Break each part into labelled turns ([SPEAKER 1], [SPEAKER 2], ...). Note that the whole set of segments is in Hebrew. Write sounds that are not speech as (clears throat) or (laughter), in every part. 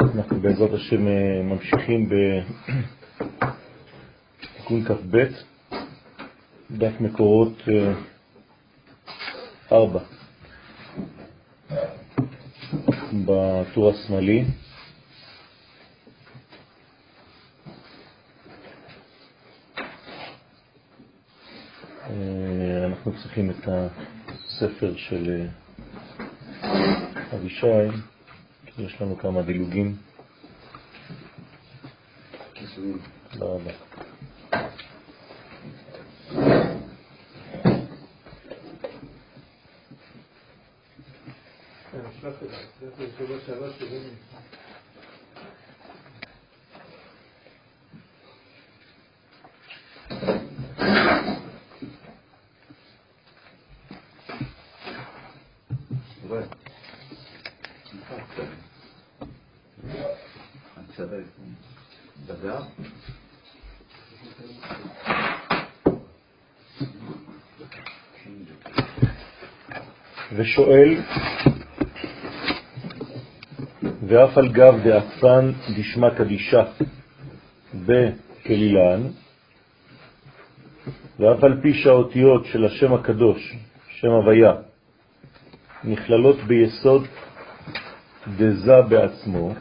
[SPEAKER 1] אנחנו בעזרת השם אה, ממשיכים בתיקון כ"ב, דף מקורות 4, אה, בטור השמאלי. אה, אנחנו צריכים את הספר של אבישי. יש לנו כמה דילוגים. תודה רבה. ושואל, ואף על גב דעצן דשמע קדישה בכלילן, ואף על פי שהאותיות של השם הקדוש, שם הוויה, נכללות ביסוד דזה בעצמו,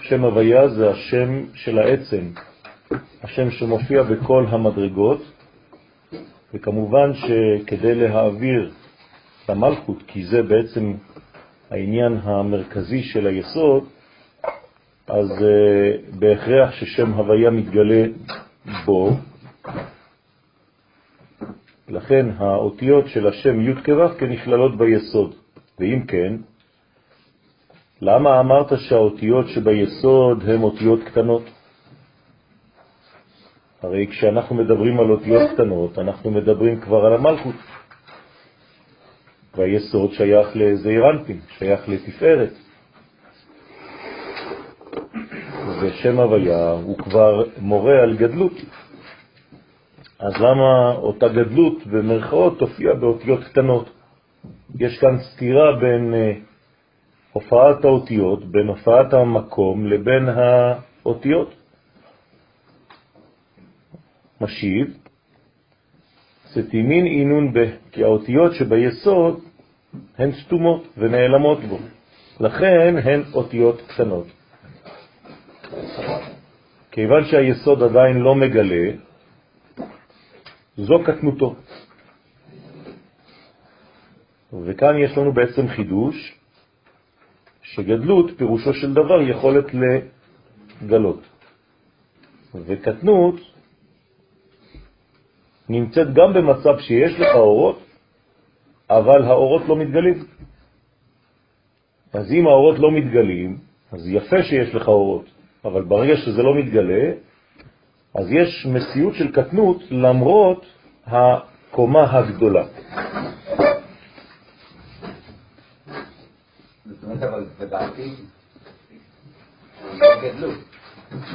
[SPEAKER 1] שם הוויה זה השם של העצם, השם שמופיע בכל המדרגות, וכמובן שכדי להעביר את המלכות, כי זה בעצם העניין המרכזי של היסוד, אז uh, בהכרח ששם הוויה מתגלה בו, לכן האותיות של השם י' כו' כנכללות ביסוד. ואם כן, למה אמרת שהאותיות שביסוד הן אותיות קטנות? הרי כשאנחנו מדברים על אותיות קטנות, אנחנו מדברים כבר על המלכות. והיסוד שייך לזעירנטים, שייך לתפארת. ושם הוויה הוא כבר מורה על גדלות. אז למה אותה גדלות במרכאות תופיע באותיות קטנות? יש כאן סתירה בין אה, הופעת האותיות, בין הופעת המקום לבין האותיות. משיב, סתימין אינון ב, כי האותיות שביסוד הן סתומות ונעלמות בו, לכן הן אותיות קטנות. כיוון שהיסוד עדיין לא מגלה, זו קטנותו. וכאן יש לנו בעצם חידוש, שגדלות פירושו של דבר יכולת לגלות. וקטנות נמצאת גם במצב שיש לך אורות, אבל האורות לא מתגלים. אז אם האורות לא מתגלים, אז יפה שיש לך אורות, אבל ברגע שזה לא מתגלה, אז יש מציאות של קטנות למרות הקומה הגדולה.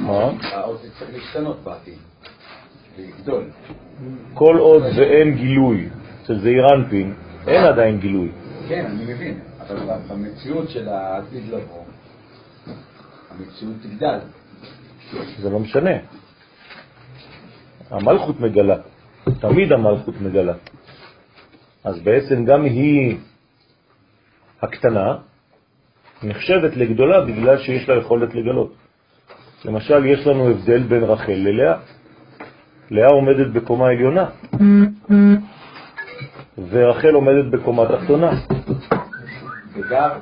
[SPEAKER 1] מה?
[SPEAKER 2] האות צריך להשתנות בעתיד, ולגדול.
[SPEAKER 1] כל עוד ואין גילוי אצל זעיר אנפין, אין עדיין גילוי.
[SPEAKER 2] כן, אני מבין, אבל במציאות של העתיד לבוא, המציאות תגדל.
[SPEAKER 1] זה לא משנה. המלכות מגלה, תמיד המלכות מגלה. אז בעצם גם היא הקטנה נחשבת לגדולה בגלל שיש לה יכולת לגלות. למשל, יש לנו הבדל בין רחל ללאה. לאה עומדת בקומה עליונה, ורחל עומדת בקומה תחתונה.
[SPEAKER 2] בגר,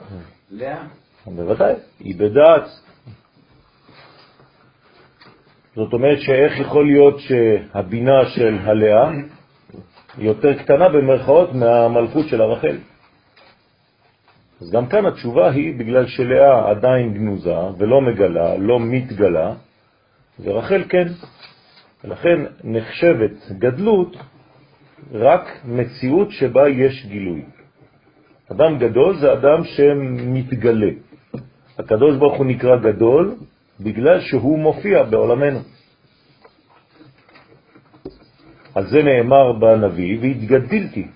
[SPEAKER 2] לאה?
[SPEAKER 1] בוודאי, היא בדעת. זאת אומרת שאיך יכול להיות שהבינה של הלאה יותר קטנה במרכאות מהמלכות של הרחל. אז גם כאן התשובה היא בגלל שלאה עדיין גנוזה ולא מגלה, לא מתגלה, ורחל כן. ולכן נחשבת גדלות רק מציאות שבה יש גילוי. אדם גדול זה אדם שמתגלה. הקדוש ברוך הוא נקרא גדול בגלל שהוא מופיע בעולמנו. על זה נאמר בנביא, והתגדלתי,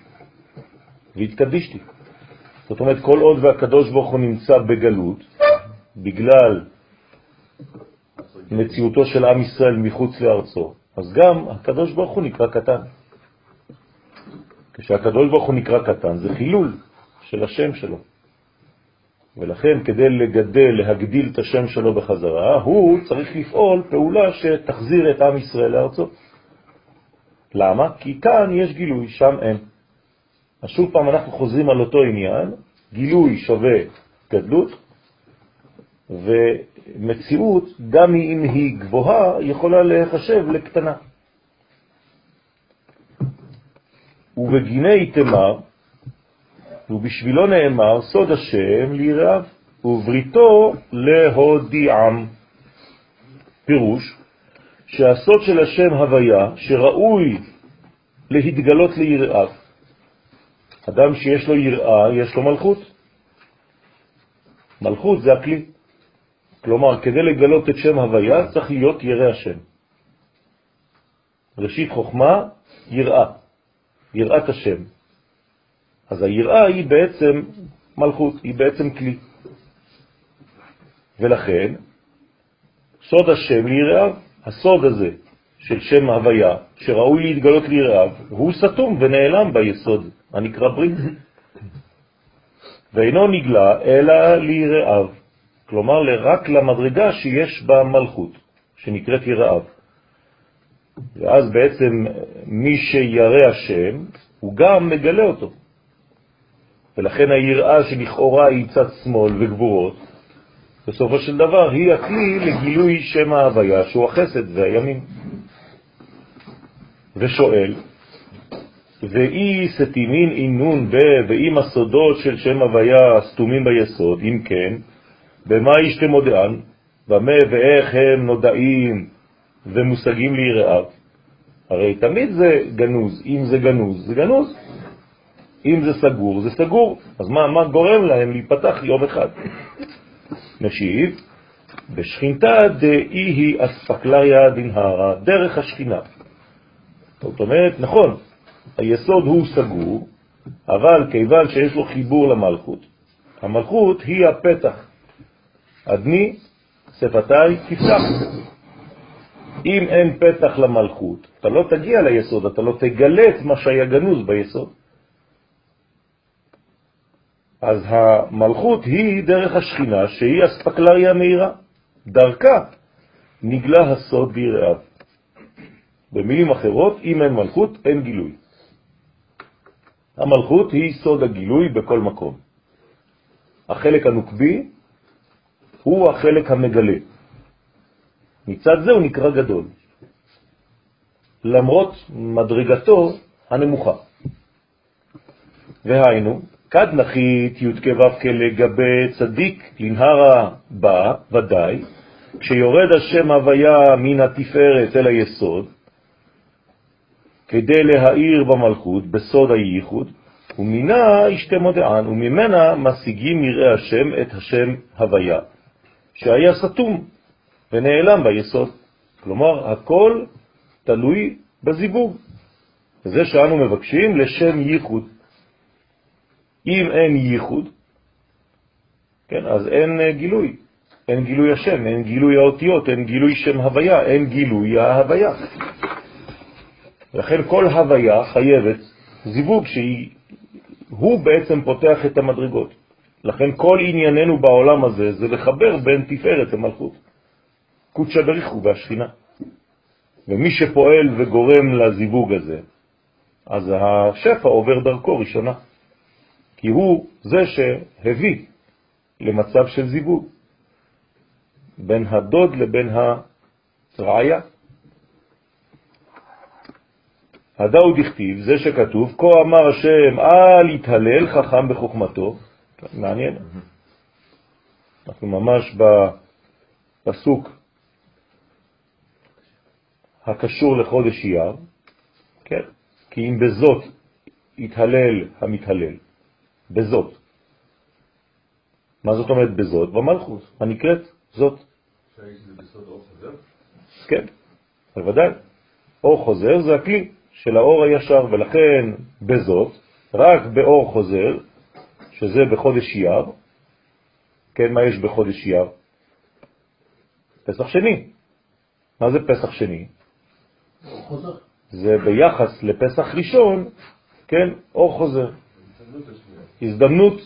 [SPEAKER 1] והתקדישתי. זאת אומרת, כל עוד והקדוש ברוך הוא נמצא בגלות, בגלל מציאותו של עם ישראל מחוץ לארצו, אז גם הקדוש ברוך הוא נקרא קטן. כשהקדוש ברוך הוא נקרא קטן, זה חילול של השם שלו. ולכן כדי לגדל, להגדיל את השם שלו בחזרה, הוא צריך לפעול פעולה שתחזיר את עם ישראל לארצו. למה? כי כאן יש גילוי, שם אין. אז שוב פעם אנחנו חוזרים על אותו עניין, גילוי שווה גדלות, ומציאות, גם אם היא גבוהה, יכולה להיחשב לקטנה. ובגיני תמר, ובשבילו נאמר, סוד השם ליראיו, ובריתו להודיעם. פירוש, שהסוד של השם הוויה, שראוי להתגלות ליראיו. אדם שיש לו יראה, יש לו מלכות. מלכות זה הכלי. כלומר, כדי לגלות את שם הוויה צריך להיות ירא השם. ראשית חוכמה, יראה, יראת השם. אז היראה היא בעצם מלכות, היא בעצם כלי. ולכן, סוד השם ליראיו, הסוד הזה של שם הוויה, שראוי להתגלות ליראיו, הוא סתום ונעלם ביסוד, הנקרא ברית. ואינו נגלה אלא ליראיו, כלומר רק למדרגה שיש בה מלכות, שנקראת יראיו. ואז בעצם מי שירא השם, הוא גם מגלה אותו. ולכן היראה שלכאורה היא צד שמאל וגבורות, בסופו של דבר היא הכלי לגילוי שם ההוויה, שהוא החסד והימים. ושואל, ואי סתימין אינון ב, ואם הסודות של שם הוויה סתומים ביסוד, אם כן, במה ישתם מודען, במה ואיך הם נודעים ומושגים ליראיו? הרי תמיד זה גנוז, אם זה גנוז, זה גנוז. אם זה סגור, זה סגור. אז מה, מה גורם להם להיפתח יום אחד? משיב, בשכינתה דאי היא אספקלריה דנהרה, דרך השכינה. זאת אומרת, נכון, היסוד הוא סגור, אבל כיוון שיש לו חיבור למלכות, המלכות היא הפתח. אדני, שפתיי, תפתח. אם אין פתח למלכות, אתה לא תגיע ליסוד, אתה לא תגלה את מה שהיה גנוז ביסוד. אז המלכות היא דרך השכינה, שהיא אספקלריה מהירה. דרכה נגלה הסוד ביראיו. במילים אחרות, אם אין מלכות, אין גילוי. המלכות היא סוד הגילוי בכל מקום. החלק הנוקבי הוא החלק המגלה. מצד זה הוא נקרא גדול, למרות מדרגתו הנמוכה. והיינו, כד נחית י"ק ו"ק לגבי צדיק לנהרה בה, ודאי, כשיורד השם הוויה מן התפארת אל היסוד, כדי להאיר במלכות, בסוד הייחוד, ומינה ישתה מודען, וממנה משיגים יראי השם את השם הוויה, שהיה סתום ונעלם ביסוד. כלומר, הכל תלוי בזיווג. זה שאנו מבקשים לשם ייחוד. אם אין ייחוד, כן, אז אין אה, גילוי. אין גילוי השם, אין גילוי האותיות, אין גילוי שם הוויה, אין גילוי ההוויה. לכן כל הוויה חייבת זיווג שהוא בעצם פותח את המדרגות. לכן כל ענייננו בעולם הזה זה לחבר בין תפארת למלכות. קודשא בריחו והשכינה. ומי שפועל וגורם לזיווג הזה, אז השפע עובר דרכו ראשונה. כי הוא זה שהביא למצב של זיווג בין הדוד לבין הרעיה. הדאו דכתיב, זה שכתוב, כה אמר השם, אל יתהלל חכם בחוכמתו. מעניין. אנחנו ממש בפסוק הקשור לחודש אייר, כן? כי אם בזאת יתהלל המתהלל, בזאת. מה זאת אומרת בזאת? במלכות, הנקראת זאת. כן, בוודאי. אור חוזר זה הכלי של האור הישר, ולכן בזאת, רק באור חוזר, שזה בחודש אייר, כן, מה יש בחודש אייר? פסח שני. מה זה פסח שני? זה ביחס לפסח ראשון, כן, אור חוזר. הזדמנות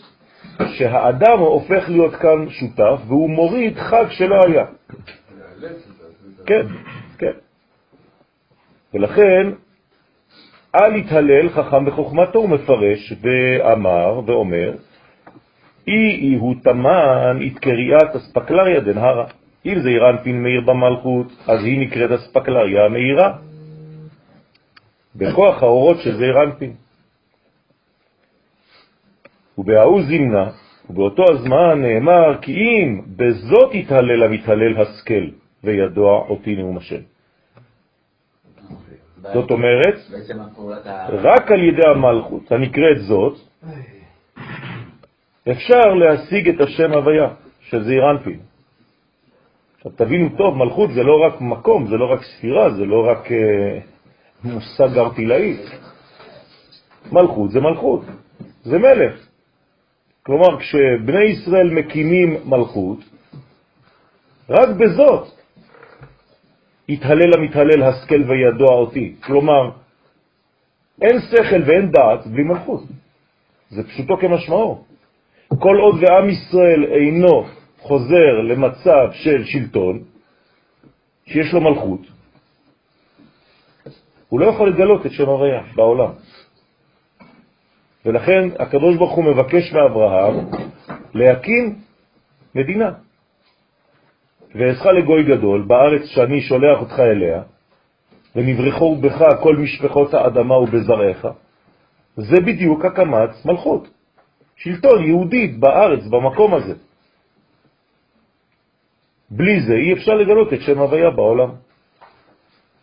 [SPEAKER 1] שהאדם הופך להיות כאן שותף, והוא מוריד חג שלא היה. כן, כן. ולכן, אל יתהלל חכם בחוכמתו, הוא מפרש ואמר ואומר, אי הוא תמן את קריאת אספקלריה דנהרה. אם זה אירנפין מאיר במלכות, אז היא נקראת אספקלריה מאירה. בכוח האורות של זה אירנפין. ובהאו זימנה, ובאותו הזמן נאמר, כי אם בזאת יתהלל המתהלל השכל, וידוע אותי נאום השם. זאת אומרת, רק על ידי המלכות הנקראת זאת, אפשר להשיג את השם הוויה, שזה אירנפין. עכשיו תבינו טוב, מלכות זה לא רק מקום, זה לא רק ספירה, זה לא רק אה, מושג ארטילאי. מלכות זה מלכות, זה מלך. כלומר, כשבני ישראל מקימים מלכות, רק בזאת יתהלל המתהלל השכל וידוע אותי. כלומר, אין שכל ואין דעת בלי מלכות. זה פשוטו כמשמעו. כל עוד ועם ישראל אינו חוזר למצב של שלטון, שיש לו מלכות, הוא לא יכול לגלות את שם הוויה בעולם. ולכן הקדוש ברוך הוא מבקש מאברהם להקים מדינה. ואעשך לגוי גדול בארץ שאני שולח אותך אליה, ונברחו בך כל משפחות האדמה ובזרעך. זה בדיוק הקמת מלכות, שלטון יהודית בארץ, במקום הזה. בלי זה אי אפשר לגלות את שם הוויה בעולם.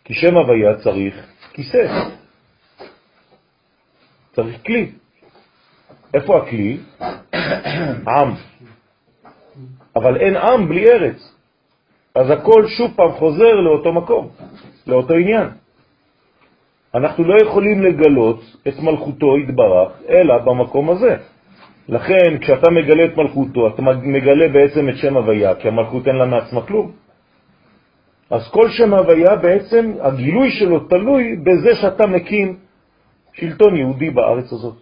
[SPEAKER 1] כי שם הוויה צריך כיסא, צריך כלי. איפה הכלי? (coughs) עם. אבל אין עם בלי ארץ. אז הכל שוב פעם חוזר לאותו מקום, לאותו עניין. אנחנו לא יכולים לגלות את מלכותו יתברך, אלא במקום הזה. לכן, כשאתה מגלה את מלכותו, אתה מגלה בעצם את שם הוויה, כי המלכות אין לה מעצמה כלום. אז כל שם הוויה בעצם, הגילוי שלו תלוי בזה שאתה מקים שלטון יהודי בארץ הזאת.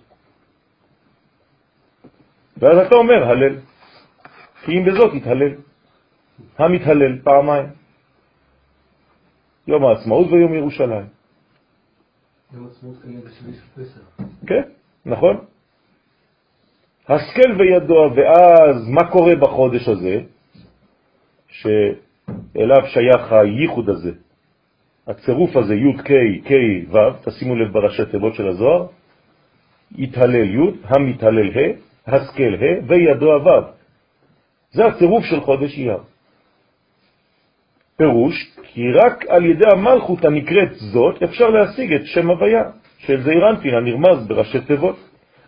[SPEAKER 1] ואז אתה אומר הלל, כי אם בזאת יתהלל. המתהלל פעמיים, יום העצמאות ויום ירושלים.
[SPEAKER 3] יום העצמאות כנראה בשביל פסח.
[SPEAKER 1] כן, נכון. השכל וידוע, ואז מה קורה בחודש הזה, שאליו שייך הייחוד הזה, הצירוף הזה, י' ק' ק' ו', תשימו לב בראשי תיבות של הזוהר, יתהלל י', המתהלל ה', השכל ה' וידוע ו'. זה הצירוף של חודש אייר. פירוש, כי רק על ידי המלכות הנקראת זאת אפשר להשיג את שם הוויה של זעירנטין הנרמז בראשי תיבות.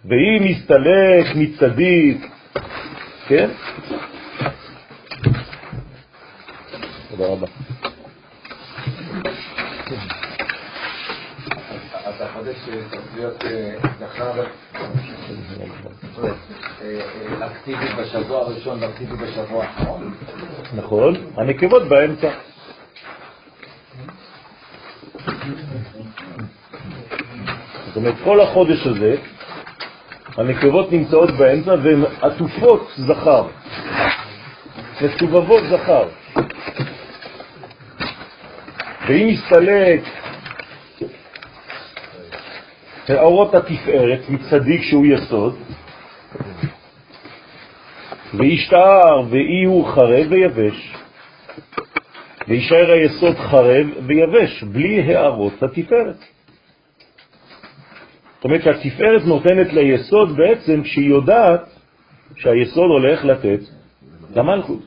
[SPEAKER 1] ואם מסתלק מצדיק, כן? תודה רבה.
[SPEAKER 2] אתה חודש צריך להיות זכר אקטיבי בשבוע הראשון ואקטיבי בשבוע האחרון.
[SPEAKER 1] נכון, הנקבות באמצע. זאת אומרת, כל החודש הזה, הנקבות נמצאות באמצע והן עטופות זכר, מסובבות זכר. ואם מסתלק האורות התפארת מצדיק שהוא יסוד, וישתער ואי הוא חרב ויבש, וישאר היסוד חרב ויבש, בלי הערות התפארת. זאת אומרת שהתפארת נותנת ליסוד בעצם כשהיא יודעת שהיסוד הולך לתת למלכות.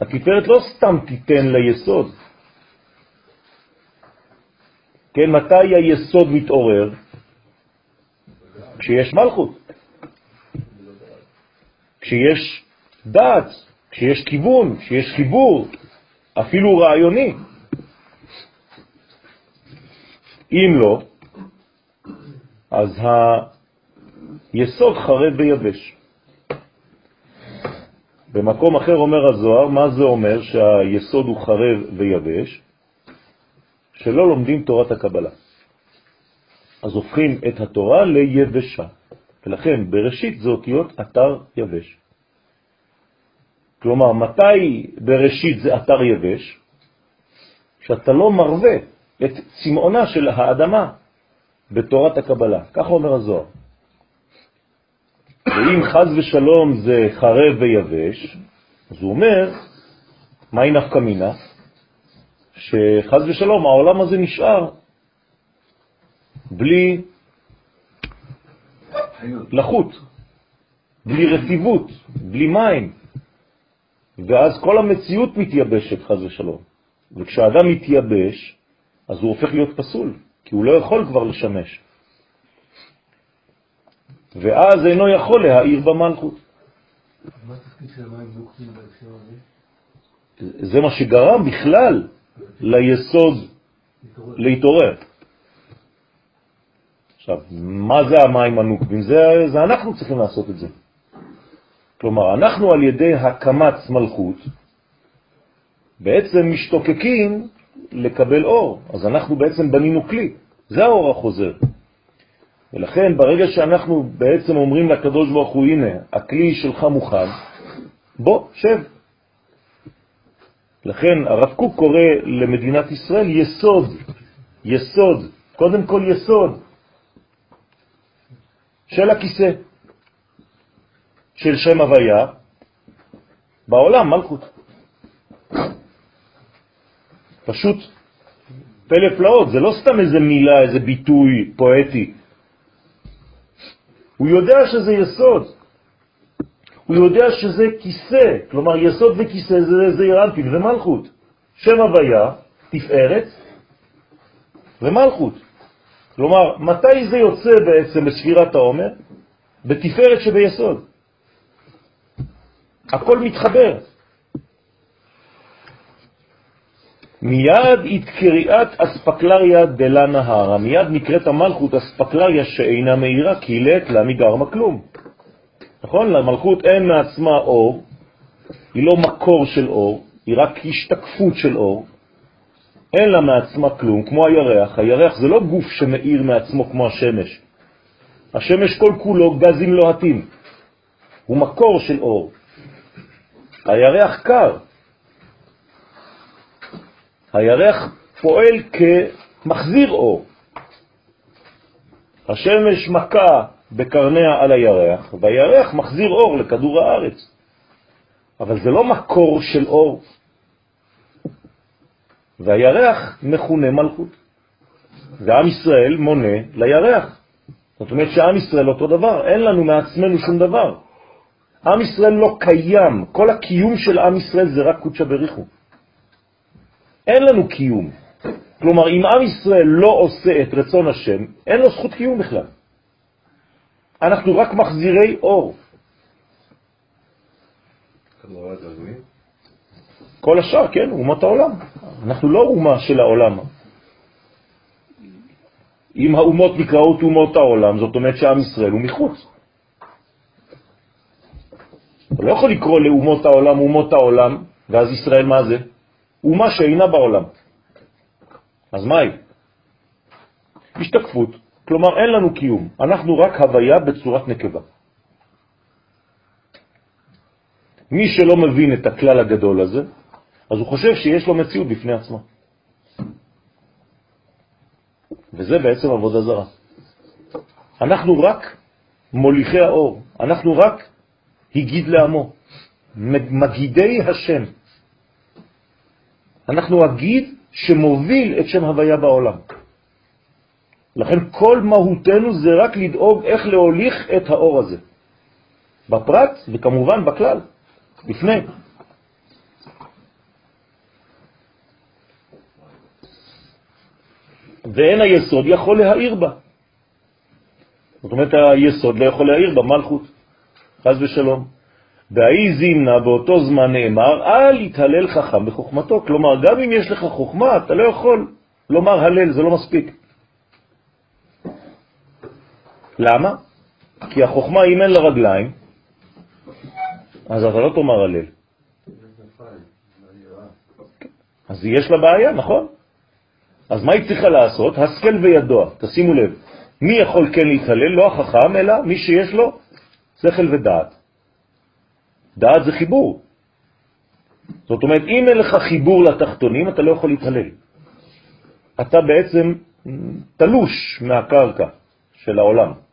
[SPEAKER 1] התפארת לא סתם תיתן ליסוד, כן, מתי היסוד מתעורר? כשיש מלכות, כשיש דעת, כשיש כיוון, כשיש חיבור, אפילו רעיוני. אם לא, אז היסוד חרב ויבש. במקום אחר אומר הזוהר, מה זה אומר שהיסוד הוא חרב ויבש? שלא לומדים תורת הקבלה. אז הופכים את התורה ליבשה. ולכן בראשית זה אותיות אתר יבש. כלומר, מתי בראשית זה אתר יבש? שאתה לא מרווה את צמאונה של האדמה בתורת הקבלה. כך אומר הזוהר. ואם חז ושלום זה חרב ויבש, אז הוא אומר, מהי נפקא מינה? שחז ושלום העולם הזה נשאר בלי לחות, בלי רטיבות, בלי מים, ואז כל המציאות מתייבשת, חז ושלום. וכשאדם מתייבש, אז הוא הופך להיות פסול, כי הוא לא יכול כבר לשמש. ואז אינו יכול להעיר במלכות.
[SPEAKER 3] מה התפקיד של המים נוקבים בהקשר הזה?
[SPEAKER 1] זה מה שגרם בכלל ליסוד להתעורר. עכשיו, מה זה המים הנוקבים? זה, זה אנחנו צריכים לעשות את זה. כלומר, אנחנו על ידי הקמת מלכות בעצם משתוקקים לקבל אור, אז אנחנו בעצם בנינו כלי, זה האור החוזר. ולכן ברגע שאנחנו בעצם אומרים לקדוש ברוך הוא, הנה, הכלי שלך מוכן, בוא, שב. לכן הרב קוק קורא למדינת ישראל יסוד, יסוד, קודם כל יסוד של הכיסא, של שם הוויה, בעולם מלכות. פשוט פלא פלאות, זה לא סתם איזה מילה, איזה ביטוי פואטי. הוא יודע שזה יסוד. הוא יודע שזה כיסא, כלומר יסוד וכיסא זה זעיר אנפין ומלכות. שם הוויה, תפארת ומלכות. כלומר, מתי זה יוצא בעצם בספירת העומר? בתפארת שביסוד. הכל מתחבר. מיד התקריאת אספקלריה דלה נהרה, מיד נקראת המלכות אספקלריה שאינה מהירה, כי לעת לה מגרמה כלום. נכון? למלכות אין מעצמה אור, היא לא מקור של אור, היא רק השתקפות של אור. אין לה מעצמה כלום, כמו הירח. הירח זה לא גוף שמאיר מעצמו כמו השמש. השמש כל כולו גזים לוהטים. הוא מקור של אור. הירח קר. הירח פועל כמחזיר אור. השמש מכה בקרניה על הירח, והירח מחזיר אור לכדור הארץ. אבל זה לא מקור של אור. והירח מכונה מלכות. ועם ישראל מונה לירח. זאת אומרת שעם ישראל אותו דבר, אין לנו מעצמנו שום דבר. עם ישראל לא קיים, כל הקיום של עם ישראל זה רק קודשא בריחו. אין לנו קיום. כלומר, אם עם ישראל לא עושה את רצון השם, אין לו זכות קיום בכלל. אנחנו רק מחזירי אור. כל השאר, כן, אומות העולם. אנחנו לא אומה של העולם. אם האומות נקראות אומות העולם, זאת אומרת שעם ישראל הוא מחוץ. אתה לא יכול לקרוא לאומות העולם אומות העולם, ואז ישראל מה זה? אומה שאינה בעולם. אז מה היא? השתקפות. כלומר, אין לנו קיום. אנחנו רק הוויה בצורת נקבה. מי שלא מבין את הכלל הגדול הזה, אז הוא חושב שיש לו מציאות בפני עצמה. וזה בעצם עבודה זרה. אנחנו רק מוליכי האור, אנחנו רק הגיד לעמו, מגידי השם. אנחנו הגיד שמוביל את שם הוויה בעולם. לכן כל מהותנו זה רק לדאוג איך להוליך את האור הזה, בפרט וכמובן בכלל, לפני. ואין היסוד יכול להעיר בה. זאת אומרת, היסוד לא יכול להעיר בה מלכות, חז ושלום. בהאי זימנה באותו זמן נאמר, אל יתהלל חכם בחוכמתו. כלומר, גם אם יש לך חוכמה, אתה לא יכול לומר הלל, זה לא מספיק. למה? כי החוכמה, אם אין לה רגליים, אז אתה לא תאמר הלל. אז יש לה בעיה, נכון? אז מה היא צריכה לעשות? השכל וידוע, תשימו לב. מי יכול כן להתהלל? לא החכם, אלא מי שיש לו שכל ודעת. דעת זה חיבור. זאת אומרת, אם אין לך חיבור לתחתונים, אתה לא יכול להתהלל. אתה בעצם תלוש מהקרקע של העולם.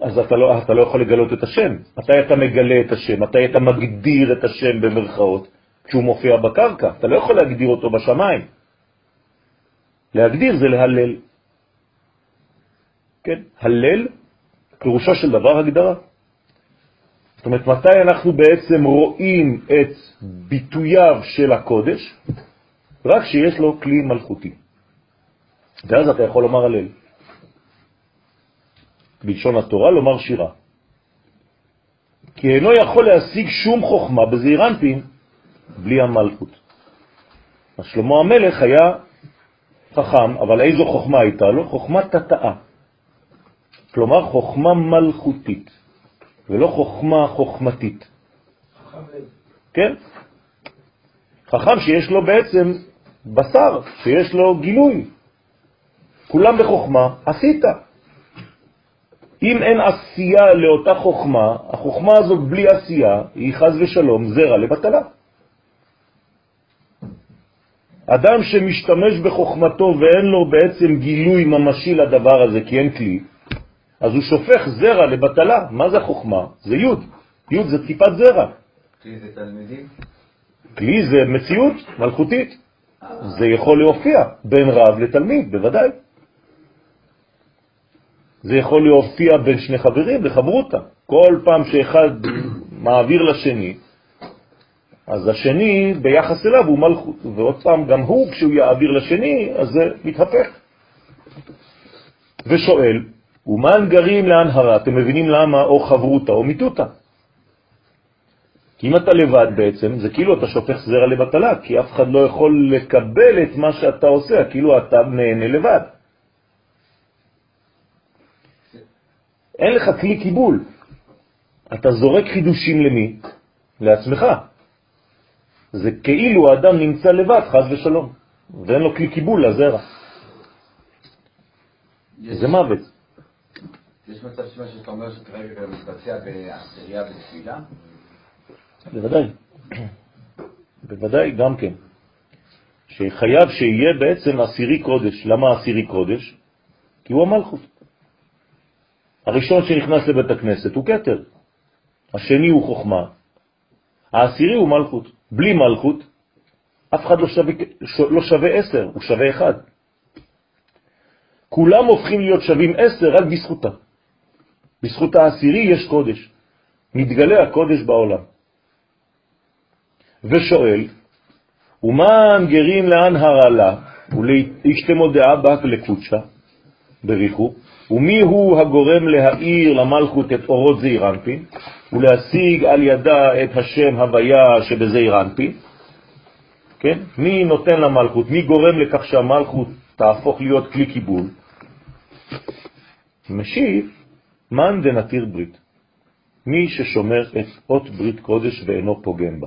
[SPEAKER 1] אז אתה לא, אתה לא יכול לגלות את השם. מתי אתה מגלה את השם? מתי אתה מגדיר את השם במרכאות? כשהוא מופיע בקרקע. אתה לא יכול להגדיר אותו בשמיים. להגדיר זה להלל. כן, הלל, פירושו של דבר הגדרה. זאת אומרת, מתי אנחנו בעצם רואים את ביטוייו של הקודש? רק שיש לו כלי מלכותי. ואז אתה יכול לומר הלל. בלשון התורה, לומר שירה. כי אינו יכול להשיג שום חוכמה בזעיר בלי המלכות. אז שלמה המלך היה חכם, אבל איזו חוכמה הייתה לו? חוכמה תתאה. כלומר חוכמה מלכותית, ולא חוכמה חוכמתית. כן? חכם שיש לו בעצם בשר, שיש לו גילוי. כולם בחוכמה, עשית. אם אין עשייה לאותה חוכמה, החוכמה הזאת בלי עשייה היא חז ושלום זרע לבטלה. אדם שמשתמש בחוכמתו ואין לו בעצם גילוי ממשי לדבר הזה כי אין כלי, אז הוא שופך זרע לבטלה. מה זה חוכמה? זה י', י' זה טיפת זרע.
[SPEAKER 2] כלי זה תלמידים?
[SPEAKER 1] כלי זה מציאות מלכותית. זה יכול להופיע בין רב לתלמיד, בוודאי. זה יכול להופיע בין שני חברים לחברותה. כל פעם שאחד מעביר לשני, אז השני ביחס אליו הוא מלכות, ועוד פעם גם הוא כשהוא יעביר לשני, אז זה מתהפך. ושואל, ומן גרים להנהרה? אתם מבינים למה או חברותה או מיתותה? כי אם אתה לבד בעצם, זה כאילו אתה שופך זרע לבטלה, כי אף אחד לא יכול לקבל את מה שאתה עושה, כאילו אתה נהנה לבד. אין לך כלי קיבול. אתה זורק חידושים למי? לעצמך. זה כאילו האדם נמצא לבד, חז ושלום, ואין לו כלי קיבול לזרע. זה מוות.
[SPEAKER 2] יש מצב שמה שאתה אומר שכרגע מתבצע בעשירייה בתפילה?
[SPEAKER 1] בוודאי. (clears throat) בוודאי, גם כן. שחייב שיהיה בעצם עשירי קודש. למה עשירי קודש? כי הוא המלכות. הראשון שנכנס לבית הכנסת הוא קטר, השני הוא חוכמה, העשירי הוא מלכות. בלי מלכות, אף אחד לא שווה, לא שווה עשר, הוא שווה אחד. כולם הופכים להיות שווים עשר רק בזכותה. בזכות העשירי יש קודש. מתגלה הקודש בעולם. ושואל, ומה גרים לאן הרעלה ולהשתמו דעה בה לקודשה בריחו, ומי הוא הגורם להאיר למלכות את אורות זעיר אנפין, ולהשיג על ידה את השם הוויה שבזעיר אנפין? כן? מי נותן למלכות? מי גורם לכך שהמלכות תהפוך להיות כלי קיבול? משיב, מן דנתיר ברית. מי ששומר את אות ברית קודש ואינו פוגם בה.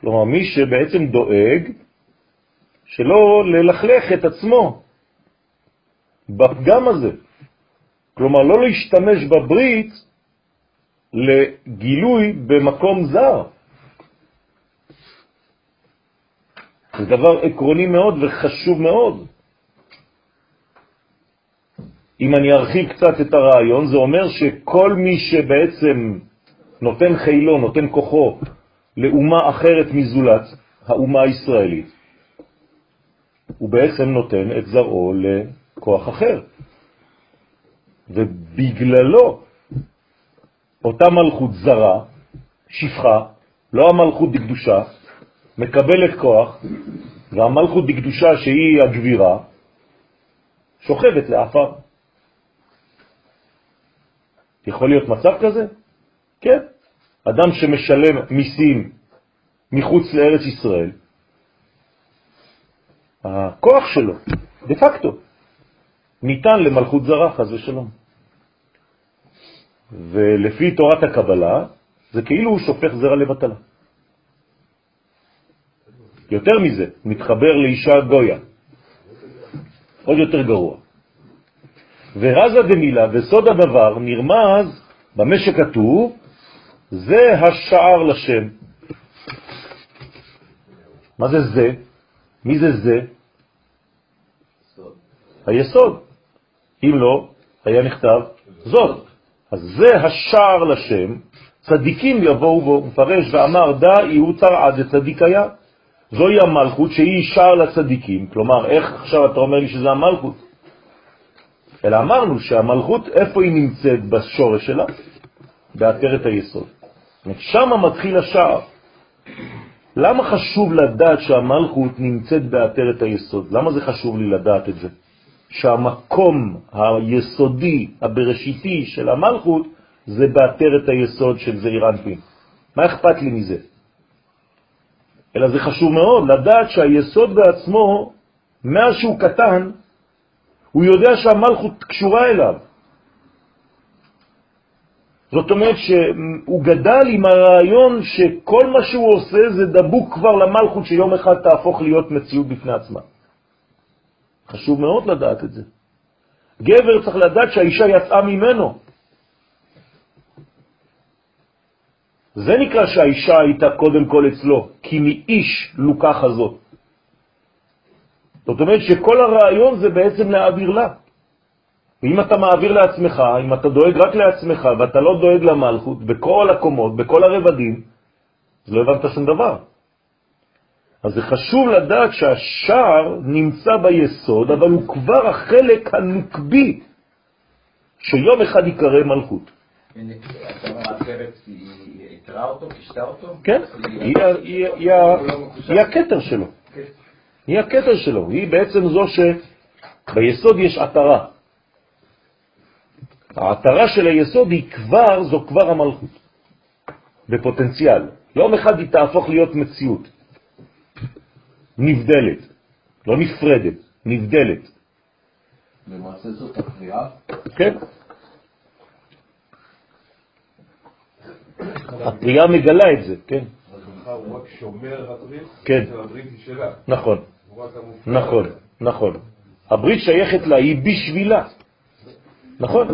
[SPEAKER 1] כלומר, מי שבעצם דואג שלא ללכלך את עצמו בפגם הזה. כלומר, לא להשתמש בברית לגילוי במקום זר. זה דבר עקרוני מאוד וחשוב מאוד. אם אני ארחיב קצת את הרעיון, זה אומר שכל מי שבעצם נותן חילו, נותן כוחו לאומה אחרת מזולת, האומה הישראלית, הוא בעצם נותן את זרעו לכוח אחר. ובגללו אותה מלכות זרה, שפחה, לא המלכות דקדושה, מקבלת כוח, והמלכות דקדושה שהיא הגבירה, שוכבת לאפר. יכול להיות מצב כזה? כן. אדם שמשלם מיסים מחוץ לארץ ישראל, הכוח שלו, דה פקטו, ניתן למלכות זרה, חז ושלום. ולפי תורת הקבלה, זה כאילו הוא שופך זרע לבטלה. יותר מזה, מתחבר לאישה גויה. עוד יותר גרוע. ורזה דמילה וסוד הדבר נרמז במה שכתוב, זה השער לשם. מה זה זה? מי זה זה? סוד. היסוד. אם לא, היה נכתב זאת. אז זה השער לשם, צדיקים יבואו בו, מפרש ואמר דא יוצר עד צדיק היה. זוהי המלכות שהיא שער לצדיקים, כלומר, איך עכשיו אתה אומר לי שזה המלכות? אלא אמרנו שהמלכות, איפה היא נמצאת בשורש שלה? בעטרת היסוד. שם מתחיל השער. למה חשוב לדעת שהמלכות נמצאת בעטרת היסוד? למה זה חשוב לי לדעת את זה? שהמקום היסודי, הבראשיתי של המלכות, זה בעטרת היסוד של זעיר אנפין. מה אכפת לי מזה? אלא זה חשוב מאוד לדעת שהיסוד בעצמו, מאז שהוא קטן, הוא יודע שהמלכות קשורה אליו. זאת אומרת שהוא גדל עם הרעיון שכל מה שהוא עושה זה דבוק כבר למלכות שיום אחד תהפוך להיות מציאות בפני עצמה. חשוב מאוד לדעת את זה. גבר צריך לדעת שהאישה יצאה ממנו. זה נקרא שהאישה הייתה קודם כל אצלו, כי מאיש לוקח הזאת. זאת אומרת שכל הרעיון זה בעצם להעביר לה. ואם אתה מעביר לעצמך, אם אתה דואג רק לעצמך ואתה לא דואג למלכות, בכל הקומות, בכל הרבדים, אז לא הבנת שום דבר. אז זה חשוב לדעת שהשער נמצא ביסוד, אבל הוא כבר החלק הנוקבי שיום אחד יקרא מלכות. כן, היא הכתר שלו. היא הכתר שלו, היא בעצם זו שביסוד יש עטרה. העטרה של היסוד היא כבר, זו כבר המלכות, בפוטנציאל. יום אחד היא תהפוך להיות מציאות. נבדלת, לא נפרדת, נבדלת.
[SPEAKER 2] למעשה זאת הקריאה?
[SPEAKER 1] כן. הפריאה מגלה את זה, כן.
[SPEAKER 4] הוא רק שומר הברית,
[SPEAKER 1] כן.
[SPEAKER 4] הברית היא שלה.
[SPEAKER 1] נכון, נכון, נכון. הברית שייכת לה, היא בשבילה. נכון.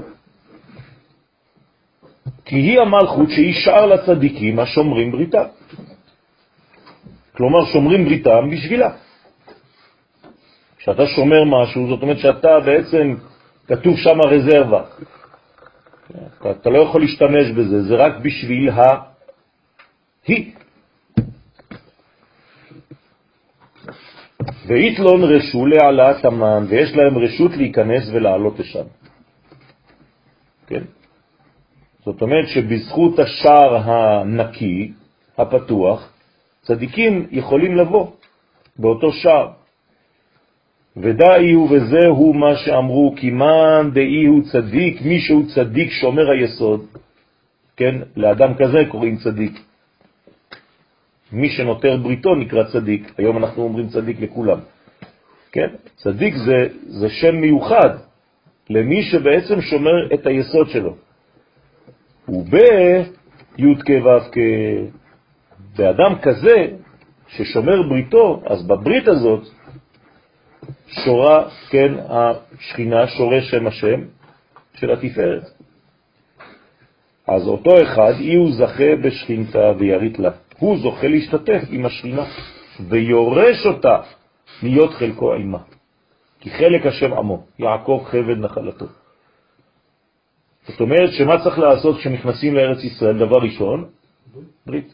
[SPEAKER 1] כי היא המלכות שהיא שער לצדיקים השומרים בריתה. כלומר, שומרים בריתם בשבילה. כשאתה שומר משהו, זאת אומרת שאתה בעצם, כתוב שם רזרבה. אתה לא יכול להשתמש בזה, זה רק בשביל ה-היא. ואיתלון רשו להעלאת המן, ויש להם רשות להיכנס ולעלות לשם. כן? זאת אומרת שבזכות השער הנקי, הפתוח, צדיקים יכולים לבוא באותו שער. ודאי הוא וזהו מה שאמרו, כי מן דאי הוא צדיק, מי שהוא צדיק שומר היסוד, כן, לאדם כזה קוראים צדיק. מי שנותר בריתו נקרא צדיק, היום אנחנו אומרים צדיק לכולם. כן, צדיק זה, זה שם מיוחד למי שבעצם שומר את היסוד שלו. ובי"ק ו"ק באדם כזה ששומר בריתו, אז בברית הזאת שורה, כן, השכינה, שורה שם השם של התפארת. אז אותו אחד, אי הוא זכה בשכינתה וירית לה. הוא זוכה להשתתף עם השכינה ויורש אותה להיות חלקו עימה. כי חלק השם עמו, יעקב חבד נחלתו. זאת אומרת שמה צריך לעשות כשנכנסים לארץ ישראל? דבר ראשון, ברית.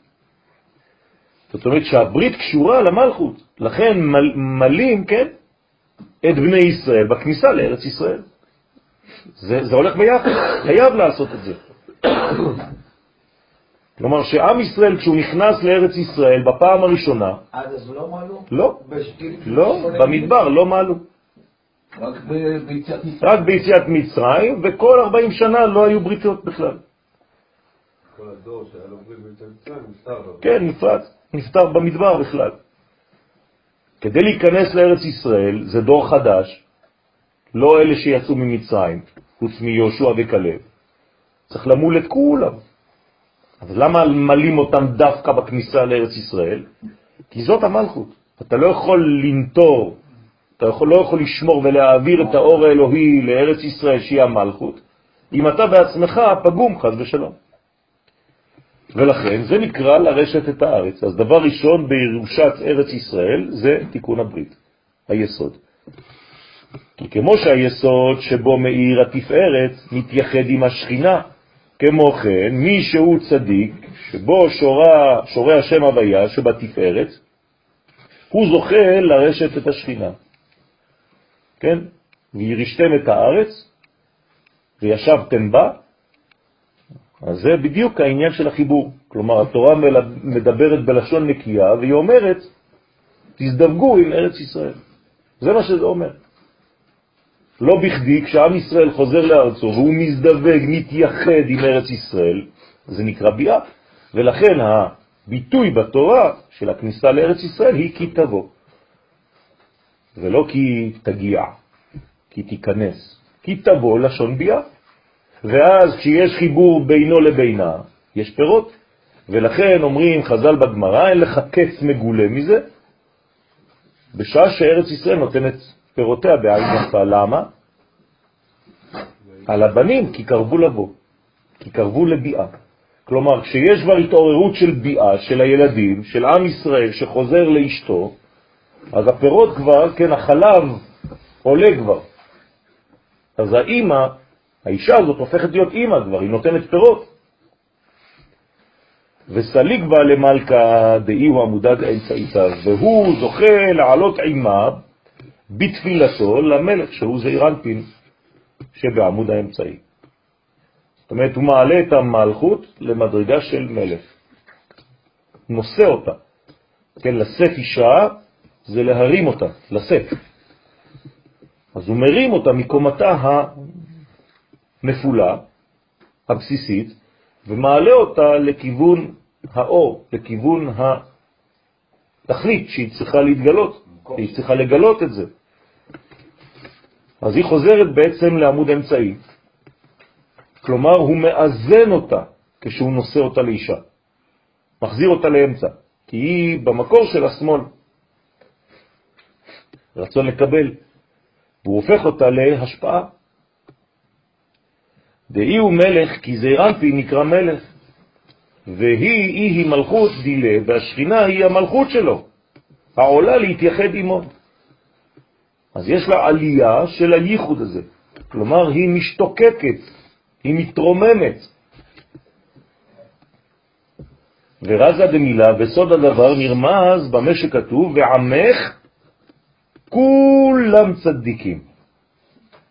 [SPEAKER 1] זאת אומרת שהברית קשורה למלכות, לכן מל, מלים, כן, את בני ישראל בכניסה לארץ ישראל. זה, זה הולך ביחד, חייב לעשות את זה. כלומר שעם ישראל, כשהוא נכנס לארץ ישראל בפעם הראשונה...
[SPEAKER 2] עד אז לא מעלו?
[SPEAKER 1] לא, לא, במדבר לא מעלו.
[SPEAKER 2] רק ביציאת מצרים.
[SPEAKER 1] רק ביציאת מצרים, וכל 40 שנה לא היו בריתות בכלל.
[SPEAKER 4] כל הדור שהיה לו ברית מצמצם, נפטר לו.
[SPEAKER 1] כן, נפרץ, נפטר במדבר בכלל. כדי להיכנס לארץ ישראל זה דור חדש, לא אלה שיצאו ממצרים, חוץ מיהושע וכלב. צריך למול את כולם. אז למה מלאים אותם דווקא בכניסה לארץ ישראל? כי זאת המלכות. אתה לא יכול לנטור, אתה יכול, לא יכול לשמור ולהעביר את האור האלוהי לארץ ישראל שהיא המלכות, אם אתה בעצמך פגום חז ושלום. ולכן זה נקרא לרשת את הארץ. אז דבר ראשון בירושת ארץ ישראל זה תיקון הברית, היסוד. כי כמו שהיסוד שבו מאיר התפארת מתייחד עם השכינה, כמו כן מי שהוא צדיק, שבו שורה, שורה השם הוויה שבתפארת, הוא זוכה לרשת את השכינה. כן? וירשתם את הארץ וישבתם בה, אז זה בדיוק העניין של החיבור. כלומר, התורה מדברת בלשון נקייה, והיא אומרת, תזדווגו עם ארץ ישראל. זה מה שזה אומר. לא בכדי, כשעם ישראל חוזר לארצו והוא מזדווג, מתייחד עם ארץ ישראל, זה נקרא ביאה. ולכן הביטוי בתורה של הכניסה לארץ ישראל היא כי תבוא. ולא כי תגיע, כי תיכנס. כי תבוא לשון ביאה. ואז כשיש חיבור בינו לבינה, יש פירות. ולכן אומרים חז"ל בגמרא, אין לך קץ מגולה מזה, בשעה שארץ ישראל נותנת פירותיה בעין יפה. למה? על הבנים, כי קרבו לבוא, כי קרבו לביאה. כלומר, כשיש כבר התעוררות של ביאה, של הילדים, של עם ישראל שחוזר לאשתו, אז הפירות כבר, כן, החלב עולה כבר. אז האימא, האישה הזאת הופכת להיות אימא כבר, היא נותנת פירות. וסליג בה למלכה דאי הוא עמודת אמצעיתה, והוא זוכה לעלות עימה בתפילתו למלך, שהוא זעיר אנפין שבעמוד האמצעי. זאת אומרת, הוא מעלה את המלכות למדרגה של מלך. נושא אותה. כן, לשאת אישה זה להרים אותה, לשאת. אז הוא מרים אותה מקומתה המפולה, הבסיסית, ומעלה אותה לכיוון האור, לכיוון התכלית שהיא צריכה להתגלות, היא צריכה לגלות את זה. אז היא חוזרת בעצם לעמוד אמצעי. כלומר, הוא מאזן אותה כשהוא נושא אותה לאישה. מחזיר אותה לאמצע, כי היא במקור של השמאל. רצון לקבל, והוא הופך אותה להשפעה. דאי הוא מלך, כי זעירנפי נקרא מלך, והיא, היא היא מלכות דילה, והשכינה היא המלכות שלו, העולה להתייחד עמו. אז יש לה עלייה של הייחוד הזה, כלומר היא משתוקקת, היא מתרוממת. ורזה דמילה, בסוד הדבר נרמז במה שכתוב, ועמך כולם צדיקים.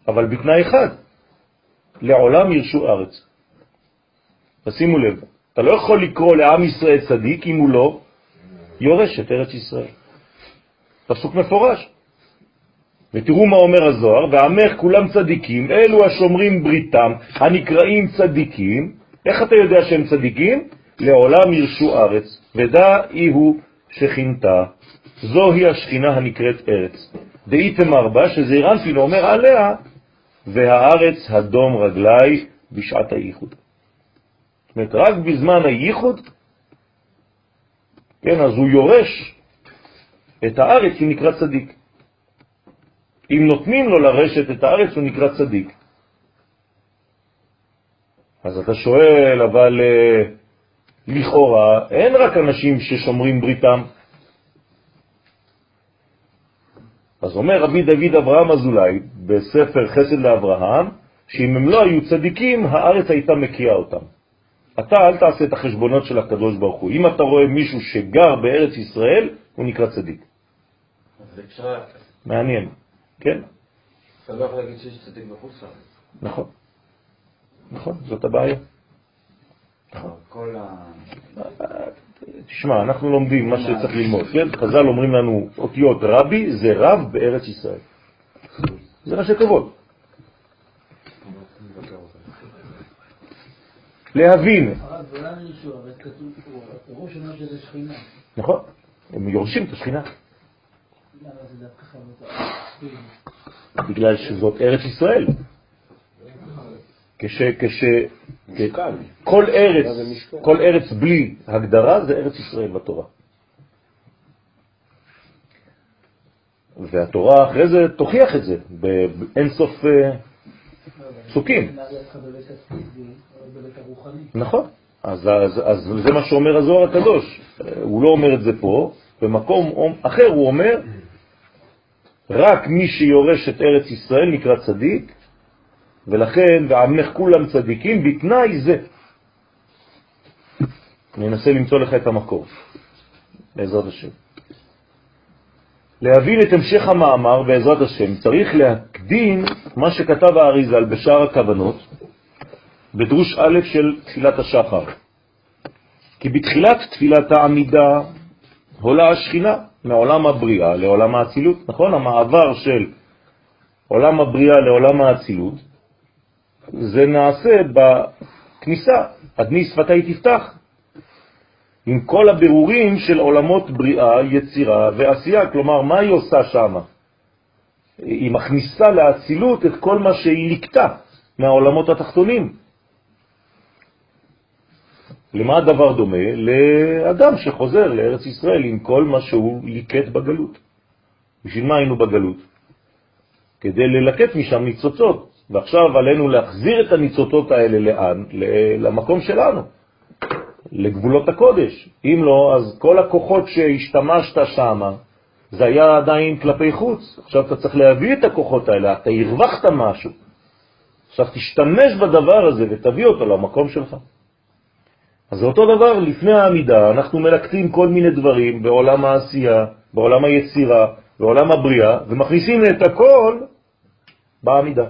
[SPEAKER 1] אבל בתנאי אחד, לעולם ירשו ארץ. תשימו לב, אתה לא יכול לקרוא לעם ישראל צדיק אם הוא לא יורש את ארץ ישראל. פסוק מפורש. ותראו מה אומר הזוהר, ועמך כולם צדיקים, אלו השומרים בריתם, הנקראים צדיקים. איך אתה יודע שהם צדיקים? לעולם ירשו ארץ, ודע אי הוא שכינתה. זוהי השכינה הנקראת ארץ. דאיתם בה, שזה רנפין אומר עליה, והארץ הדום רגלי בשעת הייחוד. זאת אומרת, רק בזמן הייחוד, כן, אז הוא יורש את הארץ, הוא נקרא צדיק. אם נותנים לו לרשת את הארץ, הוא נקרא צדיק. אז אתה שואל, אבל אה, לכאורה אין רק אנשים ששומרים בריתם. אז אומר רבי דוד אברהם אזולאי בספר חסד לאברהם, שאם הם לא היו צדיקים, הארץ הייתה מקיאה אותם. אתה אל תעשה את החשבונות של הקדוש ברוך הוא. אם אתה רואה מישהו שגר בארץ ישראל, הוא נקרא צדיק. מעניין. כן.
[SPEAKER 2] אתה לא יכול להגיד שיש צדיק בחוץ לארץ.
[SPEAKER 1] נכון. נכון, זאת הבעיה.
[SPEAKER 2] נכון.
[SPEAKER 1] תשמע, אנחנו לומדים מה שצריך ללמוד, כן? חז"ל אומרים לנו, אותיות רבי זה רב בארץ ישראל. זה ראשי כבוד. להבין. נכון, הם יורשים את השכינה. בגלל שזאת ארץ ישראל. כש... כש... כל ארץ, כל ארץ בלי הגדרה זה ארץ ישראל בתורה. והתורה אחרי זה תוכיח את זה באין סוף אה, פסוקים. נכון, אז, אז, אז זה מה שאומר הזוהר הקדוש. הוא לא אומר את זה פה, במקום אחר הוא אומר, רק מי שיורש את ארץ ישראל נקרא צדיק, ולכן ועמך כולם צדיקים בתנאי זה. אני אנסה למצוא לך את המקור, בעזרת השם. להבין את המשך המאמר בעזרת השם צריך להקדים מה שכתב האריזל בשאר הכוונות בדרוש א' של תפילת השחר. כי בתחילת תפילת העמידה עולה השכינה מעולם הבריאה לעולם האצילות, נכון? המעבר של עולם הבריאה לעולם האצילות זה נעשה בכניסה, אדני שפתי תפתח, עם כל הבירורים של עולמות בריאה, יצירה ועשייה. כלומר, מה היא עושה שם? היא מכניסה לאצילות את כל מה שהיא לקטה מהעולמות התחתונים. למה הדבר דומה? לאדם שחוזר לארץ ישראל עם כל מה שהוא ליקט בגלות. בשביל מה היינו בגלות? כדי ללקט משם ניצוצות, ועכשיו עלינו להחזיר את הניצוצות האלה לאן? למקום שלנו. לגבולות הקודש. אם לא, אז כל הכוחות שהשתמשת שם, זה היה עדיין כלפי חוץ. עכשיו אתה צריך להביא את הכוחות האלה, אתה הרווחת משהו. עכשיו תשתמש בדבר הזה ותביא אותו למקום שלך. אז זה אותו דבר, לפני העמידה אנחנו מלקטים כל מיני דברים בעולם העשייה, בעולם היצירה, בעולם הבריאה, ומכניסים את הכל בעמידה,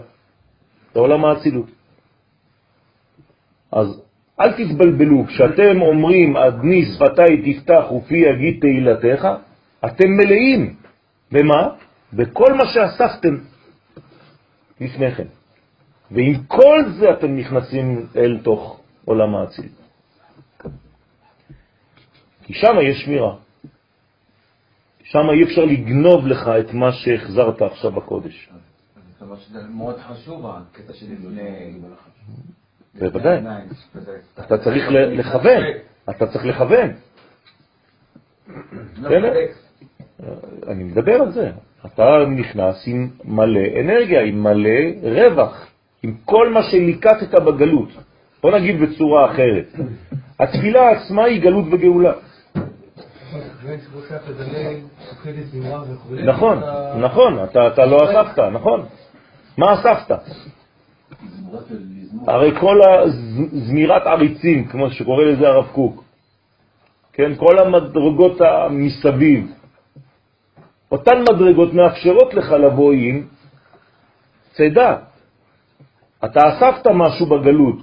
[SPEAKER 1] בעולם האצילות. אז אל תתבלבלו, כשאתם אומרים עדני שפתי תפתח ופי יגיד תהילתך, אתם מלאים. במה? בכל מה שאספתם לפני כן. ועם כל זה אתם נכנסים אל תוך עולם האציל. כי שם יש שמירה. שם אי אפשר לגנוב לך את מה שהחזרת עכשיו בקודש.
[SPEAKER 2] שזה מאוד חשוב, הקטע של לפני...
[SPEAKER 1] בוודאי. אתה צריך לכוון, אתה צריך לכוון. אני מדבר על זה. אתה נכנס עם מלא אנרגיה, עם מלא רווח, עם כל מה שליקטת בגלות. בוא נגיד בצורה אחרת. התפילה עצמה היא גלות וגאולה. נכון, נכון, אתה לא אספת, נכון. מה אספת? הרי כל הזמירת עריצים, כמו שקורא לזה הרב קוק, כן, כל המדרגות המסביב, אותן מדרגות מאפשרות לך לבוא עם צידה. אתה אספת משהו בגלות,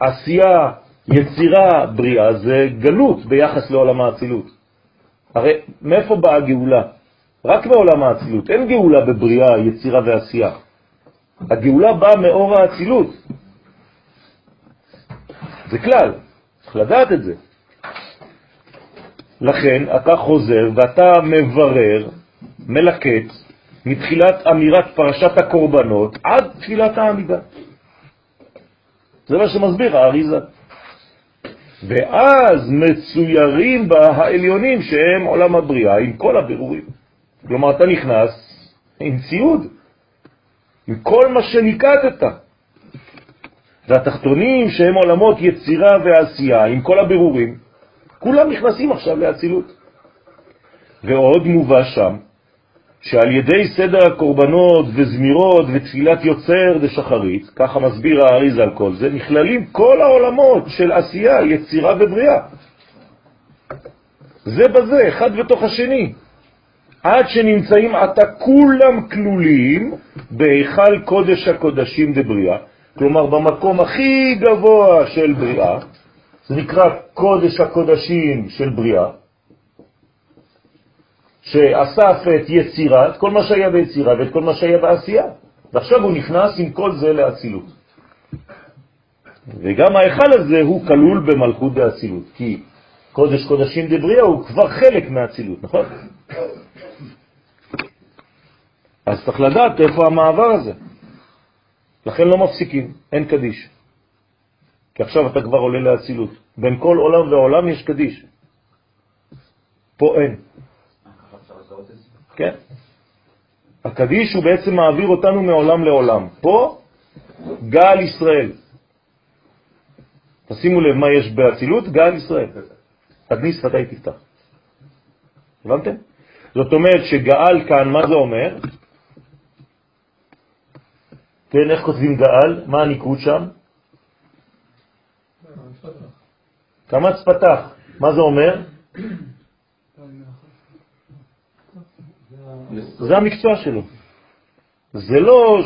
[SPEAKER 1] עשייה, יצירה, בריאה, זה גלות ביחס לעולם האצילות. הרי מאיפה באה הגאולה? רק מעולם האצילות. אין גאולה בבריאה, יצירה ועשייה. הגאולה באה מאור האצילות. זה כלל, צריך לדעת את זה. לכן אתה חוזר ואתה מברר, מלקט, מתחילת אמירת פרשת הקורבנות עד תפילת העמידה. זה מה שמסביר האריזה. ואז מצוירים בה העליונים שהם עולם הבריאה עם כל הבירורים. כלומר, אתה נכנס עם ציוד, עם כל מה שניקטת. והתחתונים שהם עולמות יצירה ועשייה, עם כל הבירורים, כולם נכנסים עכשיו לאצילות. ועוד מובא שם, שעל ידי סדר הקורבנות וזמירות ותפילת יוצר דשחרית, ככה מסביר האריז על כל זה, נכללים כל העולמות של עשייה, יצירה ובריאה. זה בזה, אחד בתוך השני. עד שנמצאים עתה כולם כלולים בהיכל קודש הקודשים דבריאה, כלומר במקום הכי גבוה של בריאה, זה נקרא קודש הקודשים של בריאה, שאסף את יצירה, את כל מה שהיה ביצירה ואת כל מה שהיה בעשייה. ועכשיו הוא נכנס עם כל זה לאצילות. וגם ההיכל הזה הוא כלול במלכות דאצילות, כי קודש קודשים דבריאה הוא כבר חלק מהאצילות, נכון? אז צריך לדעת איפה המעבר הזה. לכן לא מפסיקים, אין קדיש. כי עכשיו אתה כבר עולה לאצילות. בין כל עולם ועולם יש קדיש. פה אין. כן. הקדיש הוא בעצם מעביר אותנו מעולם לעולם. פה גל ישראל. תשימו לב מה יש באצילות, גל ישראל. תכניס שפתי תפתח. הבנתם? זאת אומרת שגאל כאן, מה זה אומר? כן, איך כותבים גאל? מה הניקוד שם? קמץ פתח. מה זה אומר? זה המקצוע שלו. זה לא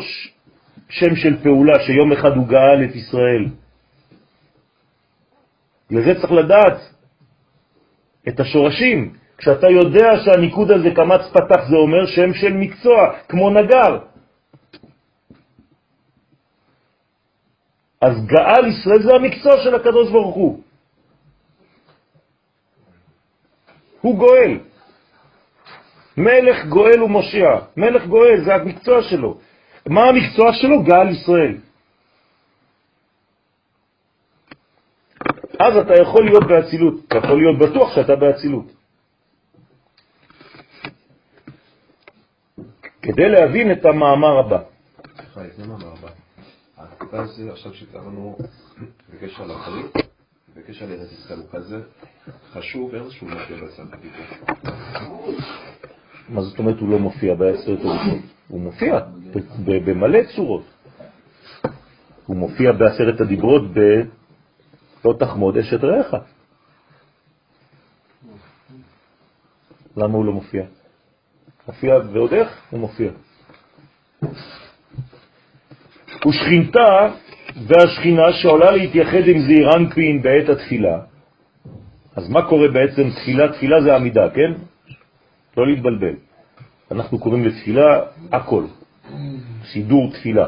[SPEAKER 1] שם של פעולה שיום אחד הוא גאל את ישראל. לזה צריך לדעת את השורשים. כשאתה יודע שהניקוד הזה קמץ פתח זה אומר שם של מקצוע, כמו נגר. אז גאל ישראל זה המקצוע של הקדוש ברוך הוא. הוא גואל. מלך גואל ומושיע. מלך גואל, זה המקצוע שלו. מה המקצוע שלו? גאל ישראל. אז אתה יכול להיות באצילות, אתה יכול להיות בטוח שאתה באצילות. כדי להבין את המאמר הבא.
[SPEAKER 4] הזה עכשיו שקראנו בקשר לאחרים, בקשר לארץ ישראל, הוא כזה חשוב איזשהו מופיע בעשרת הדיבור.
[SPEAKER 1] מה זאת אומרת הוא לא מופיע בעשרת הדיברות? הוא מופיע במלא צורות. הוא מופיע בעשרת הדיברות ב"לא תחמוד אשת רעך". למה הוא לא מופיע? מופיע ועוד איך הוא מופיע. ושכינתה והשכינה שעולה להתייחד עם זעיר אנפין בעת התפילה. אז מה קורה בעצם תפילה? תפילה זה עמידה, כן? לא להתבלבל. אנחנו קוראים לתפילה הכל, סידור תפילה.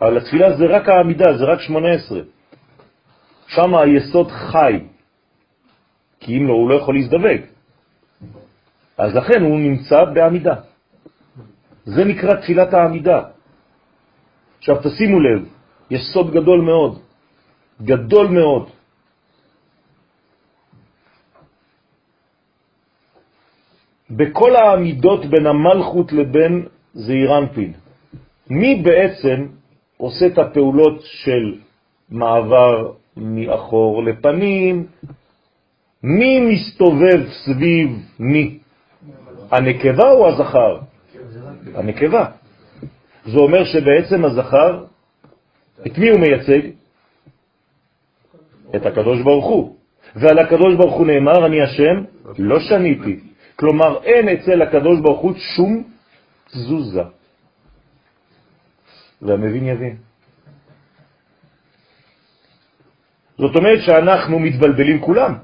[SPEAKER 1] אבל התפילה זה רק העמידה, זה רק 18. שם היסוד חי, כי אם לא, הוא לא יכול להזדווג. אז לכן הוא נמצא בעמידה. זה נקרא תפילת העמידה. עכשיו תשימו לב, יש סוד גדול מאוד, גדול מאוד. בכל העמידות בין המלכות לבין זעירנפין, מי בעצם עושה את הפעולות של מעבר מאחור לפנים? מי מסתובב סביב מי? הנקבה או הזכר? הנקבה. זה אומר שבעצם הזכר, את מי הוא מייצג? את הקדוש ברוך הוא. ועל הקדוש ברוך הוא נאמר, אני השם, לא שניתי. כלומר, אין אצל הקדוש ברוך הוא שום תזוזה. והמבין יבין. זאת אומרת שאנחנו מתבלבלים כולם.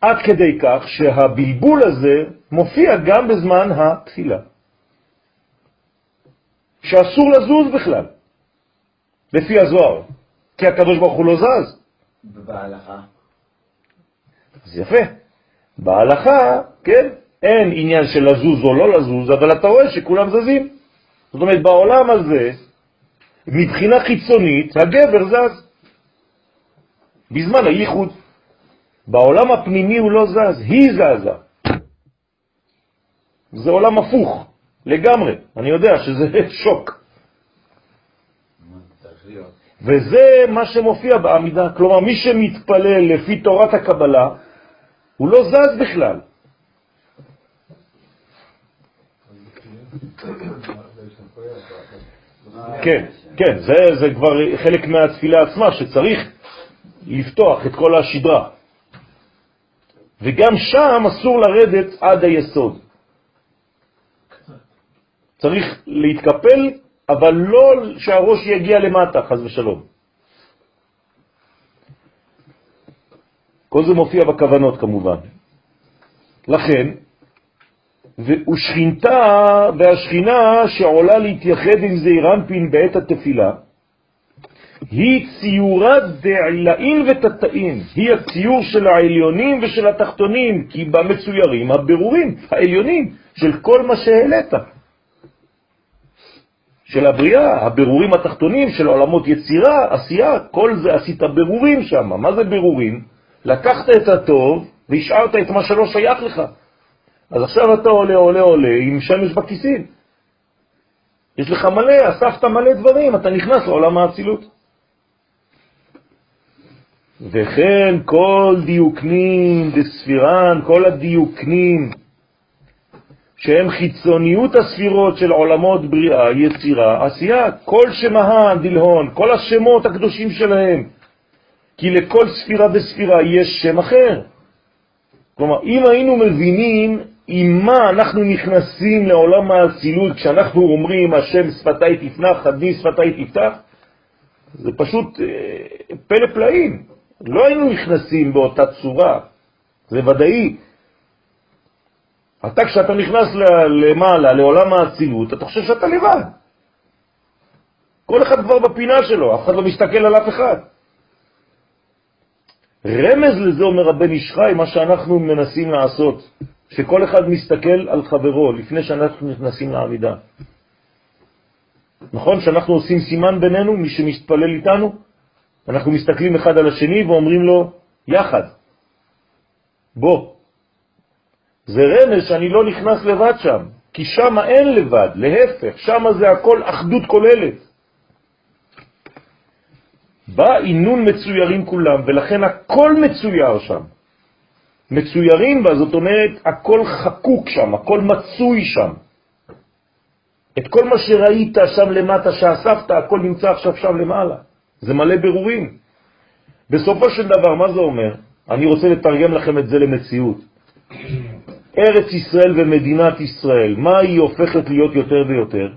[SPEAKER 1] עד כדי כך שהבלבול הזה מופיע גם בזמן התפילה. שאסור לזוז בכלל, לפי הזוהר, כי הקדוש ברוך הוא לא זז.
[SPEAKER 2] ובהלכה?
[SPEAKER 1] אז יפה. בהלכה, כן, אין עניין של לזוז או לא לזוז, אבל אתה רואה שכולם זזים. זאת אומרת, בעולם הזה, מבחינה חיצונית, הגבר זז. בזמן הייחוד. בעולם הפנימי הוא לא זז, היא זזה. זה עולם הפוך, לגמרי. אני יודע שזה (laughs) שוק. וזה מה שמופיע בעמידה. כלומר, מי שמתפלל לפי תורת הקבלה, הוא לא זז בכלל. כן, כן, זה, זה כבר חלק מהתפילה עצמה, שצריך לפתוח את כל השדרה. וגם שם אסור לרדת עד היסוד. צריך להתקפל, אבל לא שהראש יגיע למטה, חז ושלום. כל זה מופיע בכוונות כמובן. לכן, ושכינתה והשכינה שעולה להתייחד עם זעירנפין בעת התפילה, היא ציורת דעילאים ותתאים, היא הציור של העליונים ושל התחתונים, כי בה מצוירים הבירורים העליונים של כל מה שהעלית. של הבריאה, הבירורים התחתונים של עולמות יצירה, עשייה, כל זה עשית בירורים שם. מה זה בירורים? לקחת את הטוב והשארת את מה שלא שייך לך. אז עכשיו אתה עולה, עולה, עולה עם שמש בכיסים. יש לך מלא, אספת מלא דברים, אתה נכנס לעולם האצילות. וכן כל דיוקנים דספירן, כל הדיוקנים שהם חיצוניות הספירות של עולמות בריאה, יצירה, עשייה, כל שמהן, דלהון, כל השמות הקדושים שלהם. כי לכל ספירה וספירה יש שם אחר. כלומר, אם היינו מבינים עם מה אנחנו נכנסים לעולם האצילות כשאנחנו אומרים השם שפתי תפנח, חדי שפתי תפתח, זה פשוט אה, פלא פלאים. לא היינו נכנסים באותה צורה, זה ודאי. אתה כשאתה נכנס למעלה, לעולם האצילות, אתה חושב שאתה לבד. כל אחד כבר בפינה שלו, אף אחד לא מסתכל על אף אחד. רמז לזה, אומר הבן ישחי, מה שאנחנו מנסים לעשות, שכל אחד מסתכל על חברו לפני שאנחנו נכנסים לעמידה. נכון שאנחנו עושים סימן בינינו, מי שמתפלל איתנו, אנחנו מסתכלים אחד על השני ואומרים לו, יחד, בוא. זה רמז שאני לא נכנס לבד שם, כי שם אין לבד, להפך, שם זה הכל אחדות כוללת. בא עינון מצוירים כולם, ולכן הכל מצויר שם. מצוירים בה, זאת אומרת, הכל חקוק שם, הכל מצוי שם. את כל מה שראית שם למטה, שאספת, הכל נמצא עכשיו שם למעלה. זה מלא ברורים. בסופו של דבר, מה זה אומר? אני רוצה לתרגם לכם את זה למציאות. ארץ ישראל ומדינת ישראל, מה היא הופכת להיות יותר ויותר?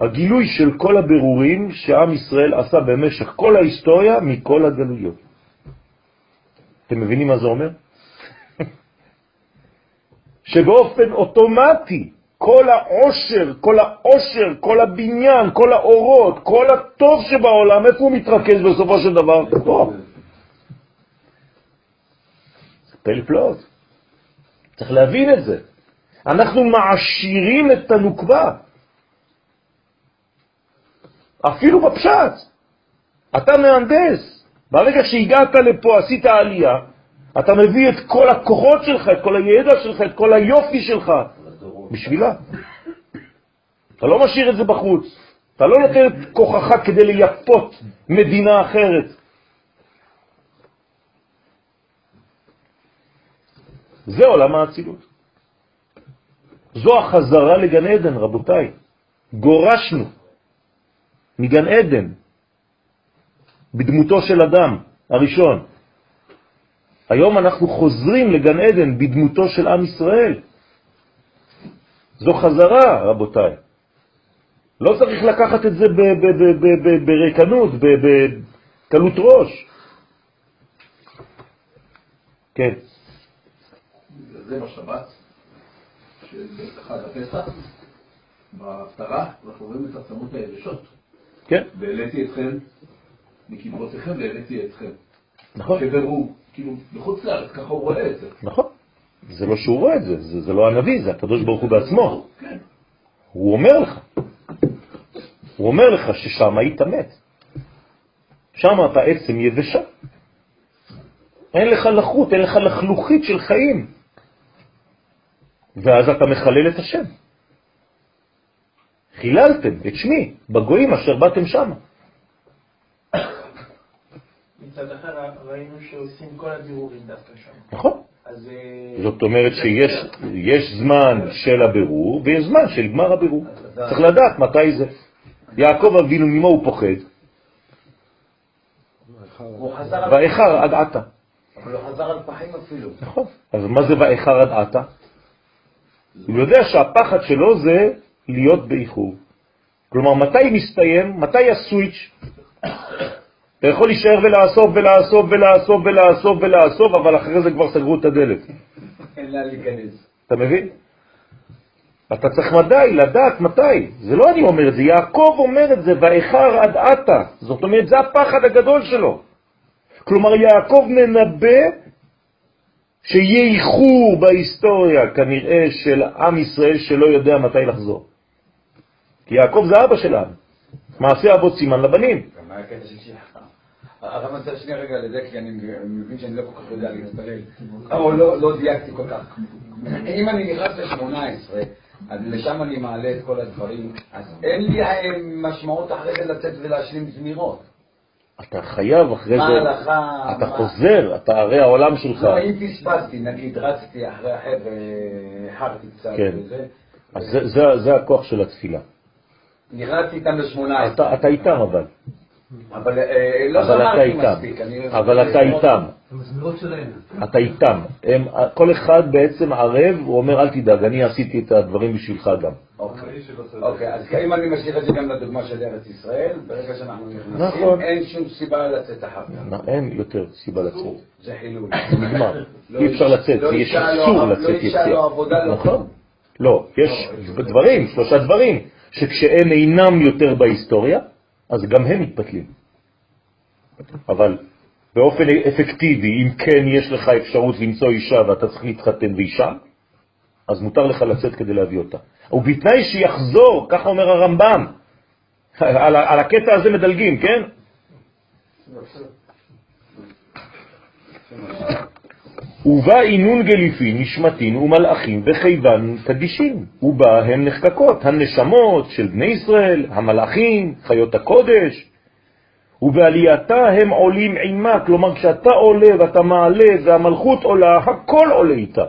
[SPEAKER 1] הגילוי של כל הבירורים שעם ישראל עשה במשך כל ההיסטוריה מכל הגלויות. אתם מבינים מה זה אומר? (laughs) שבאופן אוטומטי כל העושר, כל העושר, כל הבניין, כל האורות, כל הטוב שבעולם, איפה הוא מתרכז בסופו של דבר? פה. פלאות. צריך להבין את זה. אנחנו מעשירים את הנוקבה. אפילו בפשט. אתה מהנדס. ברגע שהגעת לפה, עשית עלייה, אתה מביא את כל הכוחות שלך, את כל הידע שלך, את כל היופי שלך, בשבילה. אתה לא משאיר את זה בחוץ. אתה לא נותן את כוחך כדי לייפות מדינה אחרת. זה עולם האצילות. זו החזרה לגן עדן, רבותיי. גורשנו מגן עדן בדמותו של אדם הראשון. היום אנחנו חוזרים לגן עדן בדמותו של עם ישראל. זו חזרה, רבותיי. לא צריך לקחת את זה בריקנות, בקלות ראש. כן.
[SPEAKER 5] זה בשבת, של חג הפסח, בהפטרה, אנחנו רואים את העצמות היבשות.
[SPEAKER 1] כן.
[SPEAKER 5] והעליתי אתכם מקברותיכם והעליתי אתכם.
[SPEAKER 1] נכון.
[SPEAKER 5] כבירור, כאילו, בחוץ לארץ, ככה הוא רואה את זה.
[SPEAKER 1] נכון. זה לא שהוא רואה את זה, זה, זה לא הנביא, זה הקדוש ברוך הוא בעצמו.
[SPEAKER 5] כן.
[SPEAKER 1] הוא אומר לך. הוא אומר לך ששם היית מת. שם אתה עצם יבשה. אין לך לחות, אין לך לחלוכית של חיים. ואז אתה מחלל את השם. חיללתם את שמי בגויים אשר באתם שם.
[SPEAKER 6] מצד אחר ראינו שעושים כל הבירורים דווקא שם.
[SPEAKER 1] נכון.
[SPEAKER 6] אז... אה,
[SPEAKER 1] זאת אומרת שיש זמן של הבירור ויש זמן של גמר הבירור. צריך לדעת מתי זה. יעקב אבינו, ממה הוא פוחד? ואיחר עד עתה.
[SPEAKER 6] אבל הוא חזר על פחים אפילו.
[SPEAKER 1] נכון. אז מה זה ואיחר עד עתה? הוא יודע שהפחד שלו זה להיות באיחור. כלומר, מתי מסתיים? מתי הסוויץ'? אתה יכול להישאר ולאסוף ולאסוף ולאסוף ולאסוף ולאסוף, אבל אחרי זה כבר סגרו את הדלת.
[SPEAKER 6] אין לאן להיכנס.
[SPEAKER 1] אתה מבין? אתה צריך מדי לדעת מתי. זה לא אני אומר את זה, יעקב אומר את זה, ואיחר עד עתה. זאת אומרת, זה הפחד הגדול שלו. כלומר, יעקב מנבא שיהיה איחור בהיסטוריה, כנראה, של עם ישראל שלא יודע מתי לחזור. כי יעקב זה אבא שלנו. מעשה אבות סימן לבנים.
[SPEAKER 2] הרב מצא שנייה רגע לזה, כי אני מבין שאני לא כל כך יודע להתפלל, או לא לא דייקתי כל כך. אם אני נכנס ל-18, אז לשם אני מעלה את כל הדברים, אז אין לי משמעות אחרי זה לצאת ולהשלים זמירות.
[SPEAKER 1] אתה חייב אחרי זה? אתה
[SPEAKER 2] מה-
[SPEAKER 1] חוזר, אתה הרי העולם שלך.
[SPEAKER 2] לא, אם פספסתי, נגיד רצתי אחרי החבר'ה, איחרתי קצת
[SPEAKER 1] כן.
[SPEAKER 2] וזה,
[SPEAKER 1] אז זה, זה, זה הכוח של התפילה.
[SPEAKER 2] נכנסתי איתם ל-18.
[SPEAKER 1] אתה, אתה איתם אבל,
[SPEAKER 2] אבל אה, לא
[SPEAKER 1] אבל אתה
[SPEAKER 2] שמעתי
[SPEAKER 1] איתם,
[SPEAKER 2] מספיק.
[SPEAKER 1] אבל אתה איתם,
[SPEAKER 3] שלהם.
[SPEAKER 1] אתה איתם. הם, כל אחד בעצם ערב, הוא אומר אל תדאג, אני עשיתי את הדברים בשבילך גם.
[SPEAKER 2] אוקיי, אוקיי, אז אם אני משאיר את זה גם לדוגמה של ארץ ישראל, ברגע שאנחנו נכנסים,
[SPEAKER 1] נכון.
[SPEAKER 2] אין שום סיבה לצאת אחר כך.
[SPEAKER 1] אין יותר סיבה לצאת.
[SPEAKER 2] זה חילול.
[SPEAKER 1] נגמר.
[SPEAKER 2] לא
[SPEAKER 1] אי אפשר לצאת,
[SPEAKER 2] לא
[SPEAKER 1] זה יש
[SPEAKER 2] לא לא
[SPEAKER 1] לצאת יציאה.
[SPEAKER 2] לא לא
[SPEAKER 1] נכון. לא, יש דברים, שלושה דברים, שכשהם אינם יותר בהיסטוריה, אז גם הם מתפתלים. אבל באופן אפקטיבי, אם כן יש לך אפשרות למצוא אישה ואתה צריך להתחתן ואישה, אז מותר לך לצאת כדי להביא אותה. ובתנאי שיחזור, ככה אומר הרמב"ם, על, על הקטע הזה מדלגים, כן? ובא אינון גליפין, נשמתין ומלאכים וכיוון קדישין, ובה הן נחקקות, הנשמות של בני ישראל, המלאכים, חיות הקודש, ובעלייתה הם עולים עימה, כלומר כשאתה עולה ואתה מעלה והמלכות עולה, הכל עולה איתה.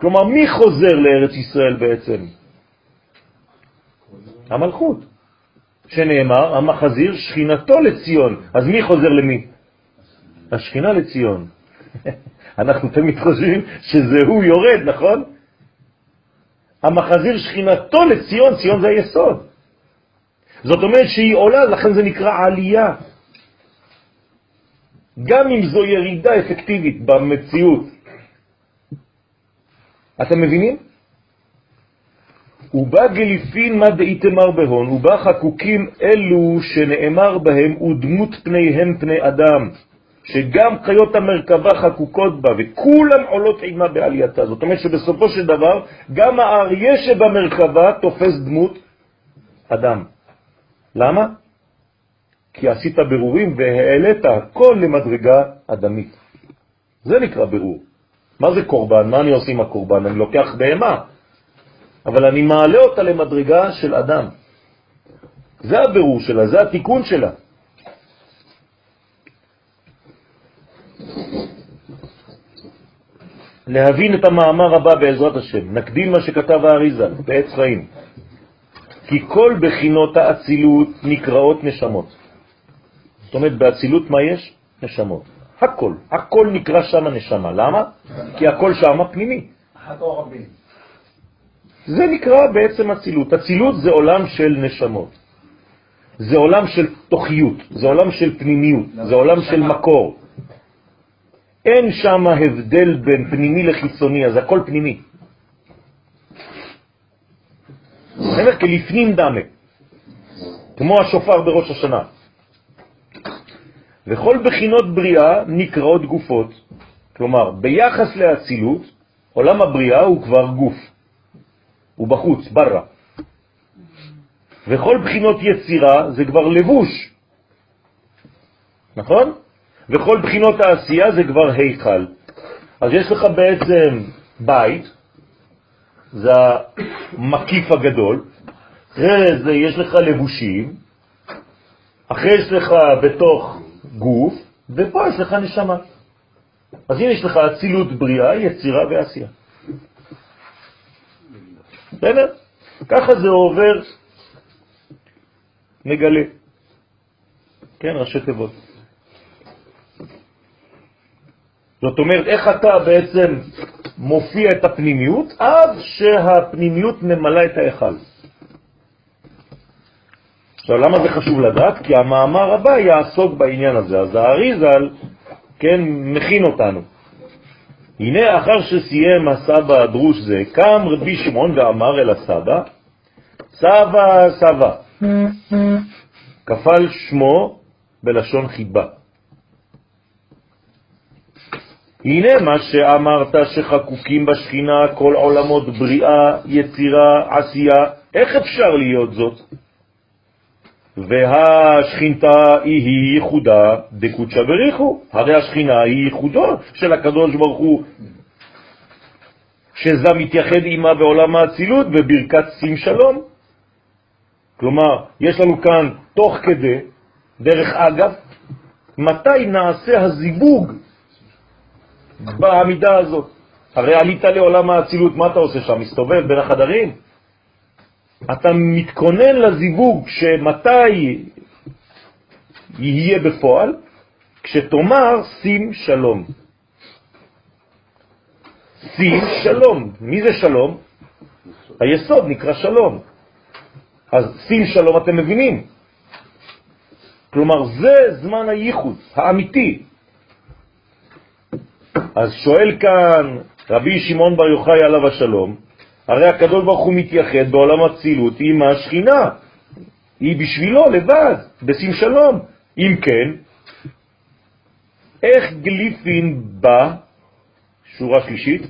[SPEAKER 1] כלומר, מי חוזר לארץ ישראל בעצם? המלכות, שנאמר, המחזיר שכינתו לציון. אז מי חוזר למי? השכינה לציון. אנחנו תמיד חושבים שזה הוא יורד, נכון? המחזיר שכינתו לציון, ציון זה היסוד. זאת אומרת שהיא עולה, לכן זה נקרא עלייה. גם אם זו ירידה אפקטיבית במציאות. אתם מבינים? ובא גליפין מה דאיתמר בהון, ובא חקוקים אלו שנאמר בהם ודמות פניהם פני אדם, שגם חיות המרכבה חקוקות בה, וכולם עולות עימה בעלייתה. זאת אומרת שבסופו של דבר, גם האריה שבמרכבה תופס דמות אדם. למה? כי עשית ברורים והעלית הכל למדרגה אדמית. זה נקרא ברור. מה זה קורבן? מה אני עושה עם הקורבן? אני לוקח בהמה, אבל אני מעלה אותה למדרגה של אדם. זה הבירור שלה, זה התיקון שלה. להבין את המאמר הבא בעזרת השם. נקדים מה שכתב האריזה בעץ חיים. כי כל בחינות האצילות נקראות נשמות. זאת אומרת, באצילות מה יש? נשמות. הכל, הכל נקרא שם נשמה. למה? כי הכל שם פנימי. זה נקרא בעצם אצילות. אצילות זה עולם של נשמות. זה עולם של תוכיות, זה עולם של פנימיות, זה עולם של מקור. אין שם הבדל בין פנימי לחיצוני, אז הכל פנימי. אני אומר כלפנים דמה, כמו השופר בראש השנה. וכל בחינות בריאה נקראות גופות. כלומר, ביחס לאצילות, עולם הבריאה הוא כבר גוף. הוא בחוץ, ברא. וכל בחינות יצירה זה כבר לבוש. נכון? וכל בחינות העשייה זה כבר היכל. אז יש לך בעצם בית, זה המקיף הגדול, אחרי זה יש לך לבושים, אחרי יש לך בתוך גוף, ופה יש לך נשמה. אז הנה יש לך אצילות בריאה, יצירה ועשייה. בסדר? ככה זה עובר, נגלה. כן, ראשי תיבות. זאת אומרת, איך אתה בעצם מופיע את הפנימיות עד שהפנימיות ממלאה את ההיכל. עכשיו, למה זה חשוב לדעת? כי המאמר הבא יעסוק בעניין הזה. אז האריזל, כן, מכין אותנו. הנה אחר שסיים הסבא הדרוש זה, קם רבי שמעון ואמר אל הסבא, סבא סבא, כפל שמו בלשון חיבה. הנה מה שאמרת שחקוקים בשכינה כל עולמות בריאה, יצירה, עשייה, איך אפשר להיות זאת? והשכינתה היא ייחודה דקודשא בריחו, הרי השכינה היא ייחודו של הקדוש ברוך הוא, שזה מתייחד עימה בעולם האצילות בברכת שים שלום. כלומר, יש לנו כאן תוך כדי, דרך אגב, מתי נעשה הזיווג בעמידה הזאת? הרי עלית לעולם האצילות, מה אתה עושה שם? מסתובב בין החדרים? אתה מתכונן לזיווג שמתי יהיה בפועל? כשתאמר שים שלום. שים שלום. מי זה שלום? היסוד נקרא שלום. אז שים שלום אתם מבינים. כלומר, זה זמן הייחוד האמיתי. אז שואל כאן רבי שמעון בר יוחאי עליו השלום, הרי הקדוש ברוך הוא מתייחד בעולם הצילות עם השכינה, היא בשבילו לבד, בשים שלום. אם כן, איך גליפין בא, שורה שלישית,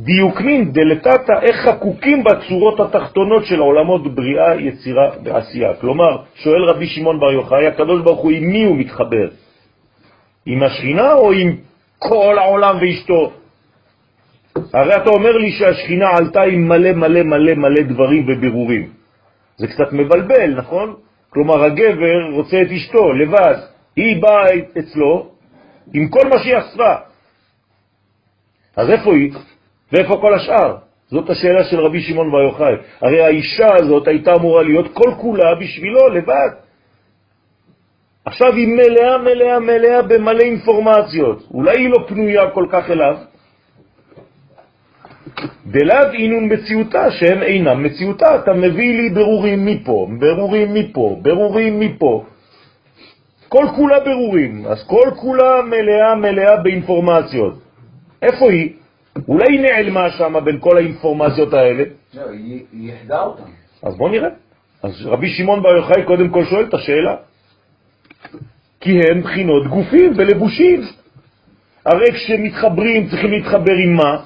[SPEAKER 1] דיוקמין דלתתא, איך חקוקים בצורות התחתונות של עולמות בריאה, יצירה ועשייה. כלומר, שואל רבי שמעון בר יוחאי, הקדוש ברוך הוא עם מי הוא מתחבר? עם השכינה או עם כל העולם ואשתו? הרי אתה אומר לי שהשכינה עלתה עם מלא מלא מלא מלא דברים ובירורים. זה קצת מבלבל, נכון? כלומר, הגבר רוצה את אשתו לבד, היא באה אצלו עם כל מה שהיא אספה. אז איפה היא? ואיפה כל השאר? זאת השאלה של רבי שמעון בר יוחאי. הרי האישה הזאת הייתה אמורה להיות כל כולה בשבילו לבד. עכשיו היא מלאה, מלאה, מלאה במלא אינפורמציות. אולי היא לא פנויה כל כך אליו? דלאו אינון מציאותה, שהם אינם מציאותה. אתה מביא לי ברורים מפה, ברורים מפה, ברורים מפה. כל כולה ברורים, אז כל כולה מלאה מלאה באינפורמציות. איפה היא? אולי היא נעלמה שם בין כל האינפורמציות האלה?
[SPEAKER 2] לא, היא יחדה אותם.
[SPEAKER 1] אז בוא נראה. אז רבי שמעון בר יוחאי קודם כל שואל את השאלה. כי הם בחינות גופים ולבושים. הרי כשמתחברים צריכים להתחבר עם מה?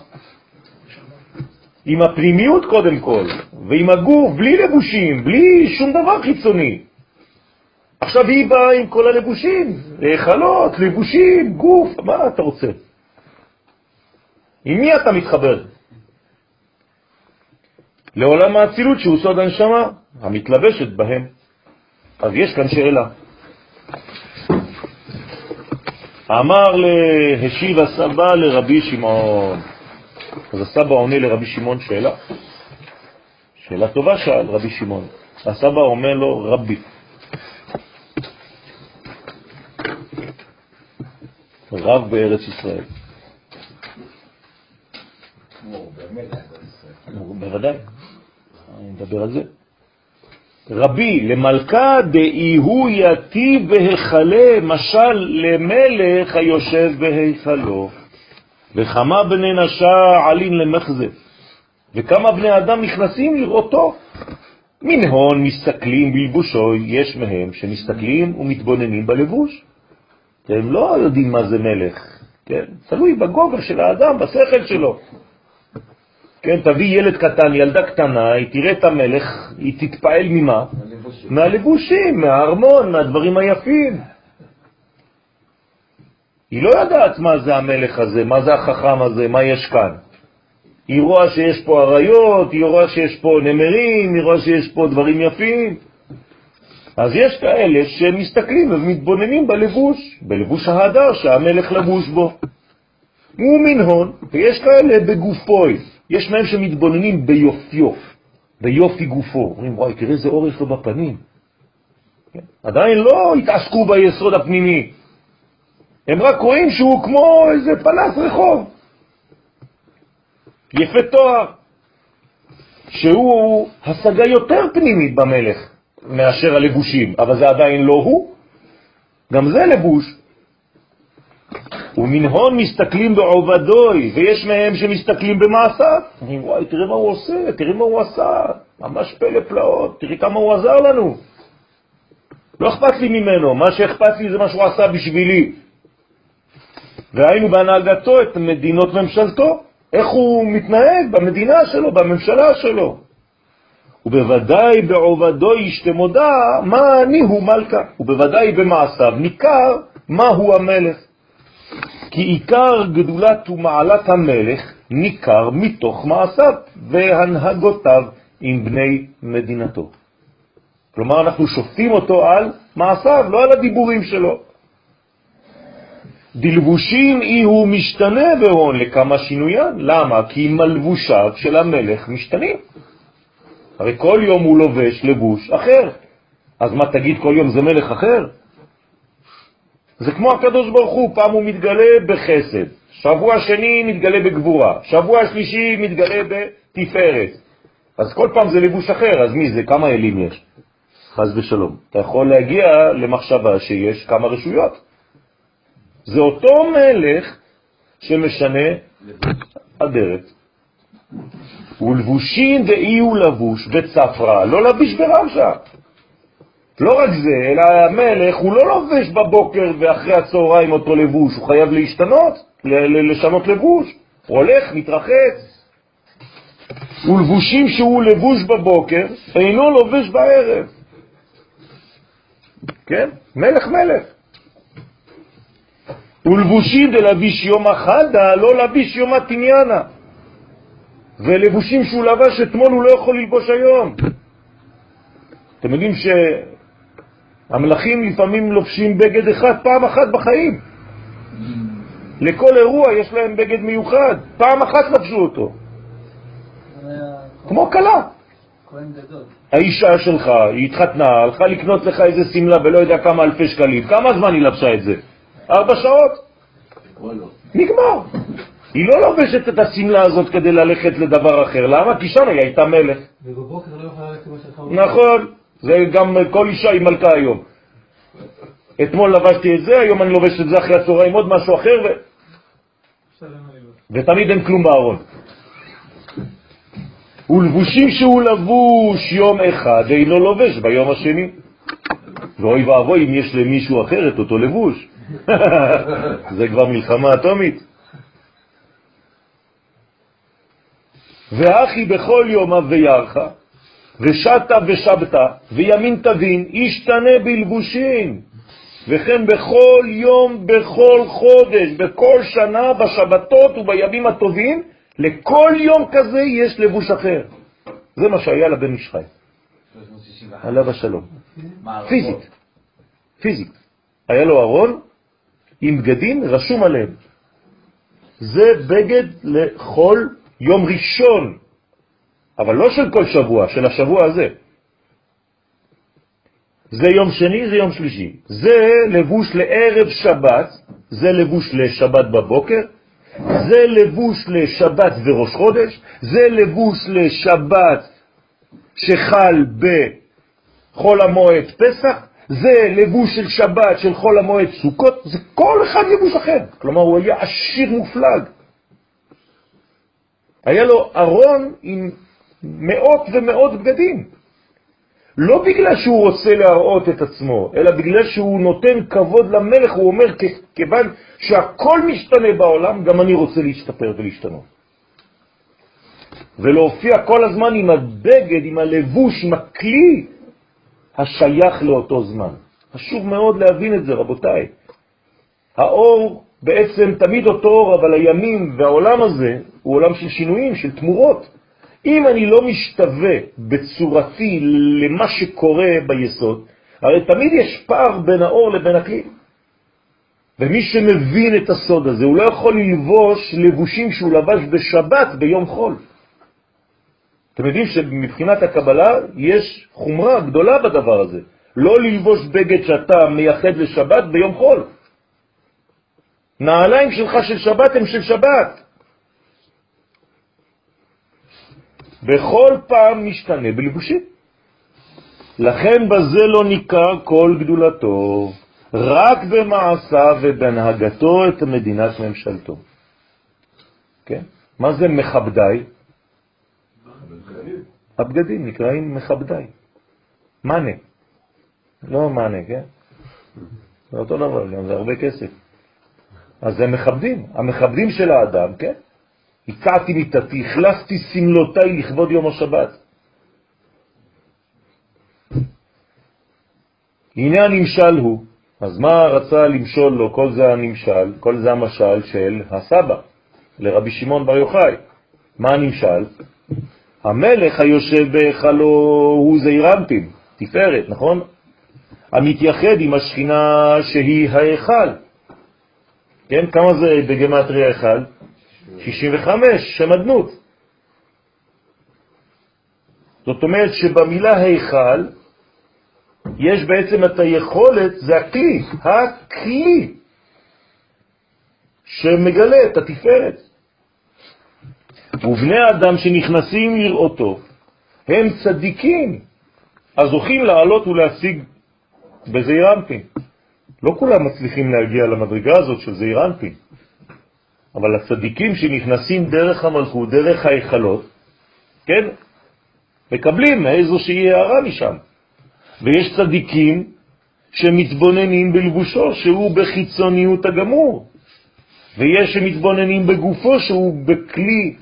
[SPEAKER 1] עם הפנימיות קודם כל, ועם הגוף, בלי לבושים, בלי שום דבר חיצוני. עכשיו היא באה עם כל הלבושים, חלות, לבושים, גוף, מה אתה רוצה? עם מי אתה מתחבר? לעולם האצילות שהוא סוד הנשמה, המתלבשת בהם. אז יש כאן שאלה. אמר להשיב הסבא לרבי שמעון. אז הסבא עונה לרבי שמעון שאלה. שאלה טובה שאל רבי שמעון. הסבא אומר לו, רבי. רב בארץ ישראל. בוודאי, אני מדבר על זה. רבי, למלכה דאי הוא יתיב בהיכלה, משל למלך היושב בהיכלו. וכמה בני נשה עלין למחזה, וכמה בני אדם נכנסים לראותו. מנהון מסתכלים בלבושו, יש מהם שמסתכלים ומתבוננים בלבוש. הם לא יודעים מה זה מלך, כן? תלוי בגובה של האדם, בשכל שלו. כן, תביא ילד קטן, ילדה קטנה, היא תראה את המלך, היא תתפעל ממה? מהלבושים, מהלבושים מהארמון, מהדברים היפים. היא לא יודעת מה זה המלך הזה, מה זה החכם הזה, מה יש כאן. היא רואה שיש פה אריות, היא רואה שיש פה נמרים, היא רואה שיש פה דברים יפים. אז יש כאלה שמסתכלים ומתבוננים בלבוש, בלבוש ההדר שהמלך לבוש בו. הוא מנהון, ויש כאלה בגופוי, יש מהם שמתבוננים ביופיו, ביופי גופו. אומרים, וואי, תראה איזה אור יש לו בפנים. כן? עדיין לא התעסקו ביסוד הפנימי. הם רק רואים שהוא כמו איזה פנס רחוב. יפה תואר, שהוא השגה יותר פנימית במלך מאשר הלבושים, אבל זה עדיין לא הוא, גם זה לבוש. ומנהון מסתכלים בעובדוי, ויש מהם שמסתכלים במעשיו. וואי, תראה מה הוא עושה, תראה מה הוא עשה, ממש פלא פלאות, תראי כמה הוא עזר לנו. לא אכפת לי ממנו, מה שאכפת לי זה מה שהוא עשה בשבילי. והיינו בהנהגתו את מדינות ממשלתו, איך הוא מתנהג במדינה שלו, בממשלה שלו. ובוודאי בעובדו ישתמודה מה אני הוא מלכה, ובוודאי במעשיו ניכר מה הוא המלך. כי עיקר גדולת ומעלת המלך ניכר מתוך מעשיו והנהגותיו עם בני מדינתו. כלומר, אנחנו שופטים אותו על מעשיו, לא על הדיבורים שלו. דלבושים אי הוא משתנה בהון לכמה שינויין. למה? כי מלבושיו של המלך משתנים. הרי כל יום הוא לובש לבוש אחר. אז מה תגיד כל יום זה מלך אחר? זה כמו הקדוש ברוך הוא, פעם הוא מתגלה בחסד, שבוע שני מתגלה בגבורה, שבוע שלישי מתגלה בתפארת. אז כל פעם זה לבוש אחר, אז מי זה? כמה אלים יש? חז ושלום. אתה יכול להגיע למחשבה שיש כמה רשויות. זה אותו מלך שמשנה אדרת. ולבושים דאי הוא לבוש בצפרה, לא לביש ברמשה. לא רק זה, אלא המלך הוא לא לובש בבוקר ואחרי הצהריים אותו לבוש, הוא חייב להשתנות, לשנות לבוש. הוא הולך, מתרחץ. ולבושים שהוא לבוש בבוקר, אינו לובש בערב. כן? מלך מלך. ולבושים דלביש יום החדה, לא לביש יום התניאנה. ולבושים שהוא לבש אתמול הוא לא יכול ללבוש היום. אתם יודעים שהמלכים לפעמים לובשים בגד אחד פעם אחת בחיים. לכל אירוע יש להם בגד מיוחד, פעם אחת לבשו אותו. כמו קלה. האישה שלך, היא התחתנה, הלכה לקנות לך איזה סמלה ולא יודע כמה אלפי שקלים, כמה זמן היא לבשה את זה? ארבע שעות? נגמר. היא לא לובשת את הסמלה הזאת כדי ללכת לדבר אחר. למה? כי שם היא הייתה מלך.
[SPEAKER 3] ובבוקר לא יכולה ללכת כמו שלך.
[SPEAKER 1] נכון, זה גם כל אישה היא מלכה היום. אתמול לבשתי את זה, היום אני לובש את זה אחרי הצהריים עוד משהו אחר, ו... ותמיד אין כלום בארון. ולבושים שהוא לבוש יום אחד אינו לובש ביום השני. ואוי ואבוי אם יש למישהו אחר את אותו לבוש. (laughs) זה כבר מלחמה אטומית. ואחי בכל יום וירך, ושתה ושבתה, וימין תבין, ישתנה בלבושים, וכן בכל יום, בכל חודש, בכל שנה, בשבתות ובימים הטובים, לכל יום כזה יש לבוש אחר. זה מה שהיה לבן משחי. עליו השלום. פיזית. פיזית. היה לו ארון עם בגדים רשום עליהם. זה בגד לכל יום ראשון, אבל לא של כל שבוע, של השבוע הזה. זה יום שני, זה יום שלישי. זה לבוש לערב שבת, זה לבוש לשבת בבוקר, זה לבוש לשבת וראש חודש, זה לבוש לשבת שחל בחול המועד פסח, זה לבוש של שבת של חול המועד סוכות, זה כל אחד לבוש אחר. כלומר, הוא היה עשיר מופלג. היה לו ארון עם מאות ומאות בגדים. לא בגלל שהוא רוצה להראות את עצמו, אלא בגלל שהוא נותן כבוד למלך, הוא אומר, כיוון שהכל משתנה בעולם, גם אני רוצה להשתפר ולהשתנות. ולהופיע כל הזמן עם הבגד, עם הלבוש, עם הכלי השייך לאותו זמן. חשוב מאוד להבין את זה, רבותיי. האור בעצם תמיד אותו אור, אבל הימים והעולם הזה הוא עולם של שינויים, של תמורות. אם אני לא משתווה בצורתי למה שקורה ביסוד, הרי תמיד יש פער בין האור לבין הכלי. ומי שמבין את הסוד הזה, הוא לא יכול ללבוש לבושים שהוא לבש בשבת ביום חול. אתם יודעים שמבחינת הקבלה יש חומרה גדולה בדבר הזה. לא ללבוש בגד שאתה מייחד לשבת ביום חול. נעליים שלך של שבת הם של שבת. בכל פעם משתנה בלבושים. לכן בזה לא ניכר כל גדולתו, רק במעשיו ובהנהגתו את מדינת ממשלתו. כן? מה זה מכבדי? הבגדים נקראים מכבדי. מאנה. לא מאנה, כן? זה אותו דבר, גם זה הרבה כסף. אז זה מכבדים, המכבדים של האדם, כן? הקעתי מיטתי, החלפתי סמלותיי לכבוד יום השבת. הנה הנמשל הוא. אז מה רצה למשול לו? כל זה הנמשל, כל זה המשל של הסבא, לרבי שמעון בר יוחאי. מה הנמשל? המלך היושב בהיכלו הוא זעירנטים, תפארת, נכון? המתייחד עם השכינה שהיא ההיכל. כן, כמה זה בגמטריה היכל? 65, שם אדנות. זאת אומרת שבמילה היכל יש בעצם את היכולת, זה הכלי, הכלי שמגלה את התפארת. ובני האדם שנכנסים לראותו הם צדיקים, אז זוכים לעלות ולהשיג בזעיר אנפין. לא כולם מצליחים להגיע למדרגה הזאת של זעיר אנפין, אבל הצדיקים שנכנסים דרך המלכות, דרך ההיכלות, כן, מקבלים איזושהי הערה משם. ויש צדיקים שמתבוננים בלבושו, שהוא בחיצוניות הגמור, ויש שמתבוננים בגופו, שהוא בכלי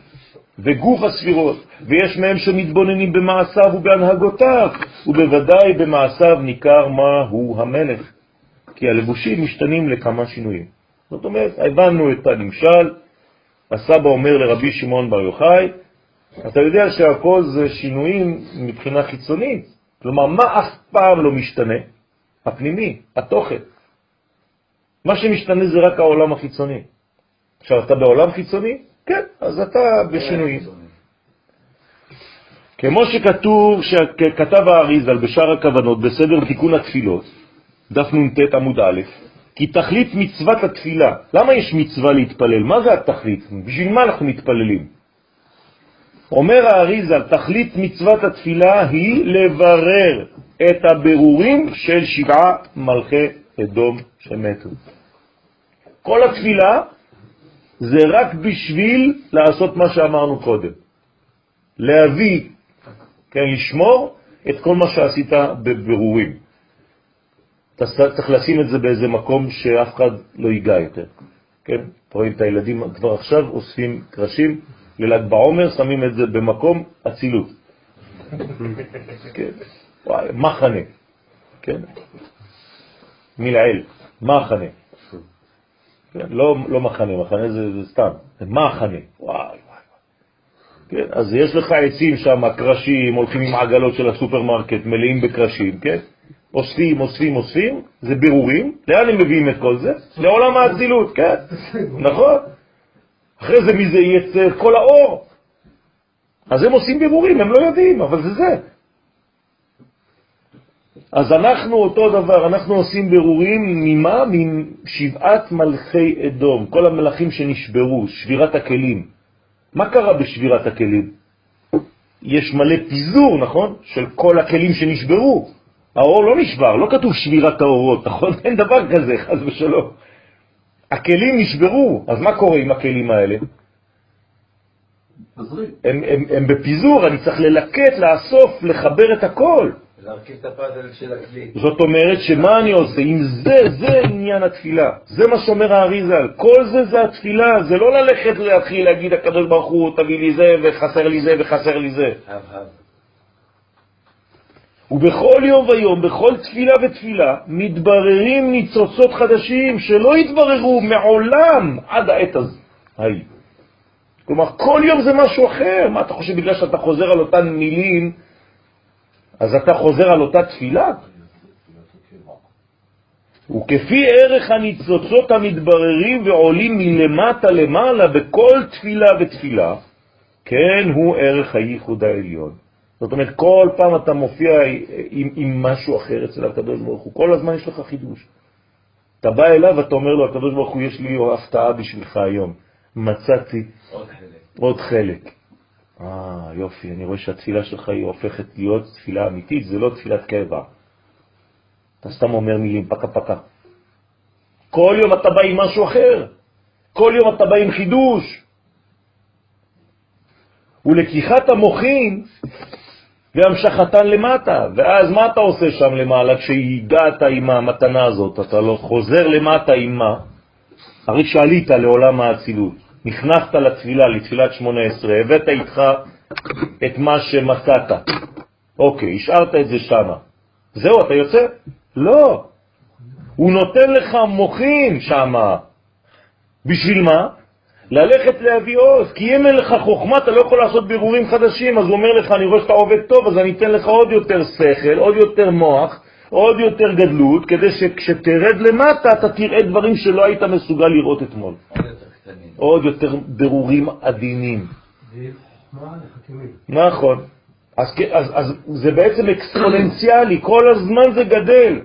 [SPEAKER 1] וגוף הספירות, ויש מהם שמתבוננים במעשיו ובהנהגותיו, ובוודאי במעשיו ניכר מה הוא המלך, כי הלבושים משתנים לכמה שינויים. זאת אומרת, הבנו את הנמשל, הסבא אומר לרבי שמעון בר יוחאי, אתה יודע שהכל זה שינויים מבחינה חיצונית, כלומר, מה אף פעם לא משתנה? הפנימי, התוכן. מה שמשתנה זה רק העולם החיצוני. עכשיו, אתה בעולם חיצוני? כן, אז אתה בשינויים. כמו שכתוב, שכתב האריזל בשאר הכוונות, בסדר תיקון התפילות, דף נ"ט עמוד א', כי תכלית מצוות התפילה, למה יש מצווה להתפלל? מה זה התכלית? בשביל מה אנחנו מתפללים? אומר האריזל, תכלית מצוות התפילה היא לברר את הבירורים של שבעה מלכי אדום שמתו. כל התפילה זה רק בשביל לעשות מה שאמרנו קודם. להביא, כן, לשמור את כל מה שעשית בבירורים. אתה צריך לשים את זה באיזה מקום שאף אחד לא ייגע יותר. כן? רואים את הילדים כבר עכשיו אוספים קרשים, לל"ג בעומר שמים את זה במקום אצילות. כן. וואי, מחנה. כן? מלעיל, מחנה. כן? לא, לא מחנה, מחנה זה, זה סתם, מחנה. וואי. כן? אז יש לך עצים שם, קרשים, הולכים עם עגלות של הסופרמרקט, מלאים בקרשים, כן? אוספים, אוספים, אוספים, זה בירורים. לאן הם מביאים את כל זה? לעולם האצילות, כן? נכון? אחרי זה מזה יצא כל האור. אז הם עושים בירורים, הם לא יודעים, אבל זה זה. אז אנחנו אותו דבר, אנחנו עושים בירורים ממה? משבעת מלכי אדום, כל המלכים שנשברו, שבירת הכלים. מה קרה בשבירת הכלים? יש מלא פיזור, נכון? של כל הכלים שנשברו. האור לא נשבר, לא כתוב שבירת האורות, (laughs) נכון? אין דבר כזה, חז ושלום. הכלים נשברו, אז מה קורה עם הכלים האלה? הם, הם, הם בפיזור, אני צריך ללקט, לאסוף, לחבר את הכל.
[SPEAKER 2] להרכיב את הפאזל של הכלי.
[SPEAKER 1] זאת אומרת שמה אני עושה? אם זה, זה עניין התפילה. זה מה שאומר האריזל. כל זה זה התפילה, זה לא ללכת להתחיל להגיד הקדוש ברוך הוא, תביא לי זה וחסר לי זה וחסר לי זה. ובכל יום ויום, בכל תפילה ותפילה, מתבררים ניצוצות חדשים שלא התבררו מעולם עד העת הזו. היי. כלומר, כל יום זה משהו אחר. מה אתה חושב, בגלל שאתה חוזר על אותן מילים, אז אתה חוזר על אותה תפילה? וכפי ערך הניצוצות המתבררים ועולים מלמטה למעלה בכל תפילה ותפילה, כן הוא ערך הייחוד העליון. זאת אומרת, כל פעם אתה מופיע עם, עם משהו אחר אצל הקדוש ברוך הוא, כל הזמן יש לך חידוש. אתה בא אליו ואתה אומר לו, הקדוש ברוך הוא, יש לי הפתעה בשבילך היום. מצאתי
[SPEAKER 2] עוד חלק.
[SPEAKER 1] עוד חלק. אה, יופי, אני רואה שהתפילה שלך היא הופכת להיות תפילה אמיתית, זה לא תפילת קבע. אתה סתם אומר מילים פקה פקה. כל יום אתה בא עם משהו אחר, כל יום אתה בא עם חידוש. ולקיחת המוחין והמשכתן למטה, ואז מה אתה עושה שם למעלה כשהגעת עם המתנה הזאת? אתה לא חוזר למטה עם מה? הרי שעלית לעולם האצילות, נכנסת לתפילה, לתפילת שמונה עשרה, הבאת איתך את מה שמצאת. אוקיי, השארת את זה שם. זהו, אתה יוצא? לא. הוא נותן לך מוחין שם. בשביל מה? ללכת להביא עוז, כי אם אין לך חוכמה אתה לא יכול לעשות בירורים חדשים, אז הוא אומר לך, אני רואה שאתה עובד טוב, אז אני אתן לך עוד יותר שכל, עוד יותר מוח, עוד יותר גדלות, כדי שכשתרד למטה אתה תראה דברים שלא היית מסוגל לראות אתמול. עוד יותר בירורים עדינים. נכון. אז, אז, אז זה בעצם אקספוננציאלי, כל הזמן זה גדל.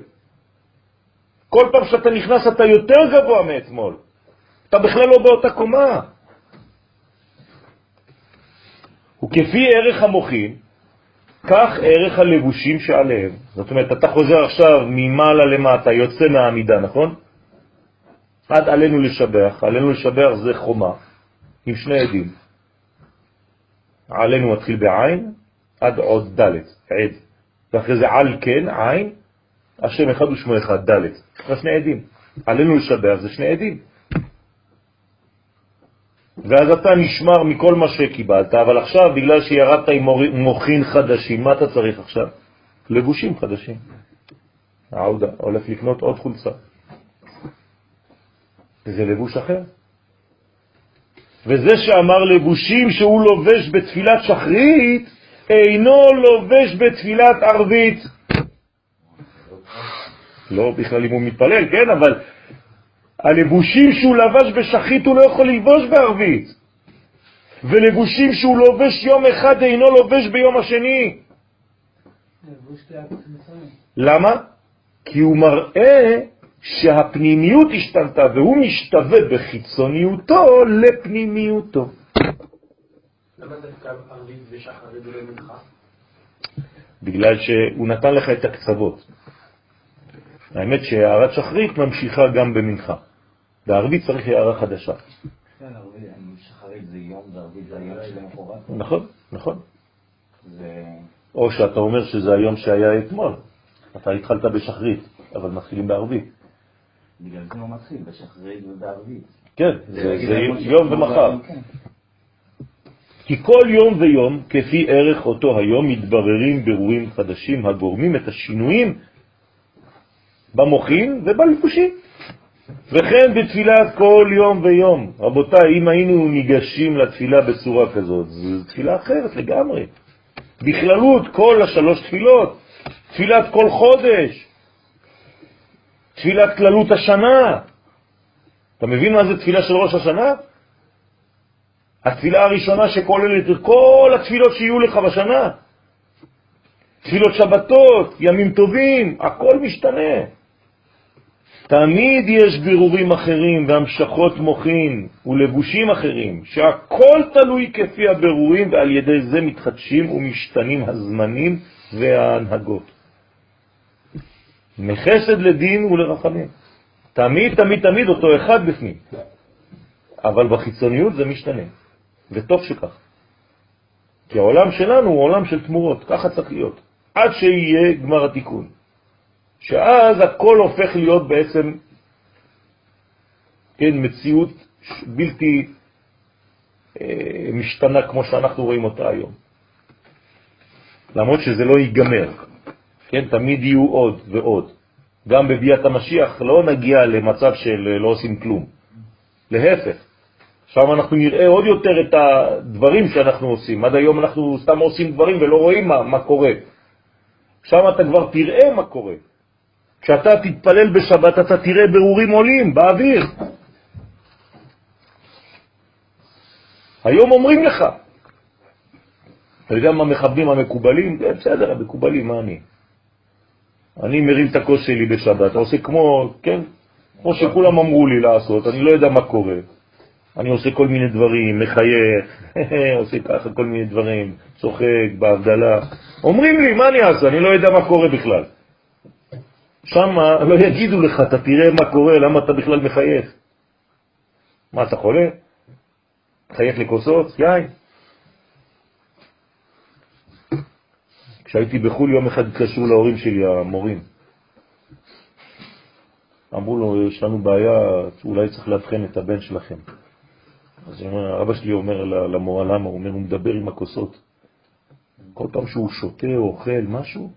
[SPEAKER 1] כל פעם שאתה נכנס אתה יותר גבוה מאתמול. אתה בכלל לא באותה קומה. וכפי ערך המוחין, כך ערך הלבושים שעליהם. זאת אומרת, אתה חוזר עכשיו ממעלה למטה, יוצא מהעמידה, נכון? עד עלינו לשבח. עלינו לשבח זה חומה, עם שני עדים. עלינו מתחיל בעין, עד עוד ד', עד. ואחרי זה על כן, עין, השם אחד ושמו אחד, ד'. זה שני עדים. עלינו לשבח זה שני עדים. ואז אתה נשמר מכל מה שקיבלת, אבל עכשיו, בגלל שירדת עם מוכין חדשים, מה אתה צריך עכשיו? לבושים חדשים. העודה הולך לקנות עוד חולצה. וזה לבוש אחר. וזה שאמר לבושים שהוא לובש בתפילת שחרית, אינו לובש בתפילת ערבית. לא בכלל אם הוא מתפלל, כן, אבל הלבושים שהוא לבש בשחית הוא לא יכול ללבוש בערבית. ולבושים שהוא לובש יום אחד אינו לובש ביום השני. למה? כי הוא מראה שהפנימיות השתנתה והוא משתווה בחיצוניותו לפנימיותו. בגלל שהוא נתן לך את הקצוות. האמת שהערת שחרית ממשיכה גם במנחה. בערבית צריך הערה חדשה.
[SPEAKER 2] כן.
[SPEAKER 1] נכון, נכון. או שאתה אומר שזה היום שהיה אתמול. אתה התחלת בשחרית, אבל מתחילים בערבית.
[SPEAKER 2] בגלל זה הוא מתחיל, בשחרית ובערבית.
[SPEAKER 1] כן, זה יום ומחר. כן. כי כל יום ויום, כפי ערך אותו היום, מתבררים ברורים חדשים הגורמים את השינויים במוחין ובלבושים. וכן בתפילת כל יום ויום. רבותיי, אם היינו ניגשים לתפילה בצורה כזאת, זו תפילה אחרת לגמרי. בכללות כל השלוש תפילות, תפילת כל חודש, תפילת כללות השנה. אתה מבין מה זה תפילה של ראש השנה? התפילה הראשונה שכוללת את כל התפילות שיהיו לך בשנה. תפילות שבתות, ימים טובים, הכל משתנה. תמיד יש בירורים אחרים והמשכות מוחין ולבושים אחרים, שהכל תלוי כפי הבירורים ועל ידי זה מתחדשים ומשתנים הזמנים וההנהגות. מחסד לדין ולרחמים. תמיד, תמיד, תמיד אותו אחד בפנים. אבל בחיצוניות זה משתנה, וטוב שכך. כי העולם שלנו הוא עולם של תמורות, ככה צריך להיות, עד שיהיה גמר התיקון. שאז הכל הופך להיות בעצם, כן, מציאות בלתי אה, משתנה כמו שאנחנו רואים אותה היום. למרות שזה לא ייגמר, כן, תמיד יהיו עוד ועוד. גם בביאת המשיח לא נגיע למצב של לא עושים כלום. להפך, שם אנחנו נראה עוד יותר את הדברים שאנחנו עושים. עד היום אנחנו סתם עושים דברים ולא רואים מה, מה קורה. שם אתה כבר תראה מה קורה. כשאתה תתפלל בשבת אתה תראה ברורים עולים באוויר. היום אומרים לך, אתה יודע מה מכבדים המקובלים? בסדר, המקובלים, מה אני? אני מרים את הכוס שלי בשבת, עושה כמו, כן, כמו שכולם אמרו לי לעשות, אני לא יודע מה קורה. אני עושה כל מיני דברים, מחייך, (laughs) עושה ככה כל מיני דברים, צוחק בהבדלה. אומרים לי, מה אני אעשה? אני לא יודע מה קורה בכלל. שם לא יגידו לך, אתה תראה מה קורה, למה אתה בכלל מחייך. מה, אתה חולה? מחייך לכוסות? יין. כשהייתי בחו"ל יום אחד התקשרו להורים שלי, המורים. אמרו לו, יש לנו בעיה, אולי צריך לאבחן את הבן שלכם. אז אבא שלי אומר למורה, למה? הוא אומר, הוא מדבר עם הכוסות. כל פעם שהוא שותה או אוכל משהו,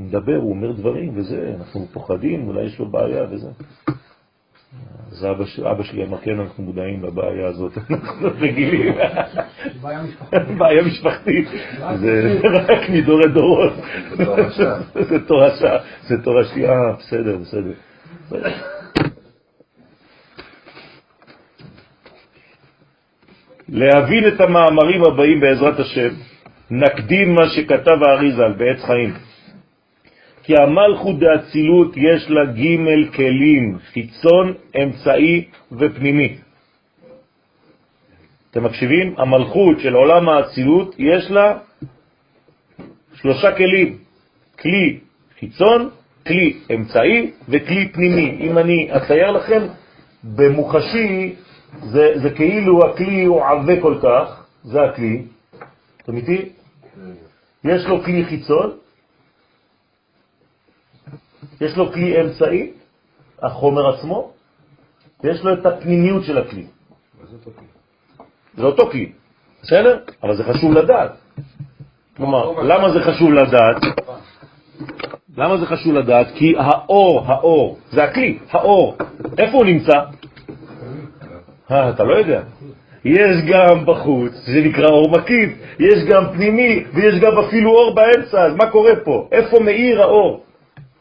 [SPEAKER 1] הוא מדבר, הוא אומר דברים וזה, אנחנו פוחדים, אולי יש לו בעיה וזה. אז אבא, אבא שלי אמר, כן, אנחנו מודעים לבעיה הזאת, (laughs) אנחנו רגילים. בעיה משפחתית. (laughs) זה רק מדורי דורות. זה תורשה. (laughs) זה תורשי, אה, בסדר, בסדר. להבין את המאמרים הבאים בעזרת השם, נקדים מה שכתב האריזל בעץ חיים. כי המלכות דאצילות יש לה ג' כלים, חיצון, אמצעי ופנימי. אתם מקשיבים? המלכות של עולם האצילות יש לה שלושה כלים, כלי חיצון, כלי אמצעי וכלי פנימי. אם אני אצייר לכם, במוחשי זה, זה כאילו הכלי הוא עבה כל כך, זה הכלי, אתם איתי? יש לו כלי חיצון, יש לו כלי אמצעי, החומר עצמו, ויש לו את הפנימיות של הכלי. זה אותו כלי, בסדר? אבל זה חשוב לדעת. כלומר, למה זה חשוב לדעת? למה זה חשוב לדעת? כי האור, האור, זה הכלי, האור, איפה הוא נמצא? אה, אתה לא יודע. יש גם בחוץ, זה נקרא אור מקיף, יש גם פנימי, ויש גם אפילו אור באמצע, אז מה קורה פה? איפה מאיר האור?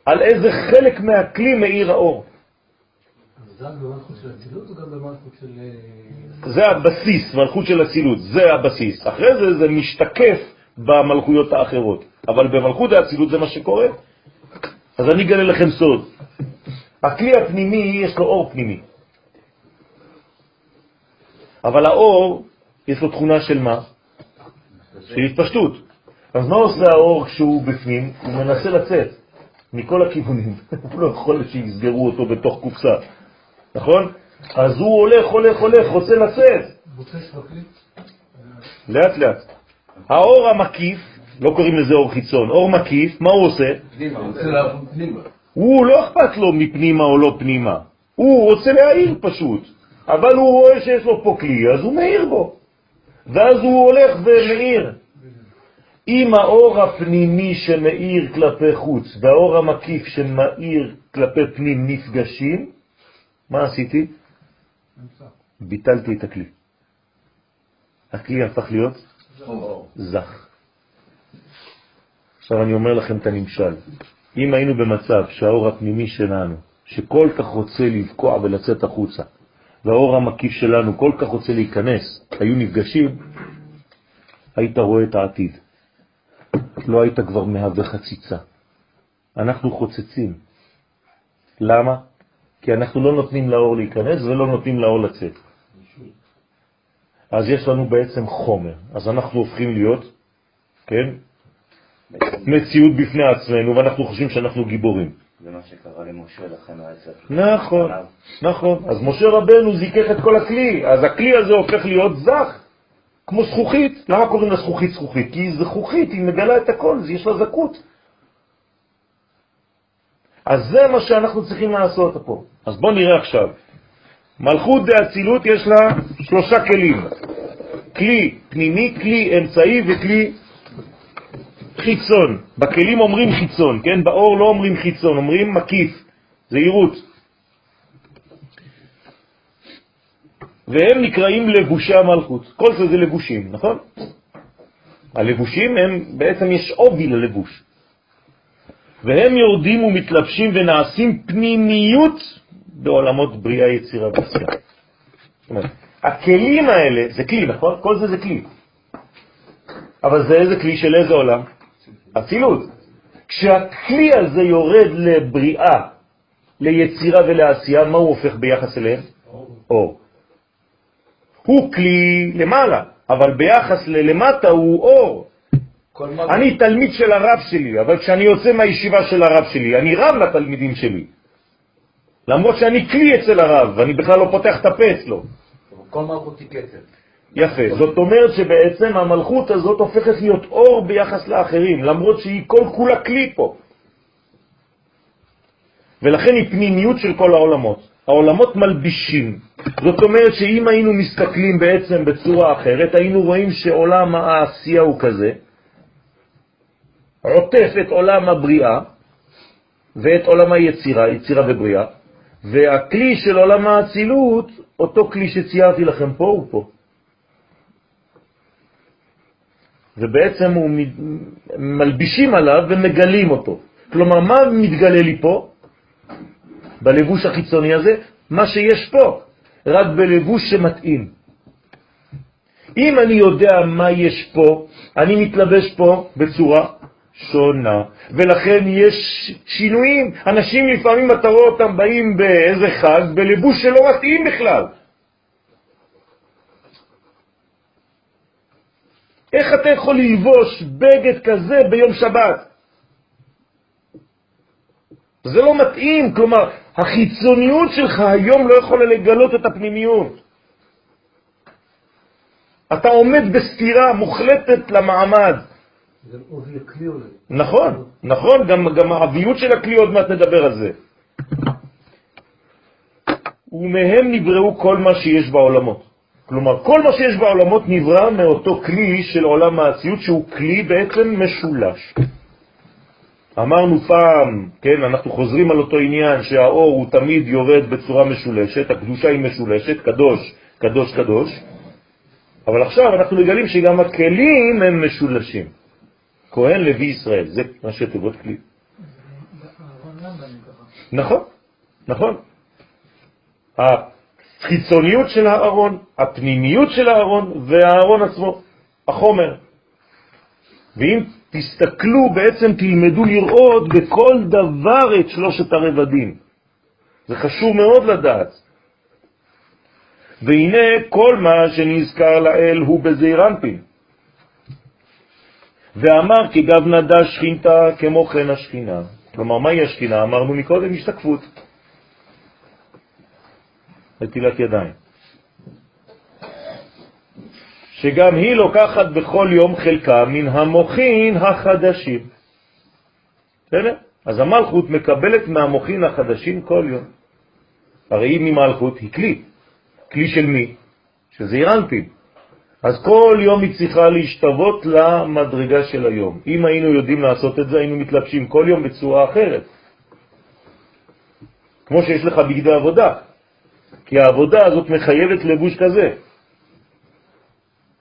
[SPEAKER 1] על איזה חלק מהכלי מאיר האור?
[SPEAKER 3] זה. אה,
[SPEAKER 1] זה הבסיס, מלכות של אצילות, זה הבסיס. אחרי זה זה משתקף במלכויות האחרות, אבל במלכות האצילות זה מה שקורה. אז אני אגלה לכם סוד. הכלי הפנימי, יש לו אור פנימי. אבל האור, יש לו תכונה של מה? של התפשטות. אז מה עושה האור כשהוא בפנים? הוא מנסה לצאת מכל הכיוונים. (laughs) הוא לא יכול שיסגרו אותו בתוך קופסה, נכון? אז הוא הולך, הולך, הולך, רוצה לצאת. לאט לאט. האור המקיף, לא קוראים לזה אור חיצון, אור מקיף, מה הוא עושה? הוא לא אכפת לו מפנימה או לא פנימה, הוא רוצה להעיר פשוט. אבל הוא רואה שיש לו פה כלי, אז הוא מאיר בו. ואז הוא הולך ומאיר. אם האור הפנימי שמאיר כלפי חוץ והאור המקיף שמאיר כלפי פנים נפגשים, מה עשיתי? ביטלתי את הכלי. הכלי הפך להיות זך. עכשיו אני אומר לכם את הנמשל. אם היינו במצב שהאור הפנימי שלנו, שכל כך רוצה לבקוע ולצאת החוצה, והאור המקיף שלנו כל כך רוצה להיכנס, היו נפגשים, היית רואה את העתיד. לא היית כבר מהווה חציצה. אנחנו חוצצים. למה? כי אנחנו לא נותנים לאור להיכנס ולא נותנים לאור לצאת. אז יש לנו בעצם חומר. אז אנחנו הופכים להיות, כן, מציאות בפני עצמנו, ואנחנו חושבים שאנחנו גיבורים.
[SPEAKER 7] זה מה שקרה למשה, לכן היה צריך...
[SPEAKER 1] נכון, נכון. אז משה רבנו זיקח את כל הכלי, אז הכלי הזה הופך להיות זך, כמו זכוכית. למה קוראים לזכוכית זכוכית? כי זכוכית, היא מגלה את הכל, יש לה זכות. אז זה מה שאנחנו צריכים לעשות פה. אז בואו נראה עכשיו. מלכות דאצילות יש לה שלושה כלים. כלי פנימי, כלי אמצעי וכלי חיצון. בכלים אומרים חיצון, כן? באור לא אומרים חיצון, אומרים מקיף, זהירות. והם נקראים לבושי המלכות. כל זה זה לבושים, נכון? הלבושים הם, בעצם יש עובי ללבוש. והם יורדים ומתלבשים ונעשים פנימיות בעולמות בריאה, יצירה ועשייה. הכלים האלה, זה כלי, נכון? כל זה זה כלי. אבל זה איזה כלי של איזה עולם? אצילות. כשהכלי הזה יורד לבריאה, ליצירה ולעשייה, מה הוא הופך ביחס אליהם? אור. הוא כלי למעלה, אבל ביחס ללמטה הוא אור. אני תלמיד של הרב שלי, אבל כשאני יוצא מהישיבה של הרב שלי, אני רב לתלמידים שלי. למרות שאני כלי אצל הרב, ואני בכלל לא פותח את הפה אצלו.
[SPEAKER 2] כל מלכות היא כתר.
[SPEAKER 1] יפה. זאת אומרת שבעצם המלכות הזאת הופכת להיות אור ביחס לאחרים, למרות שהיא כל כולה כלי פה. ולכן היא פנימיות של כל העולמות. העולמות מלבישים. זאת אומרת שאם היינו מסתכלים בעצם בצורה אחרת, היינו רואים שעולם העשייה הוא כזה, עוטף את עולם הבריאה ואת עולם היצירה, יצירה ובריאה, והכלי של עולם האצילות, אותו כלי שציירתי לכם פה, הוא פה. ובעצם הוא מלבישים עליו ומגלים אותו. כלומר, מה מתגלה לי פה? בלבוש החיצוני הזה? מה שיש פה, רק בלבוש שמתאים. אם אני יודע מה יש פה, אני מתלבש פה בצורה שונה, ולכן יש שינויים. אנשים לפעמים אתה רואה אותם באים באיזה חג בלבוש שלא מתאים בכלל. איך אתה יכול ללבוש בגד כזה ביום שבת? זה לא מתאים, כלומר, החיצוניות שלך היום לא יכולה לגלות את הפנימיות. אתה עומד בסתירה מוחלטת למעמד. נכון, נכון, גם, גם העביות של הכלי, עוד מעט נדבר על זה. ומהם נבראו כל מה שיש בעולמות. כלומר, כל מה שיש בעולמות נברא מאותו כלי של עולם האציות, שהוא כלי בעצם משולש. אמרנו פעם, כן, אנחנו חוזרים על אותו עניין שהאור הוא תמיד יורד בצורה משולשת, הקדושה היא משולשת, קדוש, קדוש, קדוש, אבל עכשיו אנחנו מגלים שגם הכלים הם משולשים. כהן לוי ישראל, זה מה שתיבות כלי. נכון, נכון. החיצוניות של הארון, הפנימיות של הארון והארון עצמו, החומר. ואם תסתכלו, בעצם תלמדו לראות בכל דבר את שלושת הרבדים. זה חשוב מאוד לדעת. והנה כל מה שנזכר לאל הוא בזעיר אנפין. ואמר כי גב נדה שכינתה כמו כן השכינה. כלומר, מהי השכינה? אמרנו מקודם השתקפות. נטילת ידיים. שגם היא לוקחת בכל יום חלקה מן המוכין החדשים. בסדר? אז המלכות מקבלת מהמוכין החדשים כל יום. הרי היא ממלכות היא כלי. כלי של מי? שזה אירנטים. אז כל יום היא צריכה להשתוות למדרגה של היום. אם היינו יודעים לעשות את זה, היינו מתלבשים כל יום בצורה אחרת. כמו שיש לך בגדי עבודה, כי העבודה הזאת מחייבת לבוש כזה.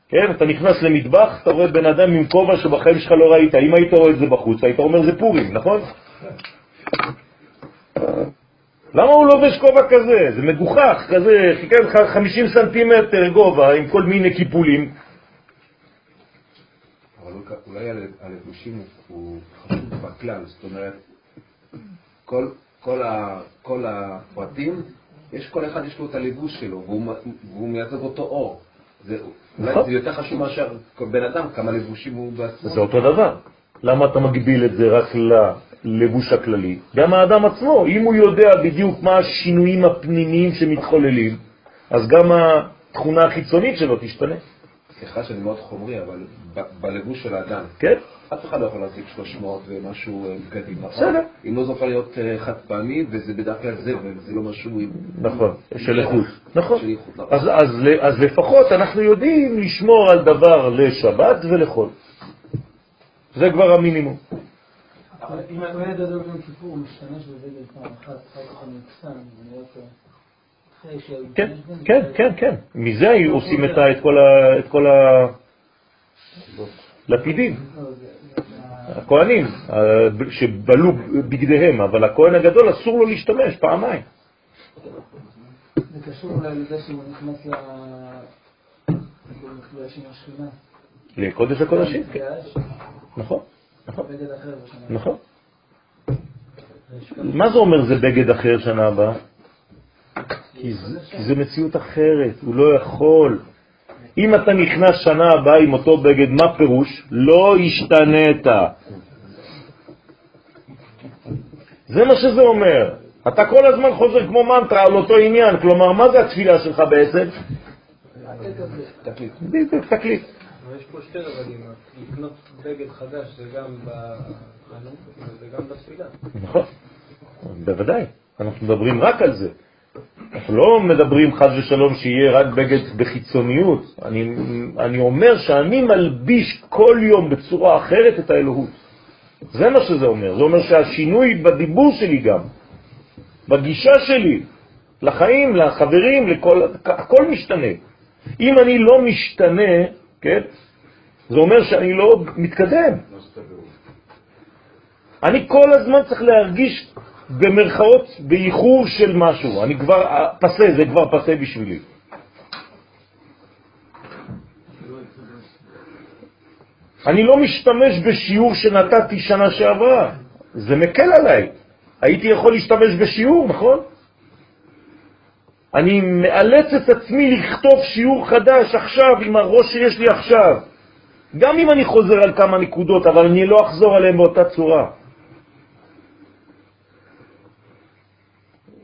[SPEAKER 1] כן, אתה נכנס למטבח, אתה רואה בן אדם עם כובע שבחיים שלך לא ראית. אם היית רואה את זה בחוץ, היית אומר זה פורים, נכון? למה הוא לובש כובע כזה? זה מגוחך, כזה, חיכה לך 50 סנטימטר גובה עם כל מיני קיפולים.
[SPEAKER 4] אבל אולי הלבושים הוא חשוב בכלל, זאת אומרת, כל, כל, ה, כל הפרטים, יש כל אחד יש לו את הלבוש שלו, והוא, והוא מייצג אותו אור. זה,
[SPEAKER 1] נכון.
[SPEAKER 4] זה יותר חשוב מאשר בן אדם, כמה לבושים הוא בעצמו.
[SPEAKER 1] זה אותו דבר. למה אתה מגביל את זה רק ללבוש הכללי? גם האדם עצמו, אם הוא יודע בדיוק מה השינויים הפנימיים שמתחוללים, אז גם התכונה החיצונית שלו תשתנה.
[SPEAKER 4] סליחה שאני מאוד חומרי, אבל בלבוש של האדם,
[SPEAKER 1] כן?
[SPEAKER 4] אף אחד לא יכול להשיג 300 ומשהו אה, בגדים, נכון?
[SPEAKER 1] בסדר.
[SPEAKER 4] אם לא זה יכול להיות אה, חד פעמי, וזה בדרך כלל זה, וזה לא משהו עם...
[SPEAKER 1] נכון, של איכות. נכון.
[SPEAKER 4] של איכות, נכון.
[SPEAKER 1] אז, אז, אז לפחות אנחנו יודעים לשמור על דבר לשבת ולחול. זה כבר המינימום.
[SPEAKER 6] אבל אם
[SPEAKER 3] הכהן הגדול ביום כיפור משתמש בבגד פעם אחת, אחר כך הוא נקסם, ונראה אותו.
[SPEAKER 1] כן, כן, כן, כן. מזה היו עושים את ה- את כל ה- את כל הלפידים.
[SPEAKER 3] לא,
[SPEAKER 1] הכהנים, שבלו בגדיהם, אבל הכהן הגדול אסור לו להשתמש פעמיים.
[SPEAKER 3] זה קשור אולי לזה שהוא נכנס ל... הוא נפגש עם השכינה.
[SPEAKER 1] לקודש הקודשים, כן. נכון, נכון,
[SPEAKER 3] בגד אחר בשנה.
[SPEAKER 1] נכון. מה זה אומר זה בגד אחר שנה הבאה? כי זה, כי זה מציאות אחרת, הוא לא יכול. אם אתה נכנס שנה הבאה עם אותו בגד, מה פירוש? לא השתנית. זה מה שזה אומר. אתה כל הזמן חוזר כמו מנטרה על אותו עניין, כלומר, מה זה התפילה שלך בעצם?
[SPEAKER 4] תקליט.
[SPEAKER 1] בדיוק, תקליט.
[SPEAKER 8] יש פה שתי רבדים, לקנות בגד חדש זה גם בחנות וזה גם בתפילה.
[SPEAKER 1] נכון, בוודאי. אנחנו מדברים רק על זה. אנחנו לא מדברים חד ושלום שיהיה רק בגד בחיצוניות. אני, אני אומר שאני מלביש כל יום בצורה אחרת את האלוהות. זה מה שזה אומר. זה אומר שהשינוי בדיבור שלי גם, בגישה שלי, לחיים, לחברים, לכל, הכל משתנה. אם אני לא משתנה, כן, זה אומר שאני לא מתקדם. אני כל הזמן צריך להרגיש במרכאות באיחור של משהו. אני כבר פסה, זה כבר פסה בשבילי. אני לא משתמש בשיעור שנתתי שנה שעברה, זה מקל עליי. הייתי יכול להשתמש בשיעור, נכון? אני מאלץ את עצמי לכתוב שיעור חדש עכשיו עם הראש שיש לי עכשיו. גם אם אני חוזר על כמה נקודות, אבל אני לא אחזור עליהן באותה צורה.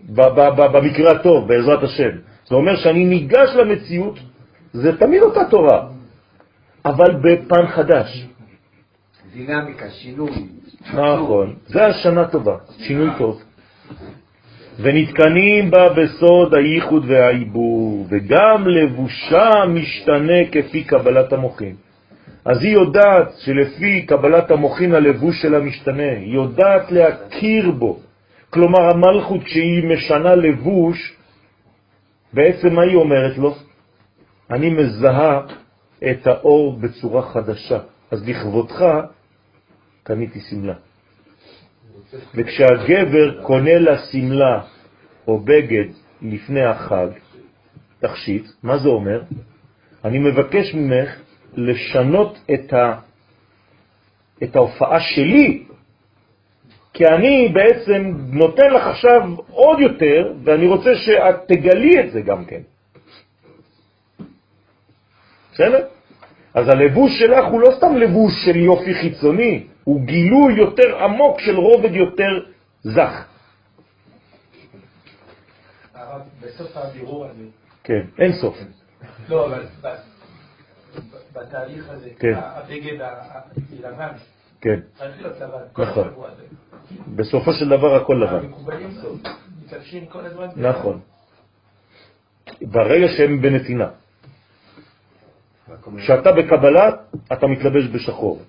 [SPEAKER 1] במקרה הטוב, בעזרת השם. זה אומר שאני ניגש למציאות, זה תמיד אותה תורה, אבל בפן חדש.
[SPEAKER 2] דינמיקה, שינוי.
[SPEAKER 1] נכון, זה השנה טובה, שינוי טוב. ונתקנים בה בסוד הייחוד והעיבור, וגם לבושה משתנה כפי קבלת המוחים. אז היא יודעת שלפי קבלת המוחין הלבוש שלה משתנה, היא יודעת להכיר בו. כלומר, המלכות כשהיא משנה לבוש, בעצם מה היא אומרת לו? אני מזהה את האור בצורה חדשה, אז לכבודך קניתי סמלה. וכשהגבר קונה לה סמלה או בגד לפני החג, תכשיט, מה זה אומר? אני מבקש ממך לשנות את, ה, את ההופעה שלי, כי אני בעצם נותן לך עכשיו עוד יותר, ואני רוצה שאת תגלי את זה גם כן. בסדר? אז הלבוש שלך הוא לא סתם לבוש של יופי חיצוני, הוא גילוי יותר עמוק של רובד יותר זך.
[SPEAKER 6] בסוף הבירור הזה.
[SPEAKER 1] כן, אין סוף.
[SPEAKER 6] לא, אבל בתהליך הזה,
[SPEAKER 1] כן.
[SPEAKER 6] הבגד הלבן,
[SPEAKER 1] כן, נכון. בסופו של דבר הכל לבן. נכון. ברגע שהם בנתינה. כשאתה בקבלה, אתה מתלבש בשחור.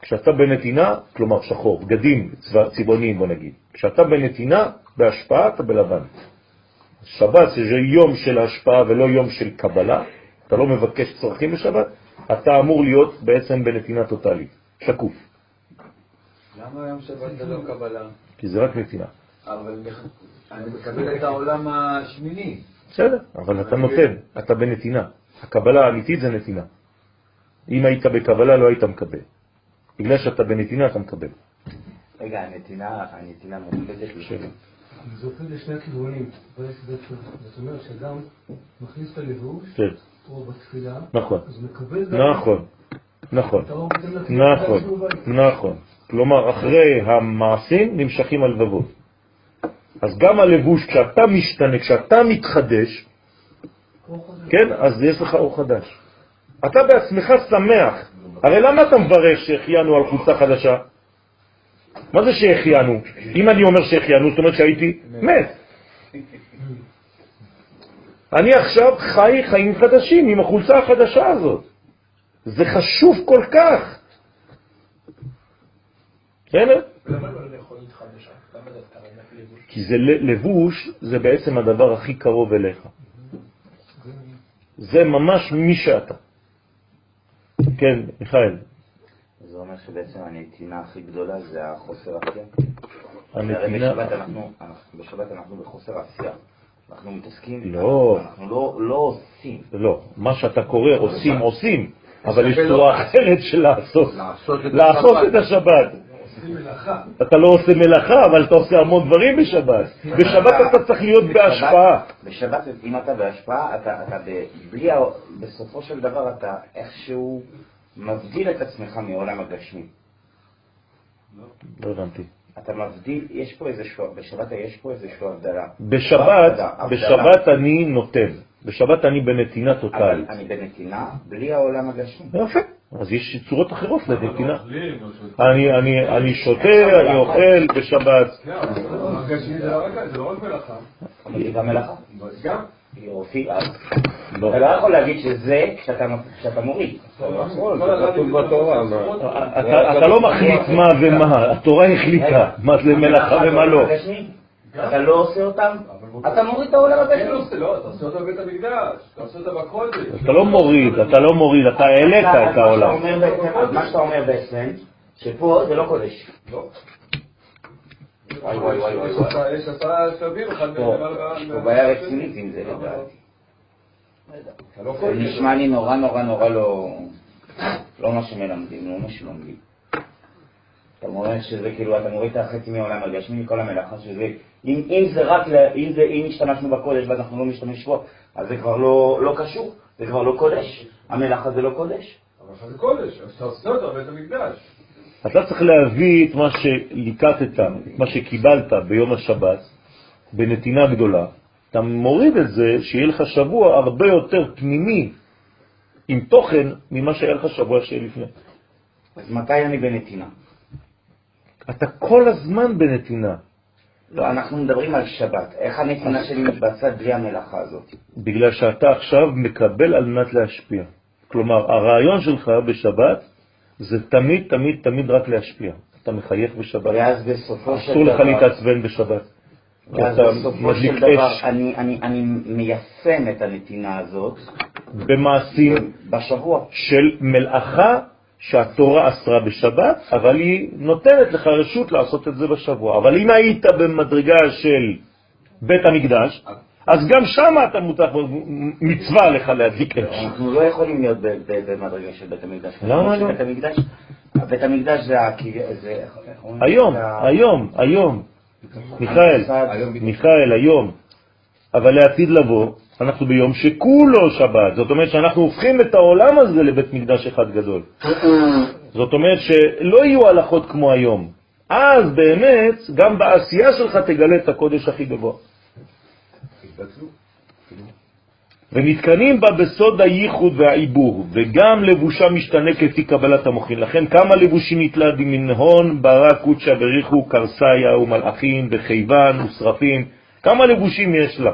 [SPEAKER 1] כשאתה בנתינה, כלומר שחור, בגדים צבע- צבעוניים בוא נגיד. כשאתה בנתינה, בהשפעה אתה בלבן. שבת זה יום של השפעה ולא יום של קבלה, אתה לא מבקש צרכים בשבת, אתה אמור להיות בעצם בנתינה טוטלית, שקוף,
[SPEAKER 2] למה יום שבת זה לא קבלה?
[SPEAKER 1] כי זה רק נתינה.
[SPEAKER 2] אבל אני מקבל את העולם השמיני.
[SPEAKER 1] בסדר, אבל אתה נותן, אתה בנתינה. הקבלה האמיתית זה נתינה. אם היית בקבלה לא היית מקבל. בגלל שאתה בנתינה אתה מקבל.
[SPEAKER 7] רגע, הנתינה, הנתינה מופקדת לשם.
[SPEAKER 8] זה הופך לשני הכיוונים. זאת אומרת שאדם מכניס את הלבוש,
[SPEAKER 1] כן,
[SPEAKER 8] או בתפילה,
[SPEAKER 1] נכון. נכון, נכון,
[SPEAKER 8] לא
[SPEAKER 1] נכון. נכון. כלומר, אחרי המעשים נמשכים הלבבות. אז גם הלבוש, כשאתה משתנה, כשאתה מתחדש, כן, אז יש לך אור חדש. אתה בעצמך שמח. הרי למה אתה מברך שהחיינו על חולצה חדשה? מה זה שהחיינו? אם אני אומר שהחיינו, זאת אומרת שהייתי מת. אני עכשיו חי חיים חדשים עם החולצה החדשה הזאת. זה חשוב כל כך. בסדר?
[SPEAKER 6] למה לא? למה דווקא לבוש?
[SPEAKER 1] כי זה לבוש, זה בעצם הדבר הכי קרוב אליך. זה ממש מי שאתה. כן, מיכאל,
[SPEAKER 7] זה אומר שבעצם הנתינה הכי גדולה זה החוסר עשייה.
[SPEAKER 1] הנתינה...
[SPEAKER 7] בשבת אנחנו, אנחנו- בשבת אנחנו בחוסר עשייה. אנחנו מתעסקים,
[SPEAKER 1] לא.
[SPEAKER 7] אנחנו לא, לא עושים.
[SPEAKER 1] לא, מה שאתה קורא עושים עושים, אבל יש צורה אחרת של לעשות.
[SPEAKER 2] לעשות את
[SPEAKER 1] לעשות
[SPEAKER 2] השבת.
[SPEAKER 1] אתה לא עושה מלאכה, אבל אתה עושה המון דברים בשבת. בשבת אתה צריך להיות בהשפעה.
[SPEAKER 7] בשבת, אם אתה בהשפעה, אתה, אתה בלי, בסופו של דבר אתה איכשהו מבדיל את עצמך מעולם הגשמי.
[SPEAKER 1] לא הבנתי.
[SPEAKER 7] אתה מבדיל, יש פה איזשהו, בשבת יש פה איזשהו הבדלה.
[SPEAKER 1] בשבת, בשבת אני נותן. בשבת אני בנתינה טוטלית.
[SPEAKER 7] אני בנתינה בלי העולם הגשמי.
[SPEAKER 1] יפה. אז יש צורות אחרות לנתינה. אני שותה, אני אוכל בשבת.
[SPEAKER 4] הגשמי זה לא רק מלאכה.
[SPEAKER 7] אבל זה גם מלאכה.
[SPEAKER 4] גם.
[SPEAKER 7] אתה לא יכול להגיד שזה כשאתה מוריד.
[SPEAKER 1] אתה לא מחליט מה ומה, התורה החליטה מה זה מלאכה ומה לא.
[SPEAKER 7] אתה לא עושה אותם, אתה מוריד את העולם
[SPEAKER 4] הגשמי. לא, אתה עושה אותם בבית המקדש, אתה עושה אותם בקודש.
[SPEAKER 1] אתה לא מוריד, אתה לא מוריד, אתה העלית את העולם.
[SPEAKER 7] מה שאתה אומר בעצם, שפה זה לא קודש. לא. וואי וואי וואי וואי.
[SPEAKER 4] יש עשרה שלבים, אחד
[SPEAKER 7] מהם... יש פה בעיה רצינית עם זה לדעתי. לא זה נשמע לי נורא נורא נורא לא... לא מה שמלמדים, לא מה שלומדים. אתה אומר שזה כאילו, אתה מוריד את החצי מעולם הגשמי מכל המלאכה, שזה, אם, אם זה רק, אם, זה, אם השתמשנו בקודש ואנחנו לא משתמש בו, אז זה כבר לא, לא קשור, זה כבר לא קודש, המלאכה זה לא קודש.
[SPEAKER 4] אבל זה קודש, אז אתה עושה אותו בבית המקדש.
[SPEAKER 1] אתה צריך להביא את מה שליקטת, את מה שקיבלת ביום השבת, בנתינה גדולה, אתה מוריד את זה, שיהיה לך שבוע הרבה יותר פנימי, עם תוכן, ממה שהיה לך שבוע שיהיה לפני.
[SPEAKER 7] אז מתי אני בנתינה?
[SPEAKER 1] אתה כל הזמן בנתינה.
[SPEAKER 7] לא, אנחנו מדברים על שבת. איך הנתינה שלי מתבצעת בלי המלאכה הזאת?
[SPEAKER 1] בגלל שאתה עכשיו מקבל על מנת להשפיע. כלומר, הרעיון שלך בשבת זה תמיד, תמיד, תמיד רק להשפיע. אתה מחייך בשבת.
[SPEAKER 7] ואז בסופו של דבר...
[SPEAKER 1] אסור לך להתעצבן בשבת.
[SPEAKER 7] ואז בסופו של דבר אני, אני, אני מיישם את הנתינה הזאת.
[SPEAKER 1] במעשים.
[SPEAKER 7] בשבוע.
[SPEAKER 1] של מלאכה שהתורה אסרה בשבת, אבל היא נותנת לך רשות לעשות את זה בשבוע. אבל אם היית במדרגה של בית המקדש, אז גם שם אתה מותר, מצווה לך להדליק אש.
[SPEAKER 7] אנחנו לא יכולים להיות במדרגה של בית המקדש.
[SPEAKER 1] למה לא?
[SPEAKER 7] בית המקדש זה...
[SPEAKER 1] היום, היום, היום. מיכאל, מיכאל, היום. אבל לעתיד לבוא, אנחנו ביום שכולו שבת. זאת אומרת שאנחנו הופכים את העולם הזה לבית מקדש אחד גדול. זאת אומרת שלא יהיו הלכות כמו היום. אז באמת, גם בעשייה שלך תגלה את הקודש הכי גבוה. ונתקנים בה בסוד הייחוד והעיבור, וגם לבושה משתנה כפי קבלת המוחין. לכן כמה לבושים נתלד מן הון, ברא, קודשא, בריחו, קרסאיה ומלאכים, וחיוון ושרפים. כמה לבושים יש לה,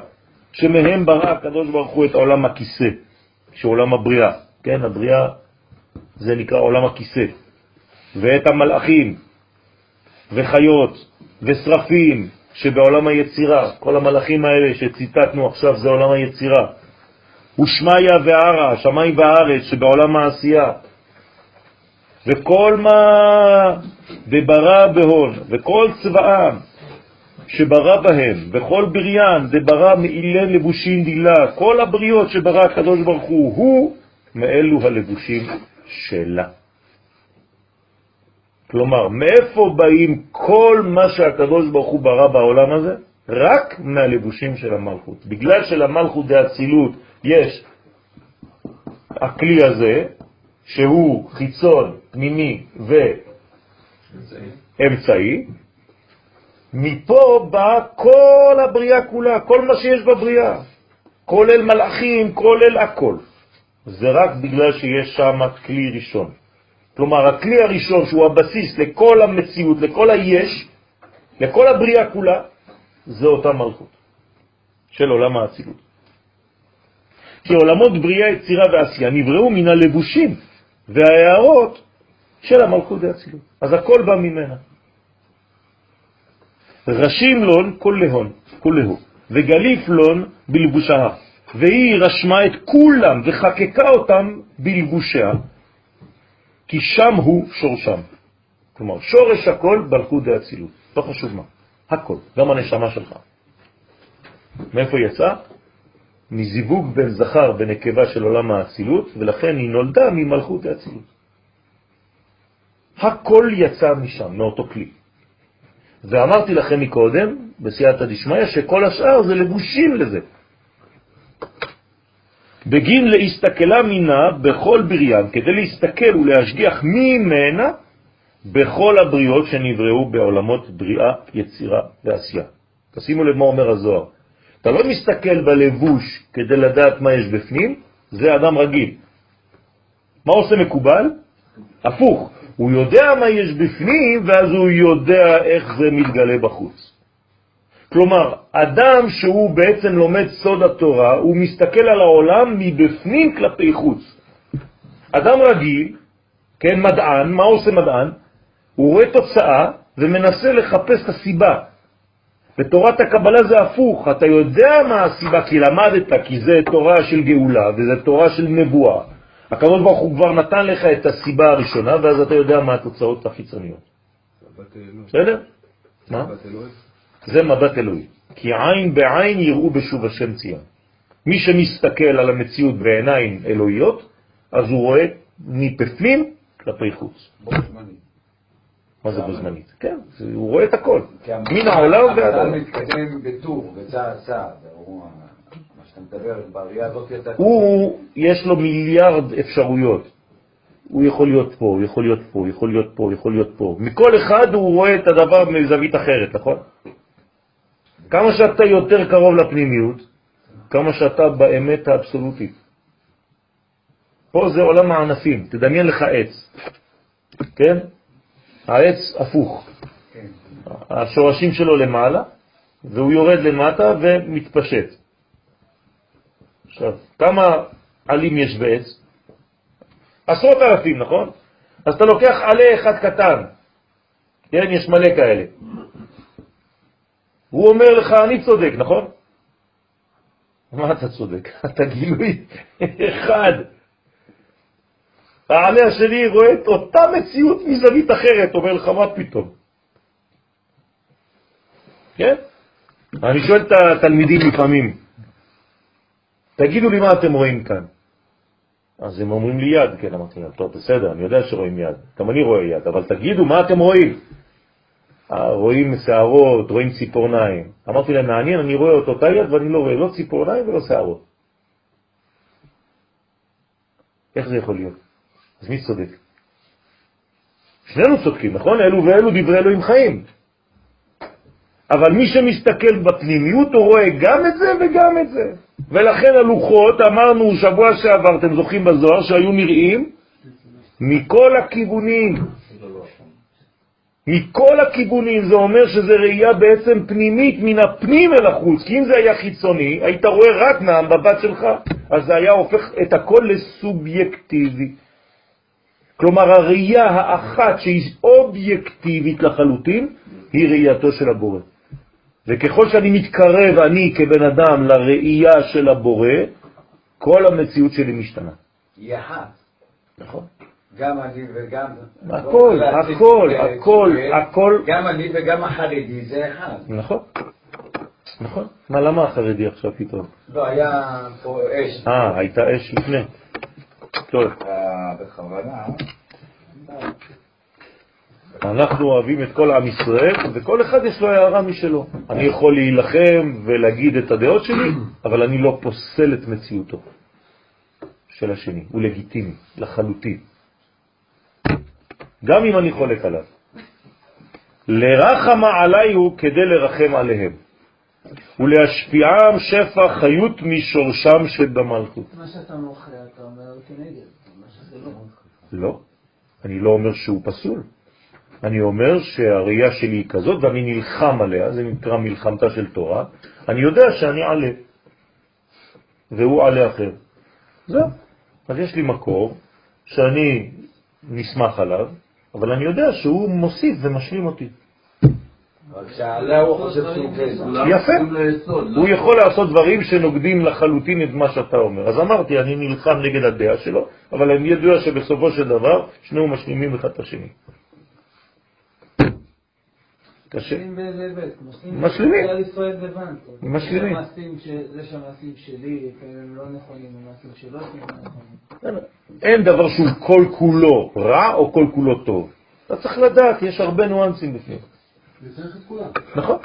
[SPEAKER 1] שמהם ברא הקדוש ברוך הוא את עולם הכיסא, שעולם הבריאה. כן, הבריאה זה נקרא עולם הכיסא. ואת המלאכים, וחיות, ושרפים, שבעולם היצירה, כל המלאכים האלה שציטטנו עכשיו זה עולם היצירה. ושמיה וערה, שמיים והארץ שבעולם העשייה. וכל מה דברא בהון, וכל צבאם שברא בהם, וכל בריאן דברא מאילן לבושין דילה, כל הבריות שברא הקדוש ברוך הוא, הוא מאלו הלבושים שלה. כלומר, מאיפה באים כל מה שהקדוש ברוך הוא ברא בעולם הזה? רק מהלבושים של המלכות. בגלל שלמלכות דאצילות יש הכלי הזה, שהוא חיצון, פנימי ואמצעי, מפה בא כל הבריאה כולה, כל מה שיש בבריאה, כולל מלאכים, כולל הכל. זה רק בגלל שיש שם כלי ראשון. כלומר, הכלי הראשון שהוא הבסיס לכל המציאות, לכל היש, לכל הבריאה כולה, זה אותה מלכות של עולם האצילות. כי עולמות בריאה, יצירה ועשייה נבראו מן הלבושים וההערות של המלכות והאצילות. אז הכל בא ממנה. ראשים לון כל להון, כל להוא, וגליף לון בלבושה, והיא רשמה את כולם וחקקה אותם בלבושיה, כי שם הוא שורשם. כלומר, שורש הכל מלכות דאצילות, לא חשוב מה, הכל, גם הנשמה שלך. מאיפה יצא? מזיווג בין זכר בנקבה של עולם האצילות, ולכן היא נולדה ממלכות האצילות. הכל יצא משם, מאותו כלי. ואמרתי לכם מקודם, בסייעתא דשמיא, שכל השאר זה לבושים לזה. בגין להסתכלה מינה בכל בריין, כדי להסתכל ולהשגיח ממנה בכל הבריאות שנבראו בעולמות בריאה, יצירה ועשייה. תשימו לב מה אומר הזוהר. אתה לא מסתכל בלבוש כדי לדעת מה יש בפנים, זה אדם רגיל. מה עושה מקובל? הפוך. הוא יודע מה יש בפנים, ואז הוא יודע איך זה מתגלה בחוץ. כלומר, אדם שהוא בעצם לומד סוד התורה, הוא מסתכל על העולם מבפנים כלפי חוץ. אדם רגיל, כן, מדען, מה עושה מדען? הוא רואה תוצאה ומנסה לחפש את הסיבה. בתורת הקבלה זה הפוך, אתה יודע מה הסיבה, כי למדת, כי זה תורה של גאולה וזה תורה של נבואה. הקדוש ברוך הוא כבר נתן לך את הסיבה הראשונה, ואז אתה יודע מה התוצאות החיצוניות. בסדר? מה? זה מבט אלוהי. כי עין בעין יראו בשוב השם ציון. מי שמסתכל על המציאות בעיניים אלוהיות, אז הוא רואה מפפנים כלפי חוץ. מה זה בו זמנית? כן, הוא רואה את הכל. מן העולם ועד העולם.
[SPEAKER 2] אתה מתקדם בטור, בצעד צעד.
[SPEAKER 1] הוא, יש לו מיליארד אפשרויות. הוא יכול להיות פה, הוא יכול להיות פה, הוא יכול להיות פה, הוא יכול להיות פה. מכל אחד הוא רואה את הדבר מזווית אחרת, נכון? כמה שאתה יותר קרוב לפנימיות, כמה שאתה באמת האבסולוטית. פה זה עולם הענפים, תדמיין לך עץ, כן? העץ הפוך. השורשים שלו למעלה, והוא יורד למטה ומתפשט. עכשיו, כמה עלים יש בעץ? עשרות אלפים, נכון? אז אתה לוקח עלה אחד קטן, כן, יש מלא כאלה. הוא אומר לך, אני צודק, נכון? מה אתה צודק? (laughs) אתה גילוי אחד. העלה השני רואה את אותה מציאות מזווית אחרת, אומר לך, מה פתאום? כן? אני שואל את התלמידים לפעמים, תגידו לי מה אתם רואים כאן. אז הם אומרים לי יד, כן, אמרתי להם, טוב, בסדר, אני יודע שרואים יד, גם אני רואה יד, אבל תגידו מה אתם רואים. אה, רואים שערות, רואים ציפורניים. אמרתי להם, מעניין, אני רואה את אותה יד ואני לא רואה לא ציפורניים ולא שערות. איך זה יכול להיות? אז מי צודק? שנינו צודקים, נכון? אלו ואלו דברי אלוהים חיים. אבל מי שמסתכל בפנימיות הוא רואה גם את זה וגם את זה. ולכן הלוחות, אמרנו שבוע שעבר, אתם זוכרים בזוהר, שהיו נראים מכל הכיוונים. מכל הכיוונים, זה אומר שזה ראייה בעצם פנימית מן הפנים אל החוץ, כי אם זה היה חיצוני, היית רואה רק מהמבט שלך, אז זה היה הופך את הכל לסובייקטיבי. כלומר, הראייה האחת שהיא אובייקטיבית לחלוטין, היא ראייתו של הבורא. וככל שאני מתקרב, אני כבן אדם, לראייה של הבורא, כל המציאות שלי משתנה.
[SPEAKER 2] היא אחת.
[SPEAKER 1] נכון.
[SPEAKER 2] גם אני וגם...
[SPEAKER 1] הכל, הכל, הכל, הכל.
[SPEAKER 2] גם אני וגם החרדי זה אחד.
[SPEAKER 1] נכון, נכון. מה, למה החרדי עכשיו פתאום?
[SPEAKER 2] לא, היה פה אש.
[SPEAKER 1] אה, הייתה אש לפני. טוב.
[SPEAKER 2] בכוונה.
[SPEAKER 1] אנחנו אוהבים את כל עם ישראל, וכל אחד יש לו הערה משלו. אני יכול להילחם ולהגיד את הדעות שלי, אבל אני לא פוסל את מציאותו של השני. הוא לגיטימי, לחלוטין. גם אם אני חולק עליו. לרחמה עליי הוא כדי לרחם עליהם, ולהשפיעם שפע חיות משורשם שבמלכות.
[SPEAKER 3] מה שאתה מוכר, אתה אומר כנגד, מה שזה לא.
[SPEAKER 1] לא, אני לא אומר שהוא פסול. אני אומר שהראייה שלי היא כזאת ואני נלחם עליה, זה נקרא מלחמתה של תורה, אני יודע שאני עלה, והוא עלה אחר. זהו. אז יש לי מקור שאני נסמך עליו, אבל אני יודע שהוא מוסיף ומשלים אותי. יפה. הוא יכול לעשות דברים שנוגדים לחלוטין את מה שאתה אומר. אז אמרתי, אני נלחם נגד הדעה שלו, אבל אני יודע שבסופו של דבר שנינו משלימים אחד את השני. קשה. משלימים. משלימים.
[SPEAKER 3] שלי, הם לא נכונים, המעשים שלו,
[SPEAKER 1] אין דבר שהוא כל כולו רע או כל כולו טוב. אתה צריך לדעת, יש הרבה ניואנסים בפנים. נכון.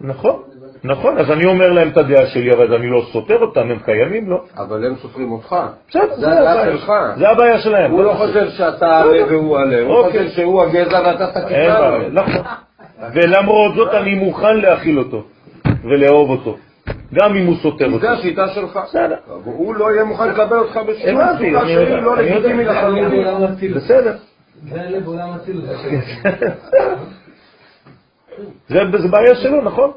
[SPEAKER 1] נכון, נכון, אז אני אומר להם את הדעה שלי, אבל אני לא סותר אותם, הם קיימים, לא.
[SPEAKER 4] אבל הם סופרים אותך.
[SPEAKER 1] בסדר,
[SPEAKER 4] זה הדעה שלך.
[SPEAKER 1] זה הבעיה שלהם.
[SPEAKER 4] הוא לא חושב שאתה עלה והוא עלה, הוא
[SPEAKER 1] אוקיי.
[SPEAKER 4] חושב שהוא הגזע ואתה
[SPEAKER 1] אין
[SPEAKER 4] תקרא
[SPEAKER 1] בעיה, נכון. ולמרות זאת אני מוכן להכיל אותו ולאהוב אותו, גם אם הוא סותר אותי.
[SPEAKER 4] זה השיטה שלך.
[SPEAKER 1] בסדר.
[SPEAKER 4] הוא לא יהיה מוכן לקבל אותך בשום
[SPEAKER 1] אני
[SPEAKER 4] שהיא
[SPEAKER 1] יודע,
[SPEAKER 4] לא. לגיטימית לחלוטין.
[SPEAKER 1] בסדר.
[SPEAKER 3] זה עולם אצילות. (laughs)
[SPEAKER 1] זה, זה בעיה שלו, נכון?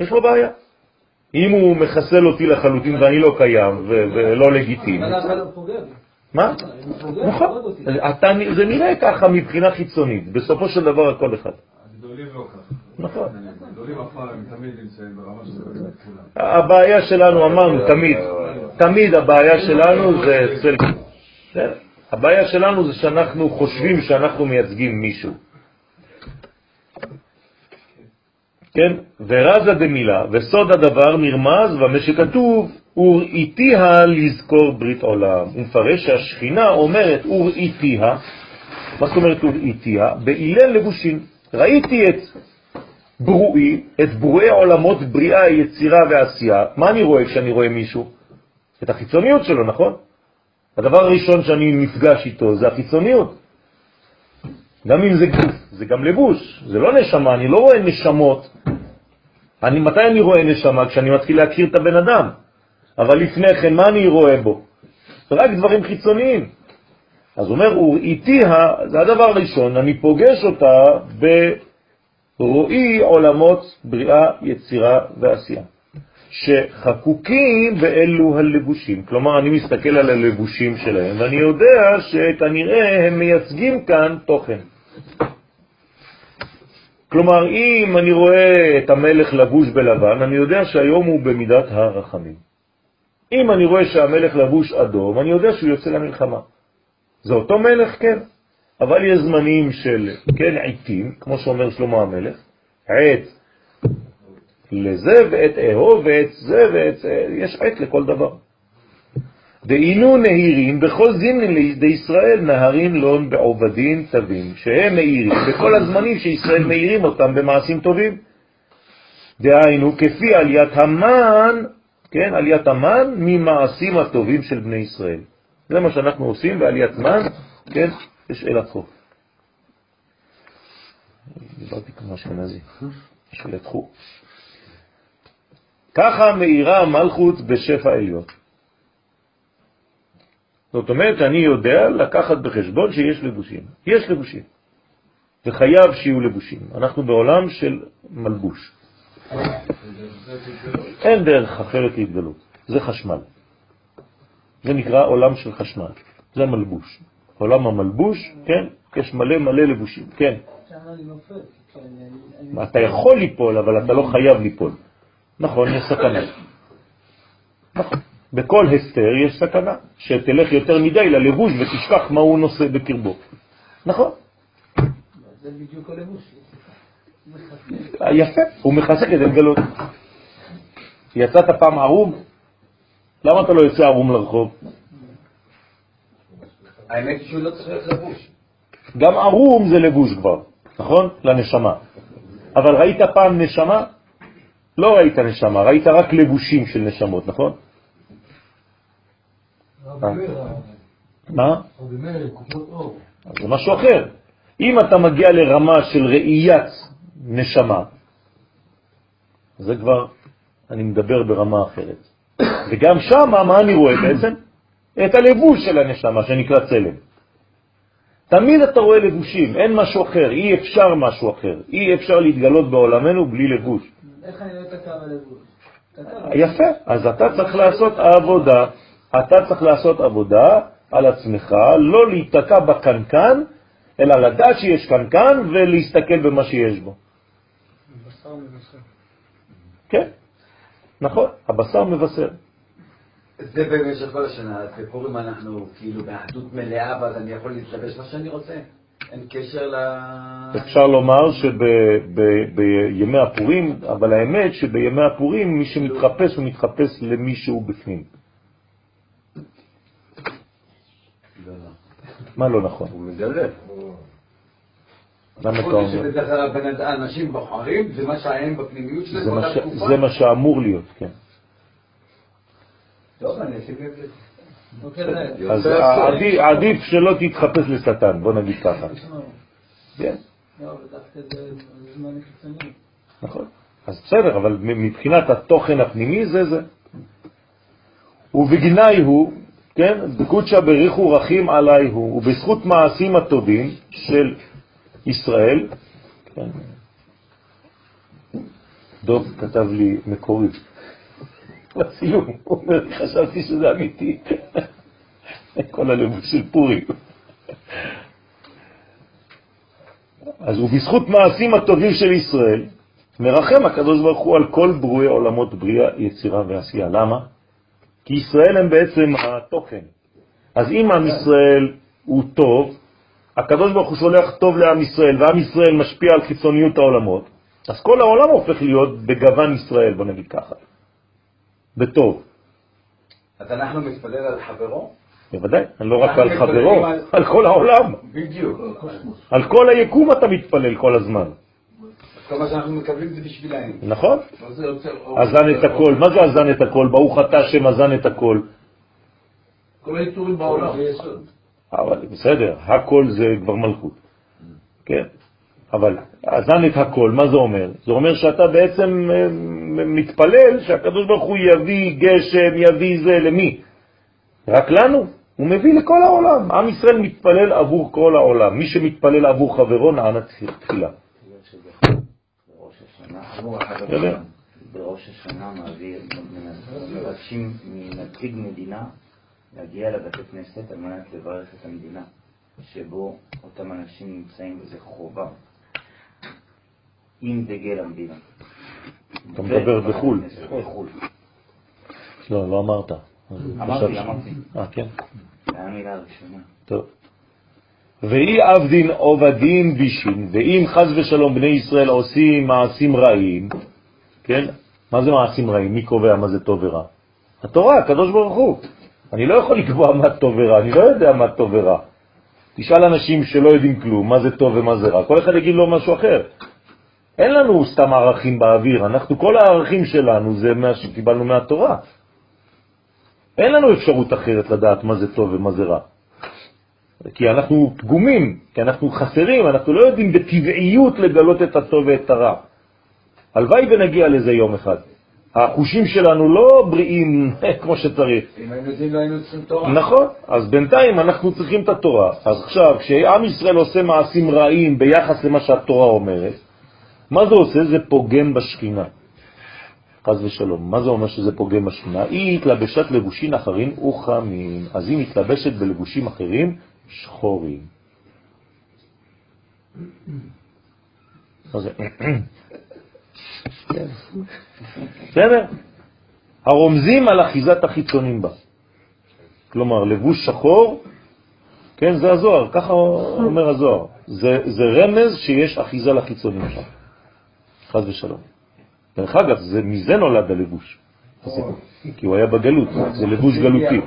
[SPEAKER 1] יש לו בעיה. אם הוא מחסל אותי לחלוטין ואני לא קיים ו- ולא לגיטימי. מה? נכון.
[SPEAKER 3] הורג אותי.
[SPEAKER 1] אתה, זה נראה ככה מבחינה חיצונית, בסופו של דבר הכל אחד.
[SPEAKER 9] הגדולים לא ככה.
[SPEAKER 1] נכון.
[SPEAKER 9] הגדולים אף פעם הם תמיד נמצאים ברמה של כולם.
[SPEAKER 1] הבעיה שלנו, אמרנו, תמיד, תמיד הבעיה שלנו זה אצל... הבעיה שלנו זה שאנחנו חושבים שאנחנו מייצגים מישהו. כן? ורזה דמילה, וסוד הדבר נרמז במה שכתוב, וראיתיה לזכור ברית עולם. הוא מפרש שהשכינה אומרת וראיתיה, מה זאת אומרת וראיתיה? באילל לבושים. ראיתי את ברואי, את ברואי עולמות בריאה, יצירה ועשייה. מה אני רואה כשאני רואה מישהו? את החיצוניות שלו, נכון? הדבר הראשון שאני נפגש איתו זה החיצוניות. גם אם זה גוף, זה גם לבוש, זה לא נשמה, אני לא רואה נשמות. אני, מתי אני רואה נשמה? כשאני מתחיל להכיר את הבן אדם. אבל לפני כן, מה אני רואה בו? רק דברים חיצוניים. אז אומר, וראיתיה, זה הדבר הראשון, אני פוגש אותה ברואי עולמות בריאה, יצירה ועשייה. שחקוקים באלו הלבושים. כלומר, אני מסתכל על הלבושים שלהם, ואני יודע שכנראה הם מייצגים כאן תוכן. כלומר, אם אני רואה את המלך לבוש בלבן, אני יודע שהיום הוא במידת הרחמים. אם אני רואה שהמלך לבוש אדום, אני יודע שהוא יוצא למלחמה. זה אותו מלך, כן, אבל יש זמנים של, כן, עיתים, כמו שאומר שלמה המלך, עת לזה ועת אהוב ועת זה ועת זה, יש עת לכל דבר. דהינו נהירים בכל זימנים לידי ישראל נהרים לון בעובדין טבים, שהם מאירים בכל הזמנים שישראל מאירים אותם במעשים טובים. דהיינו, כפי עליית המן, כן, עליית המן ממעשים הטובים של בני ישראל. זה מה שאנחנו עושים בעליית מן, כן, יש אל החוף. דיברתי כמו אשכנזי, (laughs) חוף. ככה מאירה המלכות בשפע עליון. זאת אומרת, אני יודע לקחת בחשבון שיש לבושים. יש לבושים. וחייב שיהיו לבושים. אנחנו בעולם של מלבוש. אין דרך אחרת להתגלות. זה חשמל. זה נקרא עולם של חשמל. זה מלבוש. עולם המלבוש, כן, יש מלא מלא לבושים, כן. אתה יכול ליפול, אבל אתה לא חייב ליפול. נכון, יש סכנה. נכון. בכל הסתר יש סכנה, שתלך יותר מדי ללבוש ותשכח מה הוא נושא בקרבו. נכון,
[SPEAKER 3] זה בדיוק הלבוש.
[SPEAKER 1] יפה, הוא מחזק כדי לגלות. יצאת פעם ערום? למה אתה לא יוצא ערום לרחוב?
[SPEAKER 2] האמת היא שהוא לא צריך לבוש.
[SPEAKER 1] גם ערום זה לבוש כבר, נכון? לנשמה. אבל ראית פעם נשמה? לא ראית נשמה, ראית רק לבושים של נשמות, נכון? מה?
[SPEAKER 9] אור.
[SPEAKER 1] אז זה משהו אחר. אם אתה מגיע לרמה של ראיית נשמה, זה כבר, אני מדבר ברמה אחרת. וגם שם, מה אני רואה בעצם? את הלבוש של הנשמה, שנקרא צלם. תמיד אתה רואה לבושים, אין משהו אחר, אי אפשר משהו אחר. אי אפשר להתגלות בעולמנו בלי לבוש.
[SPEAKER 3] איך אני.
[SPEAKER 1] יפה, אז אתה צריך לעשות עבודה, אתה צריך לעשות עבודה על עצמך, לא להיתקע בקנקן, אלא לדעת שיש קנקן ולהסתכל במה שיש בו.
[SPEAKER 8] בשר מבשר.
[SPEAKER 1] כן, נכון, הבשר מבשר.
[SPEAKER 2] זה במשך כל השנה, אז בפורים אנחנו כאילו באחדות מלאה, ואז אני יכול להתלבש מה שאני רוצה. אין קשר ל...
[SPEAKER 1] אפשר לומר שבימי הפורים, אבל האמת שבימי הפורים מי שמתחפש הוא מתחפש למישהו בפנים. מה לא נכון?
[SPEAKER 4] הוא מדלל.
[SPEAKER 1] למה אתה אומר?
[SPEAKER 2] שבדרך כלל הבן- האנשים בוחרים, זה מה שהם בפנימיות שלהם
[SPEAKER 1] זה
[SPEAKER 2] באותה תקופה.
[SPEAKER 1] זה מה שאמור להיות, כן.
[SPEAKER 2] טוב, אני אשים לב לזה.
[SPEAKER 3] אוקיי,
[SPEAKER 1] אז
[SPEAKER 3] זה-
[SPEAKER 1] עדיף- שלא תתחפש לשטן, בוא נגיד ככה. כן,
[SPEAKER 3] לא.
[SPEAKER 1] נכון. אז בסדר, אבל מבחינת התוכן הפנימי זה זה. ובגנאי הוא, כן, בקודשא בריחו רחים עלי הוא, ובזכות מעשים הטובים של ישראל, כן, דוב כתב לי מקורי, בסיום, הוא אומר, חשבתי שזה אמיתי, כל הלבוש של פורים. אז ובזכות מעשים הטובים של ישראל, מרחם הקדוש ברוך הוא על כל ברואי עולמות בריאה, יצירה ועשייה. למה? כי ישראל הם בעצם התוכן. אז אם עם ישראל הוא טוב, הקדוש ברוך הוא שולח טוב לעם ישראל, ועם ישראל משפיע על חיצוניות העולמות, אז כל העולם הופך להיות בגוון ישראל, בוא נגיד ככה. בטוב.
[SPEAKER 2] אז אנחנו מתפלל על חברו?
[SPEAKER 1] בוודאי, לא רק על חברו,
[SPEAKER 2] על-
[SPEAKER 1] על כל העולם.
[SPEAKER 2] בדיוק.
[SPEAKER 1] על כל היקום אתה מתפלל כל הזמן.
[SPEAKER 2] כל מה שאנחנו מקבלים זה בשבילהם.
[SPEAKER 1] נכון?
[SPEAKER 5] אור.
[SPEAKER 1] אזן את הכל. מה זה אזן את הכל? ברוך אתה השם אזן את הכל.
[SPEAKER 5] כל היצורים בעולם.
[SPEAKER 1] אבל בסדר, הכל זה כבר מלכות. כן? אבל אזן את הכל, מה זה אומר? זה אומר שאתה בעצם אה, מתפלל שהקדוש ברוך הוא יביא גשם, יביא זה, למי? רק לנו. הוא מביא לכל העולם. עם ישראל מתפלל עבור כל העולם. מי שמתפלל עבור חברו נענה תפילה.
[SPEAKER 7] בראש השנה,
[SPEAKER 1] יודע.
[SPEAKER 7] בראש השנה מעביר, מבקשים מנציג מדינה להגיע לבתי כנסת על מנת לברך את המדינה שבו אותם אנשים נמצאים, וזה חובה, עם דגל המדינה.
[SPEAKER 1] אתה מדבר בחו"ל.
[SPEAKER 7] בחו"ל.
[SPEAKER 1] לא, לא אמרת.
[SPEAKER 7] אמרתי. אמרתי.
[SPEAKER 1] אה, כן.
[SPEAKER 7] זה היה המילה הראשונה.
[SPEAKER 1] טוב. ואי עבדין עובדין בישין, ואם חז ושלום בני ישראל עושים מעשים רעים, כן? מה זה מעשים רעים? מי קובע מה זה טוב ורע? התורה, הקדוש ברוך הוא. אני לא יכול לקבוע מה טוב ורע, אני לא יודע מה טוב ורע. תשאל אנשים שלא יודעים כלום, מה זה טוב ומה זה רע, כל אחד יגיד לו משהו אחר. אין לנו סתם ערכים באוויר, אנחנו, כל הערכים שלנו זה מה שקיבלנו מהתורה. אין לנו אפשרות אחרת לדעת מה זה טוב ומה זה רע. כי אנחנו פגומים, כי אנחנו חסרים, אנחנו לא יודעים בטבעיות לגלות את הטוב ואת הרע. הלוואי ונגיע לזה יום אחד. החושים שלנו לא בריאים (laughs) כמו שצריך.
[SPEAKER 2] אם היינו יודעים לא היינו צריכים תורה.
[SPEAKER 1] נכון, אז בינתיים אנחנו צריכים את התורה. אז עכשיו, כשעם ישראל עושה מעשים רעים ביחס למה שהתורה אומרת, מה זה עושה? זה פוגם בשכינה. חז ושלום. מה זה אומר שזה פוגם בשכינה? היא התלבשת לבושים אחרים וחמים. אז היא מתלבשת בלבושים אחרים שחורים. בסדר? הרומזים על אחיזת החיצונים בה. כלומר, לבוש שחור, כן, זה הזוהר, ככה אומר הזוהר. זה, זה רמז שיש אחיזה לחיצונים שם. חז ושלום. דרך אגב, זה, מזה נולד הלבוש. כי הוא היה בגלות, זה לבוש גלותי.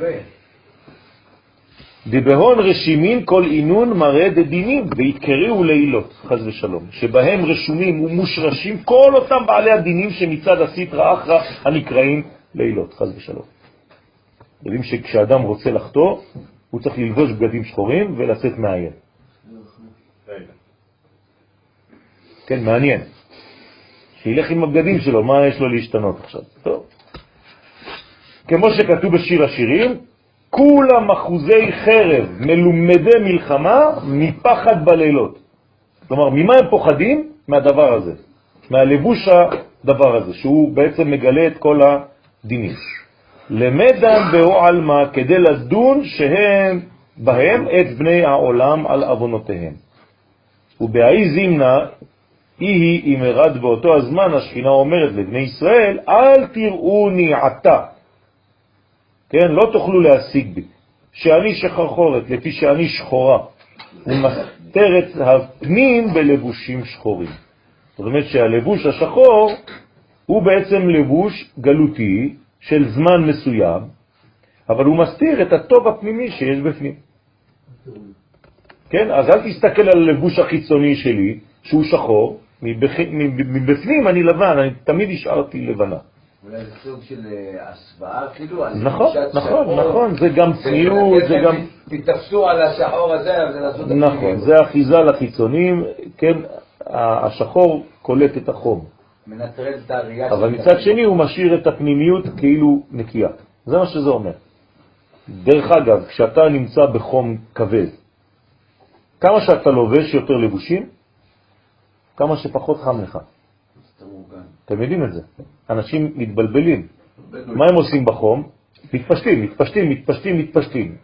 [SPEAKER 1] דבהון רשימין כל עינון מראה דדינים והתקראו לילות, חז ושלום, שבהם רשומים ומושרשים כל אותם בעלי הדינים שמצד הסטרא אחרא הנקראים לילות, חז ושלום. יודעים שכשאדם רוצה לחטוא, הוא צריך ללבוש בגדים שחורים ולצאת מהעיר. כן, מעניין. שילך עם הבגדים שלו, מה יש לו להשתנות עכשיו? טוב. כמו שכתוב בשיר השירים, כולם אחוזי חרב, מלומדי מלחמה, מפחד בלילות. כלומר, ממה הם פוחדים? מהדבר הזה, מהלבוש הדבר הזה, שהוא בעצם מגלה את כל הדינים. למדן בעלמא כדי לדון שהם בהם את בני העולם על אבונותיהם. ובהאי זימנה, היא אם ארד באותו הזמן השכינה אומרת לבני ישראל, אל תראוני עתה, כן, לא תוכלו להשיג בי, שאני שחרחורת, לפי שאני שחורה, ומסתר את הפנים בלבושים שחורים. זאת אומרת שהלבוש השחור הוא בעצם לבוש גלותי של זמן מסוים, אבל הוא מסתיר את הטוב הפנימי שיש בפנים. כן? אז אל תסתכל על הלבוש החיצוני שלי, שהוא שחור, מבפנים אני לבן, אני תמיד השארתי לבנה.
[SPEAKER 2] אולי זה סוג של אה, הסוואה, כאילו,
[SPEAKER 1] נכון, נכון, נכון, זה גם צניעות, זה גם...
[SPEAKER 2] תתפסו על השחור הזה, זה לעשות
[SPEAKER 1] נכון, זה אחיזה לחיצונים, כן, השחור קולט את החום.
[SPEAKER 2] מנטרל את הראייה
[SPEAKER 1] אבל מצד שני הוא משאיר את הפנימיות כאילו נקייה. זה מה שזה אומר. דרך אגב, כשאתה נמצא בחום כבד, כמה שאתה לובש יותר לבושים, כמה שפחות חם לך. אתם יודעים את זה. אנשים מתבלבלים. מה הם עושים בחום? מתפשטים, מתפשטים, מתפשטים, מתפשטים.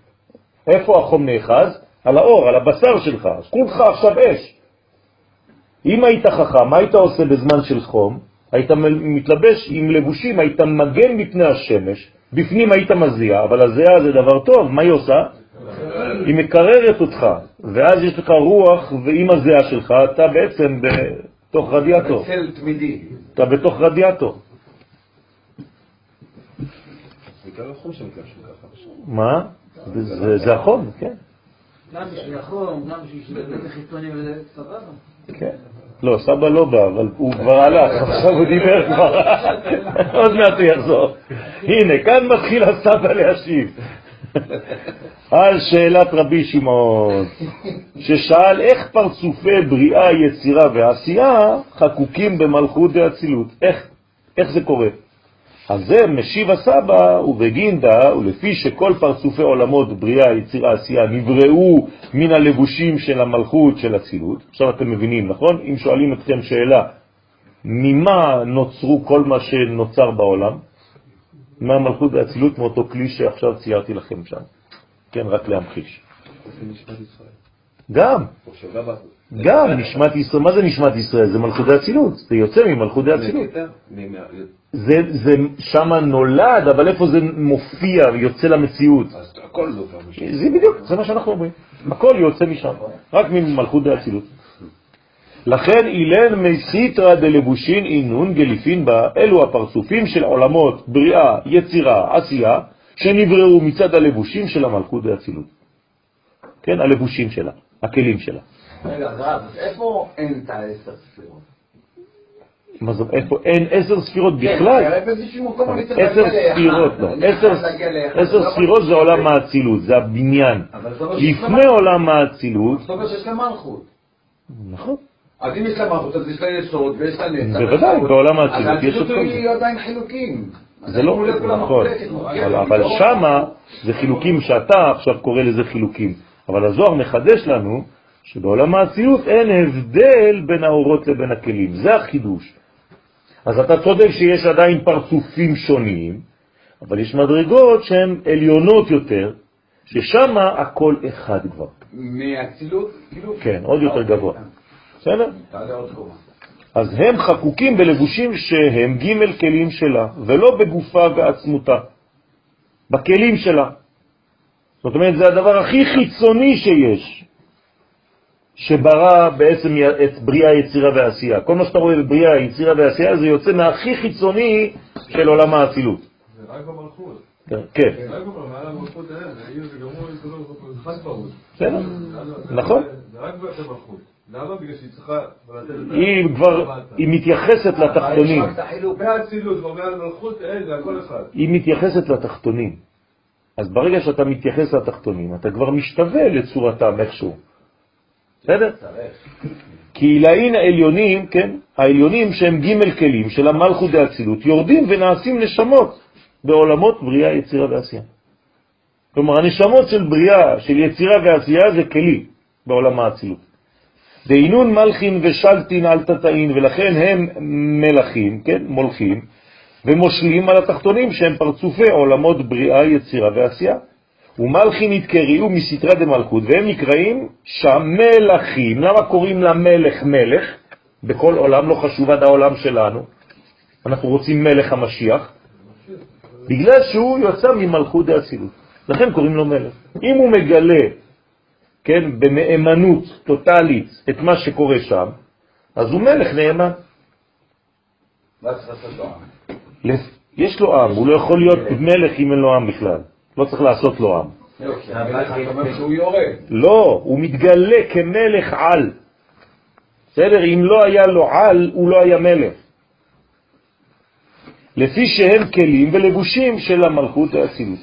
[SPEAKER 1] איפה החום נאחז? על האור, על הבשר שלך. כולך עכשיו אש. אם היית חכם, מה היית עושה בזמן של חום? היית מתלבש עם לבושים, היית מגן מפני השמש, בפנים היית מזיע, אבל הזיעה זה דבר טוב, מה היא עושה? היא מקררת אותך, ואז יש לך רוח, ועם הזיעה שלך אתה בעצם בתוך רדיאטור.
[SPEAKER 2] בצל תמידי.
[SPEAKER 1] אתה בתוך רדיאטור. מה? זה החום, כן.
[SPEAKER 3] גם בשביל החום, גם בשביל וזה סבבה.
[SPEAKER 1] כן. לא, סבא לא בא, אבל הוא כבר הלך, עכשיו הוא דיבר כבר, (laughs) עוד מעט הוא יחזור. הנה, כאן מתחיל הסבא להשיב. (laughs) על שאלת רבי שמעון, ששאל איך פרצופי בריאה, יצירה ועשייה חקוקים במלכות דאצילות. איך, איך זה קורה? על זה משיב הסבא ובגינדה, ולפי שכל פרצופי עולמות בריאה, יצירה, עשייה נבראו מן הלבושים של המלכות של הצילות. עכשיו אתם מבינים, נכון? אם שואלים אתכם שאלה, ממה נוצרו כל מה שנוצר בעולם? מהמלכות והצילות מאותו כלי שעכשיו ציירתי לכם שם. כן, רק להמחיש. גם, גם נשמת ישראל, מה זה נשמת ישראל? זה מלכות האצילות, זה יוצא ממלכות האצילות. זה, זה שמה נולד, אבל איפה זה מופיע, יוצא למציאות?
[SPEAKER 4] הכל
[SPEAKER 1] זה בדיוק, זה מה שאנחנו אומרים. הכל יוצא משם, רק ממלכות האצילות. לכן אילן מסיתרא דלבושין אינון גליפין בה, אלו הפרצופים של עולמות בריאה, יצירה, עשייה, שנבראו מצד הלבושים של המלכות והאצילות. כן, הלבושים שלה, הכלים שלה.
[SPEAKER 2] רגע, רב, איפה אין את העשר ספירות?
[SPEAKER 1] מה זאת, איפה אין עשר ספירות כן, בכלל? עשר ספירות, לא. עשר ספירות זה עולם האצילות, זה הבניין. לא לפני עולם האצילות...
[SPEAKER 2] זאת אומרת שיש לה מלכות.
[SPEAKER 1] נכון.
[SPEAKER 2] אז אם יש לה מלכות, אז יש לה יסוד ויש לה נצח.
[SPEAKER 1] בוודאי, בעולם האצילות
[SPEAKER 2] יש עוד כל זה. אז האצילות היא עדיין חילוקים.
[SPEAKER 1] זה לא נכון, אבל שמה זה חילוקים שאתה עכשיו קורא לזה חילוקים. אבל הזוהר מחדש לנו שבעולם האצילות אין הבדל בין האורות לבין הכלים, זה החידוש. אז אתה צודק שיש עדיין פרצופים שונים, אבל יש מדרגות שהן עליונות יותר, ששם הכל אחד כבר.
[SPEAKER 2] מהאצילות? כאילו?
[SPEAKER 1] כן, עוד יותר גבוה. בסדר? אז הם חקוקים בלבושים שהם ג' כלים שלה, ולא בגופה ועצמותה, בכלים שלה. זאת אומרת, זה הדבר הכי חיצוני שיש, שברא בעצם את בריאה, יצירה ועשייה. כל מה שאתה רואה בבריאה, יצירה ועשייה, זה יוצא מהכי חיצוני של עולם האצילות.
[SPEAKER 9] זה רק במלכות.
[SPEAKER 1] כן. נכון.
[SPEAKER 9] למה? בגלל שהיא צריכה...
[SPEAKER 1] היא כבר, היא מתייחסת לתחתונים.
[SPEAKER 9] זה הכל אחד.
[SPEAKER 1] היא מתייחסת לתחתונים. אז ברגע שאתה מתייחס לתחתונים, אתה כבר משתווה לצורתם איכשהו. בסדר? כי עילאין העליונים, כן, העליונים שהם ג' כלים של המלכות דאצילות, יורדים ונעשים נשמות בעולמות בריאה, יצירה ועשייה. כלומר, הנשמות של בריאה, של יצירה ועשייה, זה כלי בעולם האצילות. דהינון מלכין ושלטין על תתאין, ולכן הם מלכים, כן, מולכים, ומושלים על התחתונים שהם פרצופי עולמות בריאה, יצירה ועשייה. ומלכין יתקריאו מסתרה דמלכות, והם נקראים שם מלכים. למה קוראים למלך מלך? בכל עולם לא חשוב עד העולם שלנו. אנחנו רוצים מלך המשיח, בגלל שהוא יוצא ממלכות דאצילות. לכן קוראים לו מלך. אם הוא מגלה כן, בנאמנות טוטלית את מה שקורה שם, אז הוא מלך נאמן. יש לו עם, הוא לא יכול להיות מלך אם אין לו עם בכלל. לא צריך לעשות לו עם.
[SPEAKER 2] לא, יורד.
[SPEAKER 1] לא, הוא מתגלה כמלך על. בסדר? אם לא היה לו על, הוא לא היה מלך. לפי שהם כלים ולבושים של המלכות והאצילות.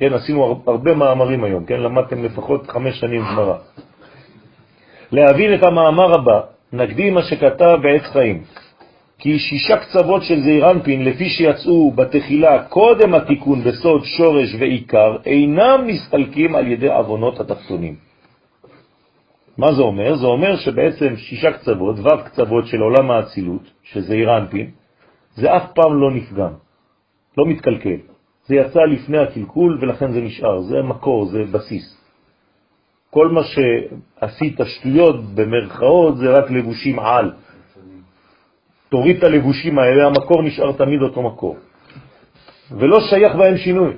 [SPEAKER 1] כן, עשינו הרבה מאמרים היום, כן? למדתם לפחות חמש שנים גמרא. להבין את המאמר הבא, נקדים מה שכתב בעץ חיים, כי שישה קצוות של זעירנפין, לפי שיצאו בתחילה קודם התיקון בסוד שורש ועיקר, אינם מסתלקים על ידי אבונות התחתונים. מה זה אומר? זה אומר שבעצם שישה קצוות, ו' קצוות של עולם האצילות, שזה אירנפין, זה אף פעם לא נפגם, לא מתקלקל. זה יצא לפני הקלקול ולכן זה נשאר, זה מקור, זה בסיס. כל מה שעשית שטויות במרכאות זה רק לבושים על. תוריד את הלבושים האלה, המקור נשאר תמיד אותו מקור. ולא שייך בהם שינוי.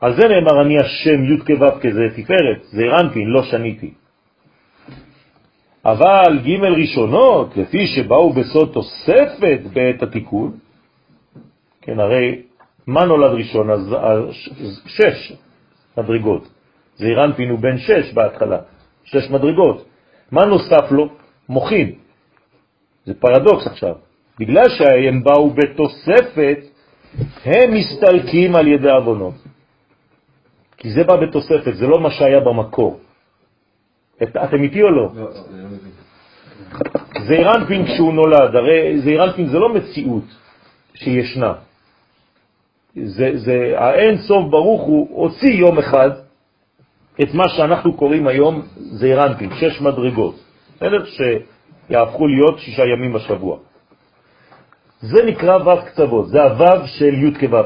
[SPEAKER 1] על זה נאמר אני השם י' כו' כזה תפארת, זה רנפין, לא שניתי. אבל ג' ראשונות, לפי שבאו בסוד תוספת בעת התיקון, כן, הרי מה נולד ראשון? אז שש מדרגות. זעירנפין הוא בן שש בהתחלה, שש מדרגות. מה נוסף לו? מוכין. זה פרדוקס עכשיו. בגלל שהם באו בתוספת, הם מסתלקים על ידי אבונות. כי זה בא בתוספת, זה לא מה שהיה במקור. אתם איתי או לא? זעירנפין כשהוא נולד, הרי זעירנפין זה לא מציאות שישנה. זה, זה, האין סוף ברוך הוא הוציא יום אחד את מה שאנחנו קוראים היום זעירנפין, שש מדרגות, בסדר? שיהפכו להיות שישה ימים בשבוע. זה נקרא ו' קצוות, זה הו' של י' כו'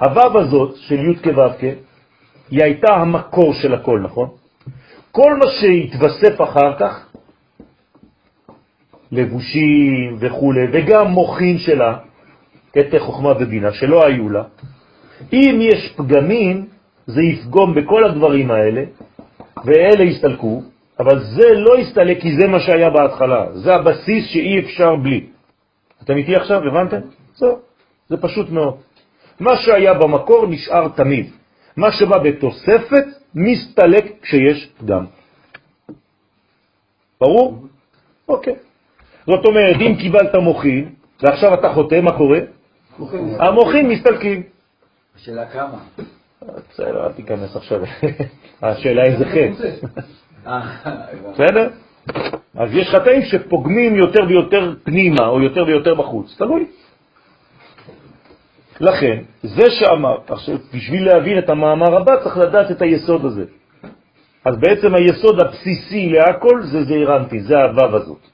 [SPEAKER 1] הו' הזאת של י' כו' היא הייתה המקור של הכל, נכון? כל מה שהתווסף אחר כך, לבושים וכו', וגם מוחין שלה, קטע חוכמה ובינה, שלא היו לה, אם יש פגמים, זה יפגום בכל הדברים האלה, ואלה יסתלקו, אבל זה לא יסתלק כי זה מה שהיה בהתחלה, זה הבסיס שאי אפשר בלי. אתם איתי עכשיו, הבנתם? זהו, זה פשוט מאוד. מה שהיה במקור נשאר תמיד. מה שבא בתוספת מסתלק כשיש פגם. ברור? אוקיי. זאת אומרת, אם קיבלת מוחין, ועכשיו אתה חותם, מה קורה? המוחין מסתלקים.
[SPEAKER 2] השאלה כמה?
[SPEAKER 1] בסדר, אל תיכנס עכשיו. (laughs) השאלה איזה חטא. בסדר? אז יש חטאים שפוגמים יותר ויותר פנימה, או יותר ויותר בחוץ, תלוי. לכן, זה שאמר, עכשיו, בשביל להבין את המאמר הבא צריך לדעת את היסוד הזה. אז בעצם היסוד הבסיסי להכל זה זעירנטי, זה הוו הזאת.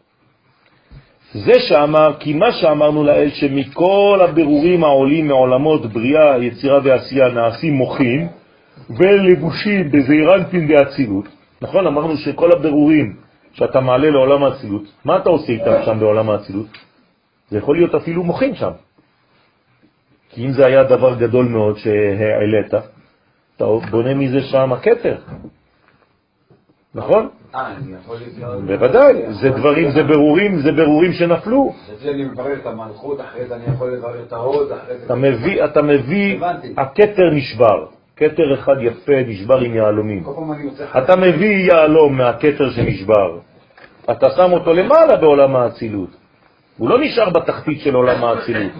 [SPEAKER 1] זה שאמר, כי מה שאמרנו לאל, שמכל הבירורים העולים מעולמות בריאה, יצירה ועשייה נעשים מוחים ולבושים בזעירנטין דאצילות. נכון? אמרנו שכל הבירורים שאתה מעלה לעולם האצילות, מה אתה עושה איתם שם בעולם האצילות? זה יכול להיות אפילו מוחין שם. כי אם זה היה דבר גדול מאוד שהעלית, אתה בונה מזה שם הכתר. נכון?
[SPEAKER 2] אה.
[SPEAKER 1] בוודאי, זה דברים, זה ברורים, זה ברורים שנפלו.
[SPEAKER 2] זה אני מברר את המלכות, אחרי זה אני יכול לברר את ההוד, אחרי זה...
[SPEAKER 1] אתה מביא, אתה מביא, הכתר נשבר, כתר אחד יפה נשבר עם יהלומים. אתה מביא יהלום מהכתר שנשבר, אתה שם אותו למעלה בעולם האצילות. הוא לא נשאר בתחתית של עולם האצילות.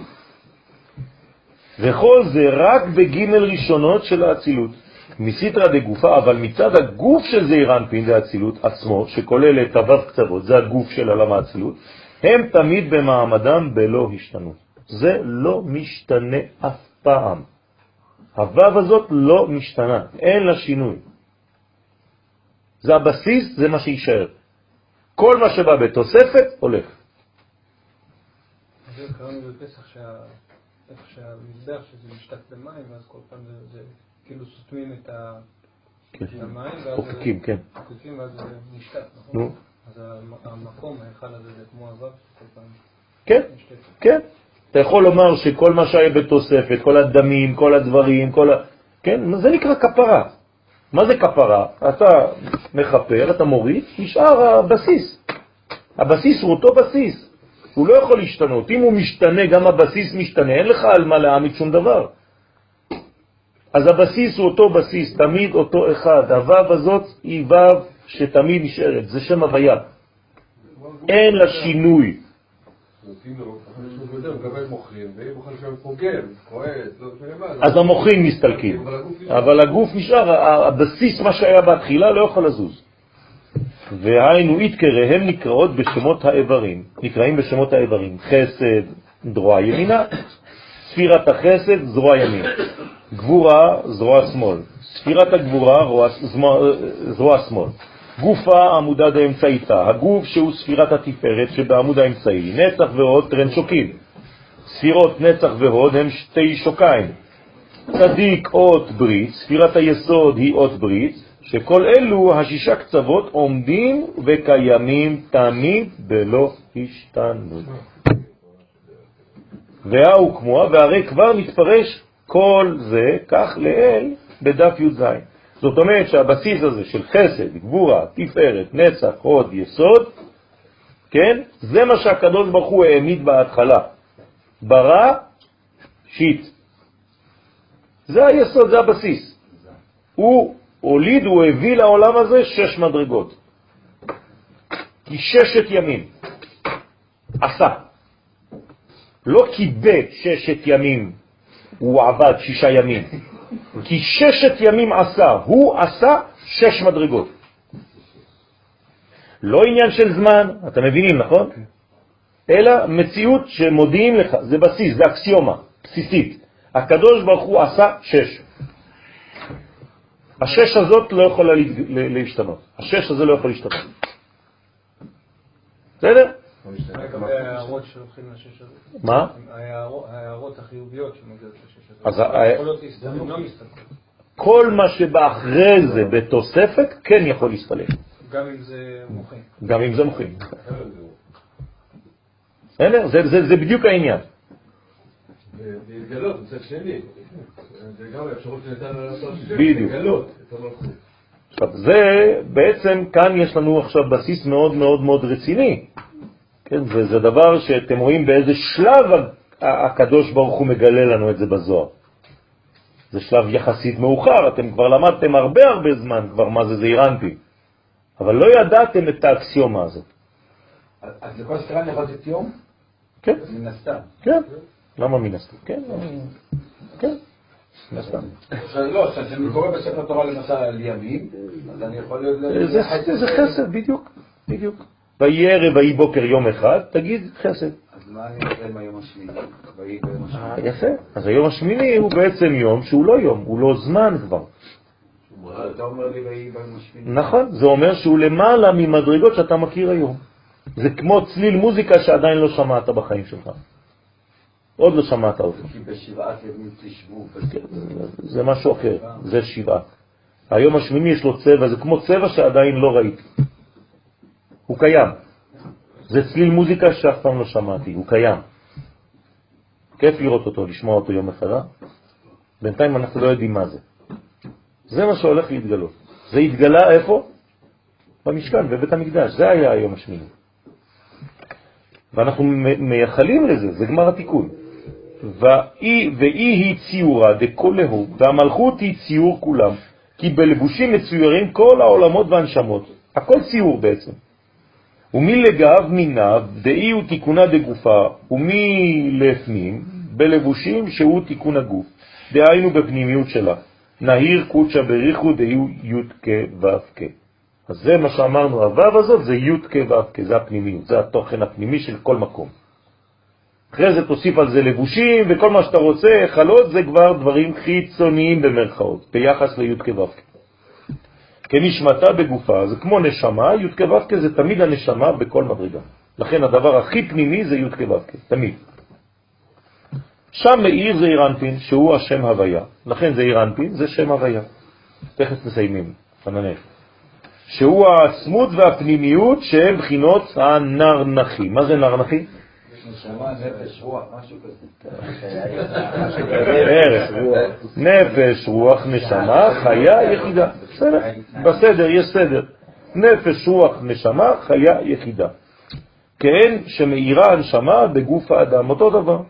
[SPEAKER 1] וכל זה רק בגימל ראשונות של האצילות. מסיטרא דגופה, אבל מצד הגוף של זעיר אנפין, זה האצילות עצמו, שכולל את הוו קצוות, זה הגוף של עולם האצילות, הם תמיד במעמדם בלא השתנות. זה לא משתנה אף פעם. הוו הזאת לא משתנה, אין לה שינוי. זה הבסיס, זה מה שישאר. כל מה שבא בתוספת, הולך.
[SPEAKER 8] זה קראנו בפסח שהמזבח שזה משתק במים, ואז כל פעם זה כאילו סותמים את
[SPEAKER 1] כן.
[SPEAKER 8] המים,
[SPEAKER 1] חוקקים, כן.
[SPEAKER 8] חוקקים ואז זה נשתק, נכון? אז המקום, ההיכל הזה, זה כמו פעם...
[SPEAKER 1] כן, כן. אתה יכול לומר שכל מה שהיה בתוספת, כל הדמים, כל הדברים, כל ה... כן, זה נקרא כפרה. מה זה כפרה? אתה מחפר, אתה מוריד, נשאר הבסיס. הבסיס הוא אותו בסיס. הוא לא יכול להשתנות. אם הוא משתנה, גם הבסיס משתנה, אין לך על מה להעמיד שום דבר. אז הבסיס הוא אותו בסיס, תמיד אותו אחד. הוו הזאת היא וו שתמיד נשארת, זה שם הוויה. אין לה שינוי. אז המוחים מסתלקים, אבל הגוף נשאר, הבסיס, מה שהיה בהתחילה, לא יכול לזוז. והיינו יתקרא, הם נקראות בשמות האיברים, נקראים בשמות האיברים, חסד, דרוע ימינה, ספירת החסד, זרוע ימין, גבורה, זרוע שמאל, ספירת הגבורה, זרוע שמאל, גופה, עמודה דאמצעיתה, הגוף שהוא ספירת התפארת שבעמוד האמצעי, נצח והוד, טרן שוקים, ספירות נצח והוד הם שתי שוקיים, צדיק אות ברית, ספירת היסוד היא אות ברית, שכל אלו השישה קצוות עומדים וקיימים תמיד בלא השתנות. והאו כמוה, והרי כבר מתפרש כל זה, כך לאל, בדף י"ז. זאת אומרת שהבסיס הזה של חסד, גבורה, תפארת, נצח, הוד, יסוד, כן? זה מה שהקדוש ברוך הוא העמיד בהתחלה. ברא, שיט. זה היסוד, זה הבסיס. הוא הוליד, הוא הביא לעולם הזה שש מדרגות. כי ששת ימים עשה. לא קיבל ששת ימים, הוא עבד שישה ימים. כי ששת ימים עשה, הוא עשה שש מדרגות. לא עניין של זמן, אתם מבינים, נכון? אלא מציאות שמודיעים לך, זה בסיס, זה אקסיומה, בסיסית. הקדוש ברוך הוא עשה שש. השש הזאת לא יכולה להשתנות. השש הזה לא יכול להשתנות. בסדר? מה?
[SPEAKER 8] ההערות החיוביות שמגיעות לשש
[SPEAKER 1] הזה. לא כל מה שבא אחרי זה בתוספת כן יכול להסתלק.
[SPEAKER 8] גם אם זה מוחים.
[SPEAKER 1] גם אם זה. (laughs) בסדר? זה בדיוק העניין.
[SPEAKER 9] להתגלות מצד שני. זה גם האפשרות שניתן לעשות
[SPEAKER 1] בדיוק. עכשיו, זה בעצם, כאן יש לנו עכשיו בסיס מאוד מאוד מאוד רציני. כן, וזה דבר שאתם רואים באיזה שלב הקדוש ברוך הוא מגלה לנו את זה בזוהר. זה שלב יחסית מאוחר, אתם כבר למדתם הרבה הרבה זמן כבר מה זה זעירנטי, אבל לא ידעתם את האקסיומה הזאת.
[SPEAKER 2] אז לכל סתירה יכול לתת יום?
[SPEAKER 1] כן.
[SPEAKER 2] מן הסתם.
[SPEAKER 1] כן. למה מן הסתם? כן. כן.
[SPEAKER 2] לא, כשאני קורא בספר תורה למשל על ימים, אז אני יכול...
[SPEAKER 1] זה חסד, בדיוק, בדיוק. ויהי ערב ויהי בוקר יום אחד, תגיד חסד.
[SPEAKER 2] אז מה אני עושה עם היום השמיני? ויהי ביום השמיני.
[SPEAKER 1] יפה. אז היום השמיני הוא בעצם יום שהוא לא יום, הוא לא זמן כבר. נכון, זה אומר שהוא למעלה ממדרגות שאתה מכיר היום. זה כמו צליל מוזיקה שעדיין לא שמעת בחיים שלך. עוד לא שמעת אותו.
[SPEAKER 2] כי בשבעת ימים תשבו.
[SPEAKER 1] זה משהו אחר, זה שבעה. היום השמיני יש לו צבע, זה כמו צבע שעדיין לא ראיתי. הוא קיים. זה צליל מוזיקה שאף פעם לא שמעתי, הוא קיים. כיף לראות אותו, לשמוע אותו יום אחד, אה? בינתיים אנחנו לא יודעים מה זה. זה מה שהולך להתגלות. זה התגלה איפה? במשכן, בבית המקדש. זה היה היום השמיני. ואנחנו מייחלים לזה, זה גמר התיקון. ואי, ואי היא ציורה דקולהו, והמלכות היא ציור כולם, כי בלבושים מצוירים כל העולמות והנשמות. הכל ציור בעצם. ומי לגב מיניו דאי הוא תיקונה דגופה, ומי לפנים בלבושים שהוא תיקון הגוף, דהיינו בפנימיות שלה. נהיר קודשא בריחו דאי הוא י' כו' אז זה מה שאמרנו, הוו הזאת זה י' כו' זה הפנימיות, זה התוכן הפנימי של כל מקום. אחרי זה תוסיף על זה לבושים וכל מה שאתה רוצה, חלות זה כבר דברים חיצוניים במרכאות, ביחס לי' כו' כנשמתה בגופה, זה כמו נשמה, י' כו' זה תמיד הנשמה בכל מדרגה. לכן הדבר הכי פנימי זה י' כו', תמיד. שם מאיר זה אירנפין, שהוא השם הוויה. לכן זה אירנפין, זה שם הוויה. תכף מסיימים, חננך. שהוא העצמות והפנימיות שהם בחינות הנרנחי. מה זה נרנחי? נפש, רוח, נשמה, חיה, יחידה. בסדר, בסדר, יש סדר. נפש, רוח, נשמה, חיה, יחידה. כן, שמאירה הנשמה בגוף האדם, אותו דבר.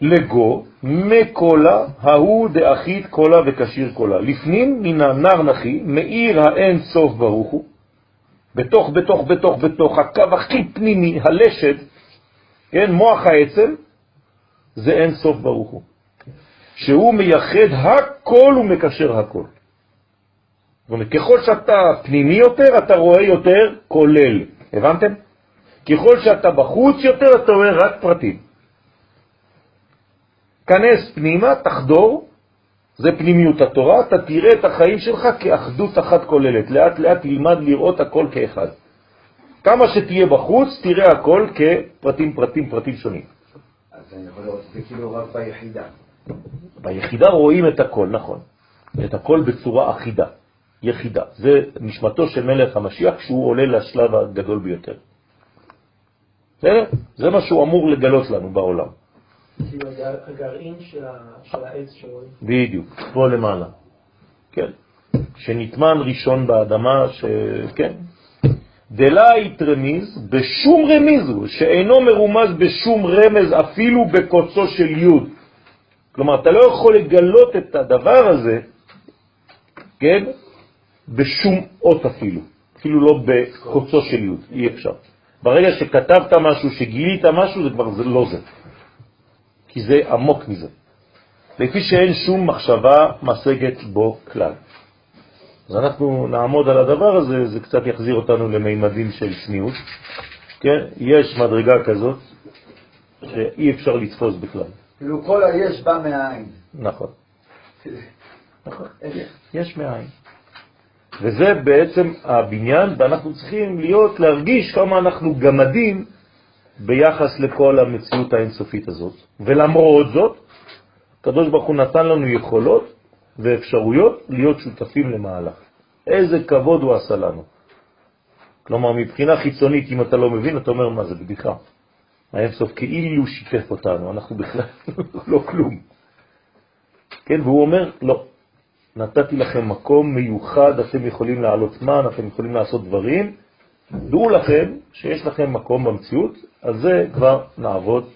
[SPEAKER 1] לגו מקולה ההוא דאחית קולה וקשיר קולה. לפנים מן הנר נחי מאיר האין סוף ברוך הוא, בתוך, בתוך, בתוך, בתוך, הקו הכי פנימי, הלשד, כן, מוח העצם, זה אין סוף ברוך הוא. שהוא מייחד הכל ומקשר הכל. זאת אומרת, ככל שאתה פנימי יותר, אתה רואה יותר כולל. הבנתם? ככל שאתה בחוץ יותר, אתה רואה רק פרטים. כנס פנימה, תחדור, זה פנימיות התורה, אתה תראה את החיים שלך כאחדות אחת כוללת. לאט לאט תלמד לראות הכל כאחד. כמה שתהיה בחוץ, תראה הכל כפרטים, פרטים, פרטים שונים.
[SPEAKER 2] אז אני יכול לראות את זה כאילו רק ביחידה.
[SPEAKER 1] ביחידה רואים את הכל, נכון. את הכל בצורה אחידה, יחידה. זה נשמתו של מלך המשיח כשהוא עולה לשלב הגדול ביותר. בסדר? זה מה שהוא אמור לגלות לנו בעולם.
[SPEAKER 6] כאילו הגרעין של העץ שרואים.
[SPEAKER 1] בדיוק, פה למעלה. כן. שנטמן ראשון באדמה, שכן. דלה יתרמיז בשום רמיז הוא, שאינו מרומז בשום רמז אפילו בקוצו של יוד. כלומר, אתה לא יכול לגלות את הדבר הזה, כן, בשום אות אפילו, אפילו לא בקוצו של יוד, אי אפשר. ברגע שכתבת משהו, שגילית משהו, זה כבר זה לא זה. כי זה עמוק מזה. לפי שאין שום מחשבה משגת בו כלל. אז אנחנו נעמוד על הדבר הזה, זה קצת יחזיר אותנו למימדים של צניעות. כן? יש מדרגה כזאת שאי אפשר לתפוס בכלל.
[SPEAKER 2] כאילו כל היש בא מהעין.
[SPEAKER 1] נכון. נכון, יש מאין. וזה בעצם הבניין, ואנחנו צריכים להיות, להרגיש כמה אנחנו גמדים ביחס לכל המציאות האינסופית הזאת. ולמרות זאת, הקדוש ברוך הוא נתן לנו יכולות ואפשרויות להיות שותפים למהלך. איזה כבוד הוא עשה לנו. כלומר, מבחינה חיצונית, אם אתה לא מבין, אתה אומר, מה זה בדיחה? האינסוף כאילו שיתף אותנו, אנחנו בכלל (laughs) לא כלום. כן, והוא אומר, לא, נתתי לכם מקום מיוחד, אתם יכולים לעלות זמן, אתם יכולים לעשות דברים, דעו לכם שיש לכם מקום במציאות, על זה כבר נעבוד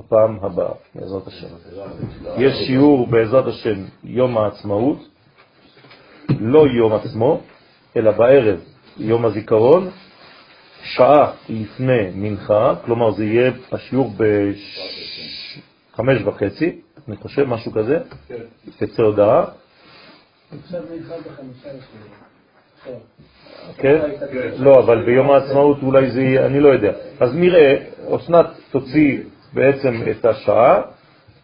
[SPEAKER 1] בפעם הבאה, בעזרת השם. יש שיעור בעזרת השם יום העצמאות, לא יום עצמו, אלא בערב יום הזיכרון, שעה לפני מנחה, כלומר זה יהיה השיעור בחמש וחצי, אני חושב, משהו כזה, תצא הודעה. כן? לא, אבל ביום העצמאות אולי זה יהיה, אני לא יודע. אז נראה, אסנת תוציא בעצם את השעה,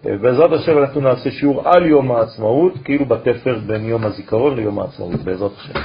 [SPEAKER 1] בעזרת השם אנחנו נעשה שיעור על יום העצמאות, כאילו בתפר בין יום הזיכרון ליום העצמאות, בעזרת השם.